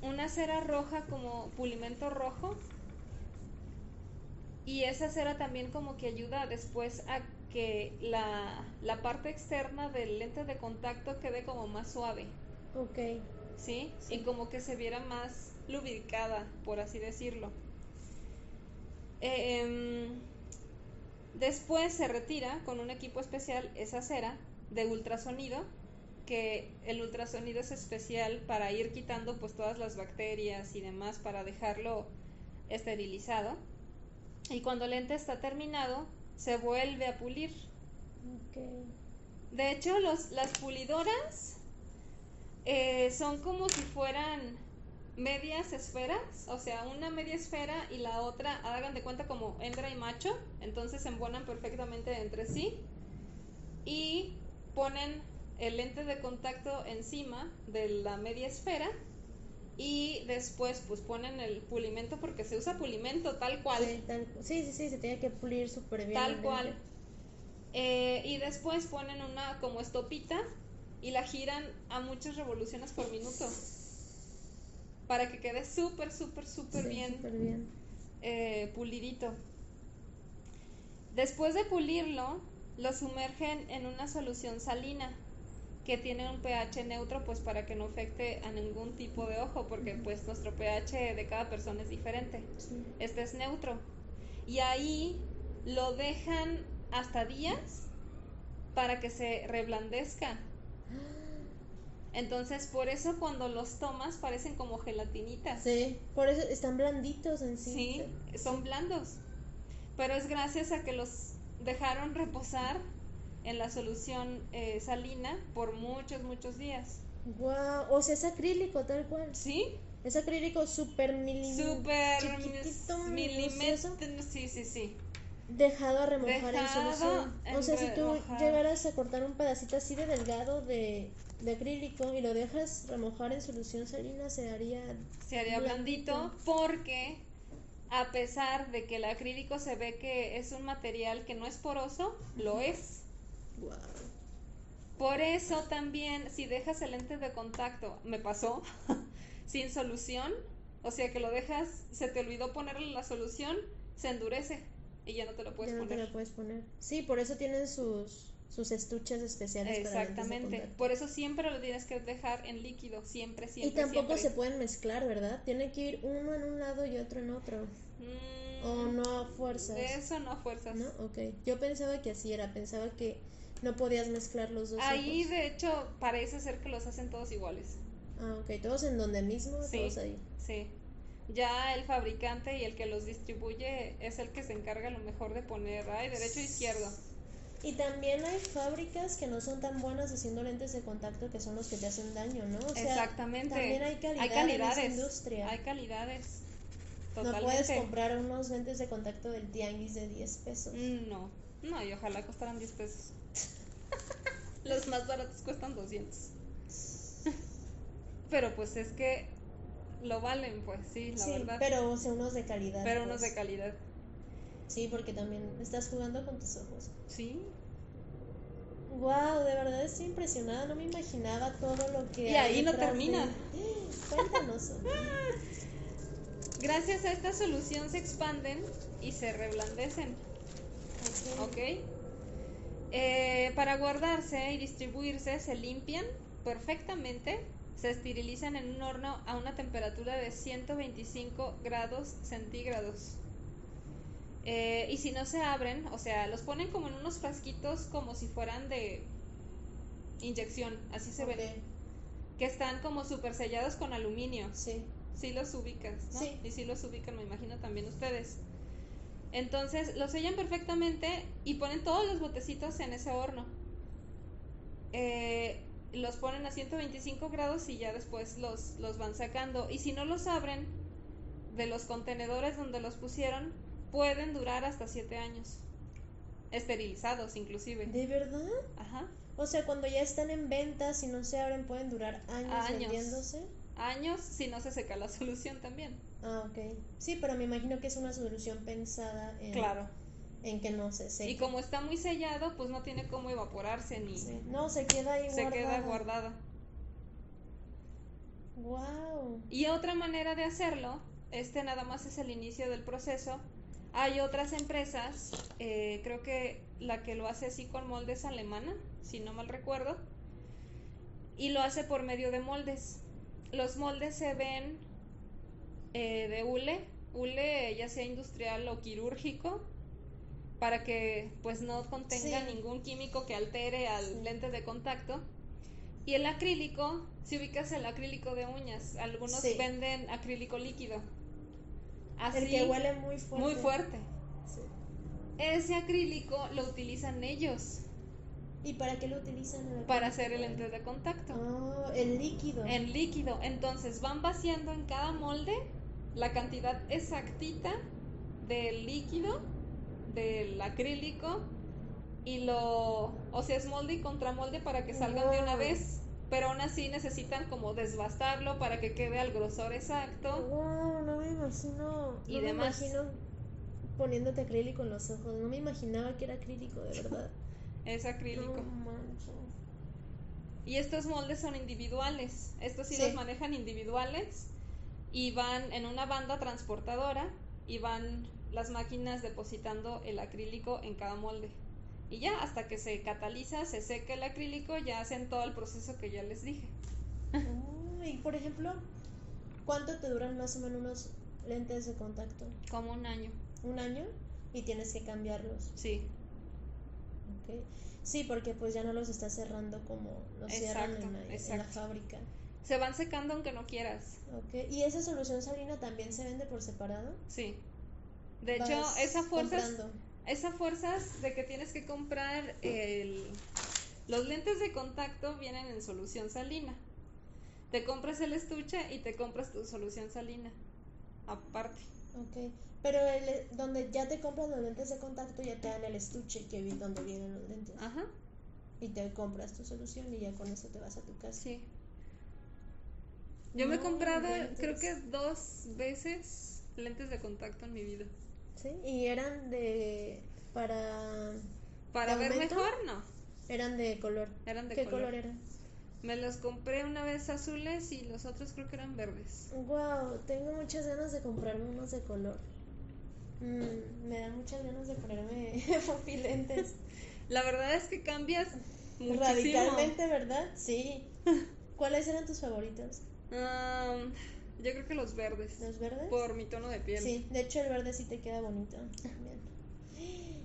una cera roja como pulimento rojo. Y esa cera también como que ayuda después a que la, la parte externa del lente de contacto quede como más suave, Ok. ¿sí? Sí. Y como que se viera más lubricada, por así decirlo. Eh, em, después se retira con un equipo especial esa cera de ultrasonido, que el ultrasonido es especial para ir quitando pues todas las bacterias y demás para dejarlo esterilizado. Y cuando el lente está terminado, se vuelve a pulir. De hecho, los, las pulidoras eh, son como si fueran medias esferas, o sea, una media esfera y la otra, hagan de cuenta como hembra y macho, entonces se embonan perfectamente entre sí y ponen el lente de contacto encima de la media esfera y después pues ponen el pulimento porque se usa pulimento tal cual. Sí, tal- sí, sí, sí, se tiene que pulir súper bien. Tal cual. Eh, y después ponen una como estopita y la giran a muchas revoluciones por minuto. Para que quede súper, súper, súper Sí, bien, súper bien. eh, pulidito. Después de pulirlo, lo sumergen en una solución salina que tiene un pH neutro pues para que no afecte a ningún tipo de ojo porque pues nuestro pH de cada persona es diferente. Sí. Este es neutro. Y ahí lo dejan hasta días para que se reblandezca. Entonces, por eso cuando los tomas parecen como gelatinitas. Sí, por eso están blanditos en sí. Sí, son blandos. Pero es gracias a que los dejaron reposar en la solución eh, salina por muchos, muchos días. Guau, o sea, es acrílico tal cual. ¿Sí? Es acrílico súper mili- Súper chiquitito, milímetro. Sí, sí, sí. dejado a remojar en solución. O sea, si tú llegaras a cortar un pedacito así de delgado de, de acrílico y lo dejas remojar en solución salina, se haría Se haría blandito Blandito. porque a pesar de que el acrílico se ve que es un material que no es poroso, lo es. Guau. Por eso también si dejas el lente de contacto, me pasó, sin solución, o sea que lo dejas, se te olvidó ponerle la solución, se endurece y ya no te lo puedes ya no te poner. lo puedes poner. Sí, por eso tienen sus, sus estuches especiales Exactamente. Por eso siempre lo tienes que dejar en líquido, siempre, Y siempre. tampoco siempre. se pueden mezclar, ¿verdad? Tiene que ir uno en un lado y otro en otro. Mm, O no a fuerzas. De eso no a fuerzas. ¿No? Ok. Yo pensaba que así era. Pensaba que no podías mezclar los dos. Ahí ojos. de hecho parece ser que los hacen todos iguales. Ah, ok. Todos en donde mismo, Sí. todos ahí. Sí. Ya el fabricante y el que los distribuye es el que se encarga a lo mejor de poner, ay, derecho e izquierdo. Y también hay fábricas que no son tan buenas haciendo lentes de contacto que son los que te hacen daño, ¿no? O sea, Exactamente. También hay calidad hay calidades. en esa industria. Hay calidades. no Totalmente. puedes comprar unos lentes de contacto del tianguis de 10 pesos. Mm, No, no, y ojalá costaran 10 pesos. Los más baratos cuestan 200. Pero pues es que lo valen, pues sí, la sí, verdad. pero o sea, unos de calidad. Pero unos pues. de calidad. Sí, porque también estás jugando con tus ojos. Sí. Wow, de verdad estoy impresionada, no me imaginaba todo lo que Y hay ahí no termina. de- Cuéntanos. Gracias a esta solución se expanden y se reblandecen. ¿Ok? Eh, para guardarse y distribuirse se limpian perfectamente, se esterilizan en un horno a una temperatura de 125 grados centígrados. Eh, y si no se abren, o sea, los ponen como en unos frasquitos como si fueran de inyección, así se ven, que están como super sellados con aluminio. Sí. Sí los ubicas, ¿no? Sí. Y sí los ubican, me imagino también ustedes. Entonces, los sellan perfectamente y ponen todos los botecitos en ese horno. Eh, los ponen a 125 grados y ya después los, los van sacando. Y si no los abren de los contenedores donde los pusieron, pueden durar hasta 7 años. Esterilizados, inclusive. ¿De verdad? Ajá. O sea, cuando ya están en venta, si no se abren, pueden durar años, Años. vendiéndose. Años si no se seca la solución también. Ah, ok. Sí, pero me imagino que es una solución pensada en, Claro. en que no se seque. Y como está muy sellado, pues no tiene cómo evaporarse ni Sí. No, se queda ahí se guardada. queda guardada. Wow. Y otra manera de hacerlo, este nada más es el inicio del proceso. Hay otras empresas, eh, creo que la que lo hace así con moldes alemana, si no mal recuerdo, y lo hace por medio de moldes. Los moldes se ven eh, de hule, hule ya sea industrial o quirúrgico, para que pues no contenga Sí. ningún químico que altere al Sí. lente de contacto. Y el acrílico, si ubicas el acrílico de uñas, algunos Sí. venden acrílico líquido. Así, El que huele muy fuerte. muy fuerte. Ese acrílico lo utilizan ellos ¿Y para qué lo utilizan? el para hacer el lente de contacto. Ah, el líquido. En líquido. Entonces van vaciando en cada molde la cantidad exactita del líquido, del acrílico, y lo. O sea, es molde y contramolde para que salgan de una vez. Pero aún así necesitan como desbastarlo para que quede al grosor exacto. Wow, no me imagino. Y no demás. me imagino poniéndote acrílico en los ojos. No me imaginaba que era acrílico, de verdad. Es acrílico. No. Y estos moldes son individuales. Estos sí, Sí. los manejan individuales y van en una banda transportadora y van las máquinas depositando el acrílico en cada molde. Y ya hasta que se cataliza, se seca el acrílico, ya hacen todo el proceso que ya les dije. Oh, y por ejemplo, ¿cuánto te duran más o menos unos lentes de contacto? Como un año. ¿Un año? Y tienes que cambiarlos. Sí. Sí, porque pues ya no los estás cerrando como los cierran Exacto, en la, en la fábrica. Se van secando aunque no quieras. ¿ok? ¿Y esa solución salina también se vende por separado? Sí. De hecho, esa fuerza comprando. Esa fuerzas de que tienes que comprar el... Los lentes de contacto vienen en solución salina. Te compras el estuche y te compras tu solución salina. Aparte. Ok, pero el, donde ya te compras los lentes de contacto ya te dan el estuche que vi donde vienen los lentes Ajá, y te compras tu solución y ya con eso te vas a tu casa. sí. Yo me he comprado, creo que dos veces lentes de contacto en mi vida. ¿Sí? Y eran de para Para ¿De ver aumento? mejor, no. eran de color. Eran de ¿Qué color. color eran? Me los compré una vez azules y los otros creo que eran verdes. Wow, tengo muchas ganas de comprarme unos de color. Mm, me dan muchas ganas de ponerme pupilentes. La verdad es que cambias muchísimo. Radicalmente, ¿verdad? Sí. ¿Cuáles eran tus favoritos? Am, yo creo que los verdes. ¿Los verdes? Por mi tono de piel. Sí, de hecho el verde sí te queda bonito. También.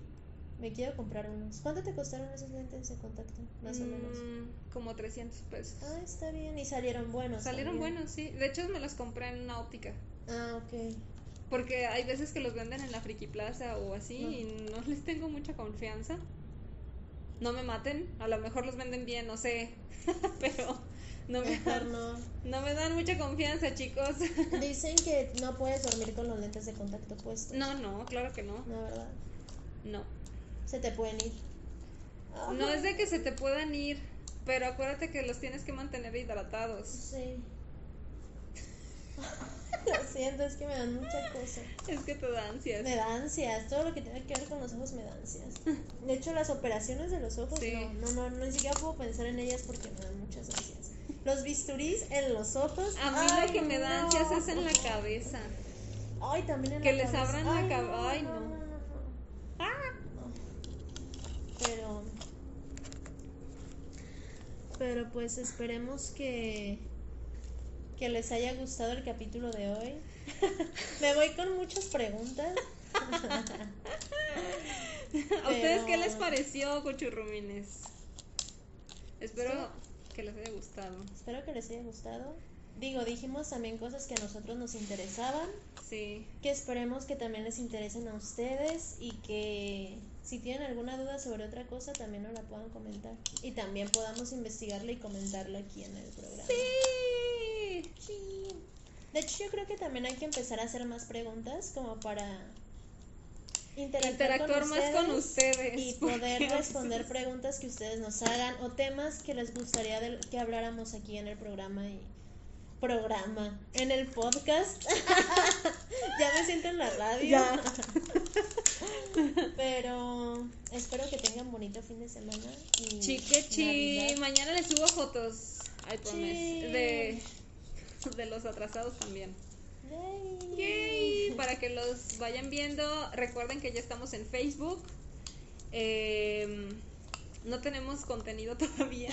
Me quiero comprar unos. ¿Cuánto te costaron esos lentes de contacto? Más o menos. Mm, como 300 pesos. Ah, está bien. Y salieron buenos. Salieron también. buenos, sí. De hecho, me los compré en una óptica. Ah, ok. Porque hay veces que los venden en la Friki Plaza o así No. y no les tengo mucha confianza. No me maten, a lo mejor los venden bien, no sé. Pero no me, Mejor dan, no. no me dan mucha confianza, chicos. Dicen que no puedes dormir con los lentes de contacto puestos. No, no, claro que no. No, ¿verdad? No. Se te pueden ir. No es de que se te puedan ir, pero acuérdate que los tienes que mantener hidratados. Sí. Lo siento, es que me dan mucha cosa. Es que te da ansias. Me da ansias, todo lo que tiene que ver con los ojos me da ansias. De hecho, las operaciones de los ojos, Sí. no, no, no, ni siquiera puedo pensar en ellas porque me dan muchas ansias. Los bisturís en los ojos. A mí ay, que me da no. ansias es en la cabeza. Ay, también en Que la les cabeza. abran la Ay, cab- ay, no. Ah. Pero. Pero pues esperemos que. Que les haya gustado el capítulo de hoy. Me voy con muchas preguntas. ¿A ustedes qué les pareció, cochurrumines? Espero Sí. Que les haya gustado. Espero que les haya gustado. Digo, dijimos también cosas que a nosotros nos interesaban. Sí. Que esperemos que también les interesen a ustedes y que si tienen alguna duda sobre otra cosa también nos la puedan comentar. Y también podamos investigarla y comentarla aquí en el programa. Sí. Sí. De hecho, yo creo que también hay que empezar a hacer más preguntas como para interactuar, Interactuar más con ustedes. y poder responder preguntas que ustedes nos hagan o temas que les gustaría del- que habláramos aquí en el programa y programa en el podcast. ya me siento en la radio. Ya. Pero espero que tengan bonito fin de semana y Chiquechi. Mañana les subo fotos. De, de los atrasados también. Yay. Yay, para que los vayan viendo. Recuerden que ya estamos en Facebook. Eh, no tenemos contenido todavía.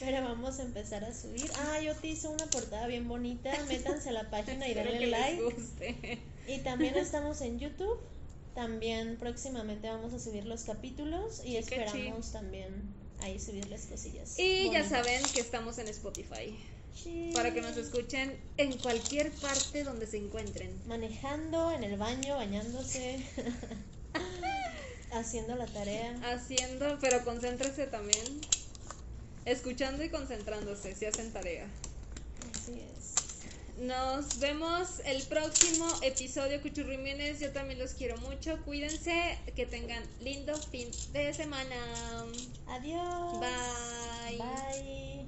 Pero vamos a empezar a subir. Ah, yo te hice una portada bien bonita. Métanse a la página y denle que les like. guste. Y también estamos en YouTube. También próximamente vamos a subir los capítulos y esperamos también ahí subirles cosillas. Y ya saben que estamos en Spotify. Sí. Para que nos escuchen en cualquier parte donde se encuentren. Manejando, en el baño, bañándose, haciendo la tarea. Haciendo, pero concéntrese también. Escuchando y concentrándose si hacen tarea. Así es. Nos vemos el próximo episodio, Cuchurrimines. Yo también los quiero mucho. Cuídense, que tengan lindo fin de semana. Adiós. Bye. Bye.